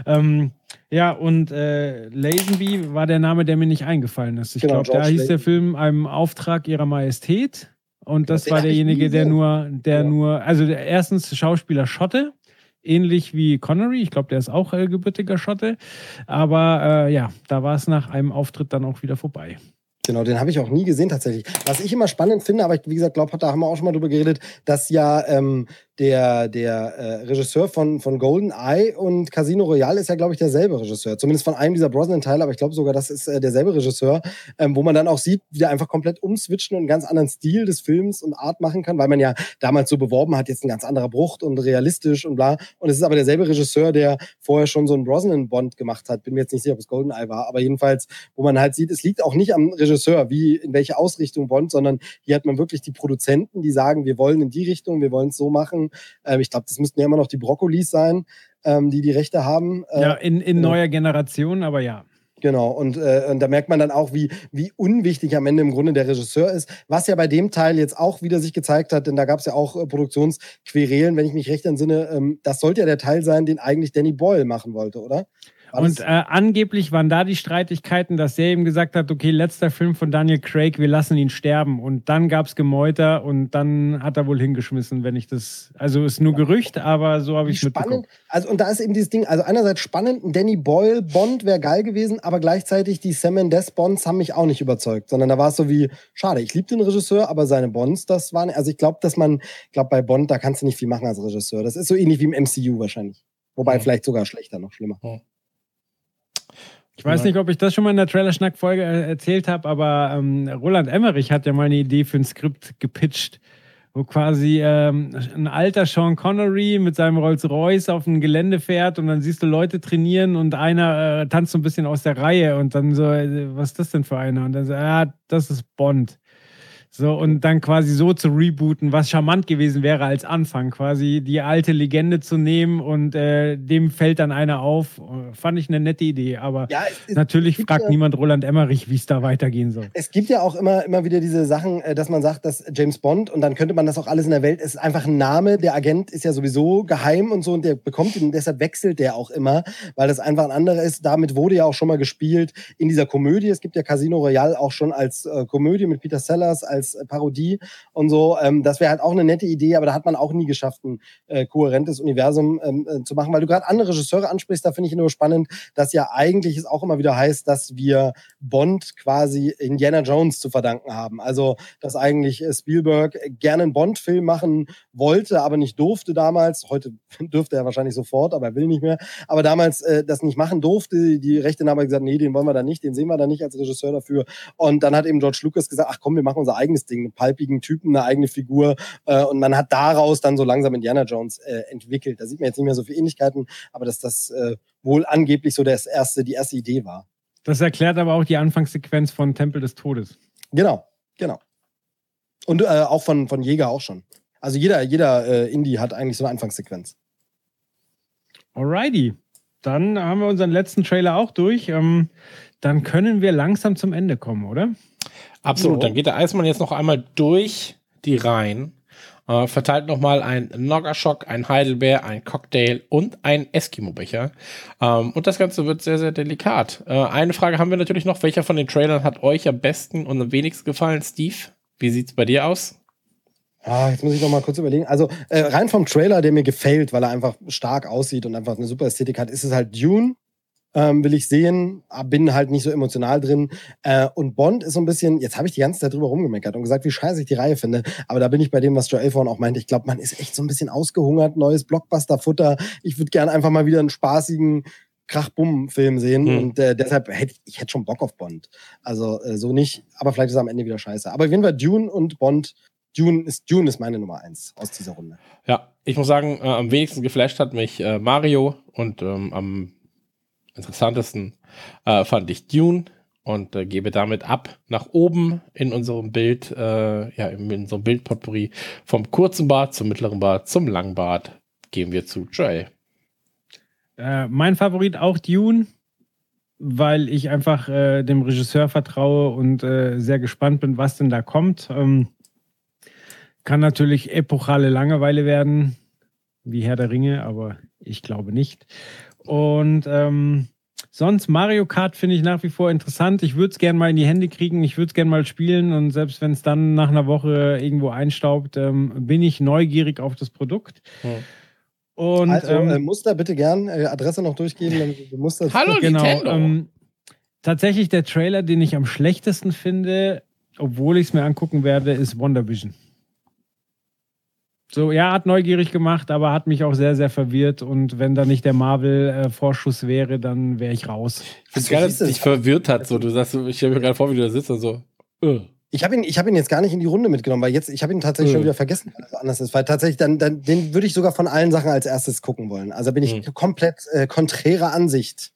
Ähm, ja, und äh, Lazenby war der Name, der mir nicht eingefallen ist. Ich Genau, glaube, da hieß der. Film einem Auftrag ihrer Majestät. Und das Den war derjenige, der nur, der Ja. nur, also der erstens Schauspieler Schotte, ähnlich wie Connery. Ich glaube, der ist auch äh, gebürtiger Schotte. Aber äh, ja, da war es nach einem Auftritt dann auch wieder vorbei. Genau, den habe ich auch nie gesehen tatsächlich. Was ich immer spannend finde, aber ich, wie gesagt, glaube, da haben wir auch schon mal drüber geredet, dass ja ähm, der, der äh, Regisseur von, von Golden Eye und Casino Royale ist ja, glaube ich, derselbe Regisseur. Zumindest von einem dieser Brosnan-Teile, aber ich glaube sogar, das ist äh, derselbe Regisseur, ähm, wo man dann auch sieht, wie der einfach komplett umswitchen und einen ganz anderen Stil des Films und Art machen kann, weil man ja damals so beworben hat, jetzt ein ganz anderer Bruch und realistisch und bla. Und es ist aber derselbe Regisseur, der vorher schon so einen Brosnan-Bond gemacht hat. Bin mir jetzt nicht sicher, ob es Golden Eye war, aber jedenfalls, wo man halt sieht, es liegt auch nicht am Regisseur, wie in welche Ausrichtung Bond, sondern hier hat man wirklich die Produzenten, die sagen, wir wollen in die Richtung, wir wollen es so machen. Ähm, ich glaube, das müssten ja immer noch die Brokkolis sein, ähm, die die Rechte haben. Äh, Ja, in, in genau. neuer Generation, aber ja. Genau, und, äh, und da merkt man dann auch, wie, wie unwichtig am Ende im Grunde der Regisseur ist, was ja bei dem Teil jetzt auch wieder sich gezeigt hat, denn da gab es ja auch äh, Produktionsquerelen, wenn ich mich recht entsinne. Ähm, das sollte ja der Teil sein, den eigentlich Danny Boyle machen wollte, oder? Und äh, angeblich waren da die Streitigkeiten, dass der eben gesagt hat, okay, letzter Film von Daniel Craig, wir lassen ihn sterben. Und dann gab es Gemäuter und dann hat er wohl hingeschmissen, wenn ich das. Also ist nur Gerücht, aber so habe ich es mitbekommen. Also und da ist eben dieses Ding, also einerseits spannend, ein Danny Boyle Bond wäre geil gewesen, aber gleichzeitig die Sam Mendes Bonds haben mich auch nicht überzeugt, sondern da war es so wie, schade, ich liebe den Regisseur, aber seine Bonds, das waren, also ich glaube, dass man, ich glaube bei Bond, da kannst du nicht viel machen als Regisseur. Das ist so ähnlich wie im MCU wahrscheinlich. Wobei mhm. vielleicht sogar schlechter, noch schlimmer. Mhm. Ich weiß nicht, ob ich das schon mal in der Trailer-Schnack-Folge äh, erzählt habe, aber ähm, Roland Emmerich hat ja mal eine Idee für ein Skript gepitcht, wo quasi ähm, ein alter Sean Connery mit seinem Rolls-Royce auf ein Gelände fährt und dann siehst du Leute trainieren und einer äh, tanzt so ein bisschen aus der Reihe und dann so, äh, was ist das denn für einer? Und dann so, ja, das ist Bond. So, und dann quasi so zu rebooten, was charmant gewesen wäre als Anfang, quasi die alte Legende zu nehmen und äh, dem fällt dann einer auf. Fand ich eine nette Idee, aber ja, es, natürlich es fragt ja, niemand Roland Emmerich, wie es da weitergehen soll. Es gibt ja auch immer, immer wieder diese Sachen, äh, dass man sagt, dass James Bond und dann könnte man das auch alles in der Welt, es ist einfach ein Name, der Agent ist ja sowieso geheim und so und der bekommt ihn, deshalb wechselt der auch immer, weil das einfach ein anderer ist. Damit wurde ja auch schon mal gespielt in dieser Komödie. Es gibt ja Casino Royale auch schon als äh, Komödie mit Peter Sellers, als als Parodie und so. Ähm, das wäre halt auch eine nette Idee, aber da hat man auch nie geschafft, ein äh, kohärentes Universum ähm, äh, zu machen, weil du gerade andere Regisseure ansprichst, da finde ich nur spannend, dass ja eigentlich es auch immer wieder heißt, dass wir Bond quasi Indiana Jones zu verdanken haben. Also, dass eigentlich äh, Spielberg gerne einen Bond-Film machen wollte, aber nicht durfte damals. Heute *laughs* dürfte er wahrscheinlich sofort, aber er will nicht mehr. Aber damals äh, das nicht machen durfte. Die Rechte haben gesagt, nee, den wollen wir da nicht, den sehen wir da nicht als Regisseur dafür. Und dann hat eben George Lucas gesagt, ach komm, wir machen unser eigenes Ding, einen palpigen Typen, eine eigene Figur. Äh, und man hat daraus dann so langsam Indiana Jones äh, entwickelt. Da sieht man jetzt nicht mehr so viele Ähnlichkeiten, aber dass das äh, wohl angeblich so das erste, die erste Idee war. Das erklärt aber auch die Anfangssequenz von Tempel des Todes. Genau, genau. Und äh, auch von, von Jäger auch schon. Also jeder, jeder äh, Indie hat eigentlich so eine Anfangssequenz. Alrighty. Dann haben wir unseren letzten Trailer auch durch. Ähm, dann können wir langsam zum Ende kommen, oder? Absolut. So. Dann geht der Eismann jetzt noch einmal durch die Reihen, äh, verteilt nochmal ein Noggerschock, ein Heidelbeer, ein Cocktail und ein Eskimo-Becher. Ähm, und das Ganze wird sehr, sehr delikat. Äh, eine Frage haben wir natürlich noch. Welcher von den Trailern hat euch am besten und am wenigsten gefallen? Steve, wie sieht es bei dir aus? Ah, jetzt muss ich noch mal kurz überlegen. Also äh, rein vom Trailer, der mir gefällt, weil er einfach stark aussieht und einfach eine super Ästhetik hat, ist es halt Dune ähm, will ich sehen, bin halt nicht so emotional drin. Äh, und Bond ist so ein bisschen, jetzt habe ich die ganze Zeit drüber rumgemeckert und gesagt, wie scheiße ich die Reihe finde. Aber da bin ich bei dem, was Joel vorhin auch meinte. Ich glaube, man ist echt so ein bisschen ausgehungert, neues Blockbuster-Futter. Ich würde gerne einfach mal wieder einen spaßigen Krach-Bumm-Film sehen mhm. und äh, deshalb hätte ich, ich hätte schon Bock auf Bond. Also äh, so nicht, aber vielleicht ist er am Ende wieder scheiße. Aber wenn wir Dune und Bond Dune ist, Dune ist meine Nummer eins aus dieser Runde. Ja, ich muss sagen, äh, am wenigsten geflasht hat mich äh, Mario und ähm, am interessantesten äh, fand ich Dune und äh, gebe damit ab nach oben in unserem Bild, äh, ja, in unserem Bildpotpourri vom kurzen Bart zum mittleren Bart zum langen Bart gehen wir zu Joel. Äh, mein Favorit auch Dune, weil ich einfach äh, dem Regisseur vertraue und äh, sehr gespannt bin, was denn da kommt. Ähm, kann natürlich epochale Langeweile werden, wie Herr der Ringe, aber ich glaube nicht. Und ähm, sonst Mario Kart finde ich nach wie vor interessant. Ich würde es gerne mal in die Hände kriegen, ich würde es gerne mal spielen und selbst wenn es dann nach einer Woche irgendwo einstaubt, ähm, bin ich neugierig auf das Produkt. Hm. Und, also ähm, äh, Muster bitte gern, äh, Adresse noch durchgeben. Damit Muster Hallo *laughs* genau, Nintendo! Ähm, tatsächlich der Trailer, den ich am schlechtesten finde, obwohl ich es mir angucken werde, ist Wonder Vision. So, ja, hat neugierig gemacht, aber hat mich auch sehr, sehr verwirrt. Und wenn da nicht der Marvel-Vorschuss wäre, dann wäre ich raus. Ich finde geil, dass es dich verwirrt hat. So, du sagst, ich stelle mir gerade vor, wie du da sitzt und so. Uh. Ich habe ihn, hab ihn jetzt gar nicht in die Runde mitgenommen, weil jetzt, ich habe ihn tatsächlich uh. schon wieder vergessen, was anders ist. Weil tatsächlich, dann, dann, den würde ich sogar von allen Sachen als erstes gucken wollen. Also bin ich uh. komplett äh, konträrer Ansicht.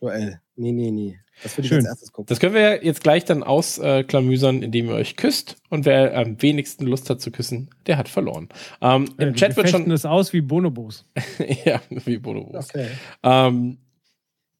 Joel. Nee, nee, nee. Das würde ich als erstes gucken. Das können wir jetzt gleich dann ausklamüsern, indem ihr euch küsst. Und wer am wenigsten Lust hat zu küssen, der hat verloren. Ähm, ja, Im Chat wird schon. es aus wie Bonobos. *laughs* ja, wie Bonobos. Okay. Ähm,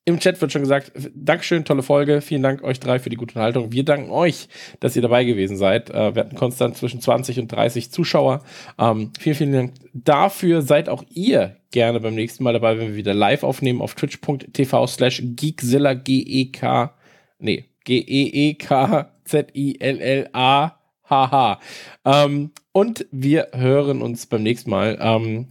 im Chat wird schon gesagt, Dankeschön, tolle Folge. Vielen Dank euch drei für die gute Unterhaltung. Wir danken euch, dass ihr dabei gewesen seid. Äh, wir hatten konstant zwischen 20 und 30 Zuschauer. Ähm, vielen, vielen Dank dafür. Seid auch ihr gerne beim nächsten Mal dabei, wenn wir wieder live aufnehmen auf twitch.tv slash geekzilla, G-E-K, nee, G-E-E-K-Z-I-L-L-A, Haha. Ähm, und wir hören uns beim nächsten Mal. Ähm,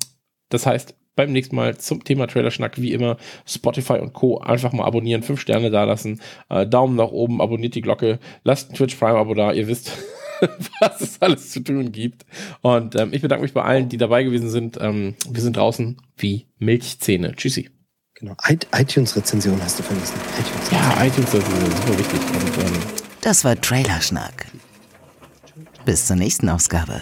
das heißt, beim nächsten Mal zum Thema Trailer-Schnack, wie immer, Spotify und Co. Einfach mal abonnieren, fünf Sterne da lassen, äh, Daumen nach oben, abonniert die Glocke, lasst ein Twitch Prime-Abo da, ihr wisst, *laughs* *laughs* was es alles zu tun gibt. Und ähm, ich bedanke mich bei allen, die dabei gewesen sind. Ähm, wir sind draußen wie Milchzähne. Tschüssi. Genau. iTunes-Rezension hast du vergessen. iTunes ja, iTunes-Rezension, super wichtig. Und, ähm, das war Trailer-Schnack. Bis zur nächsten Ausgabe.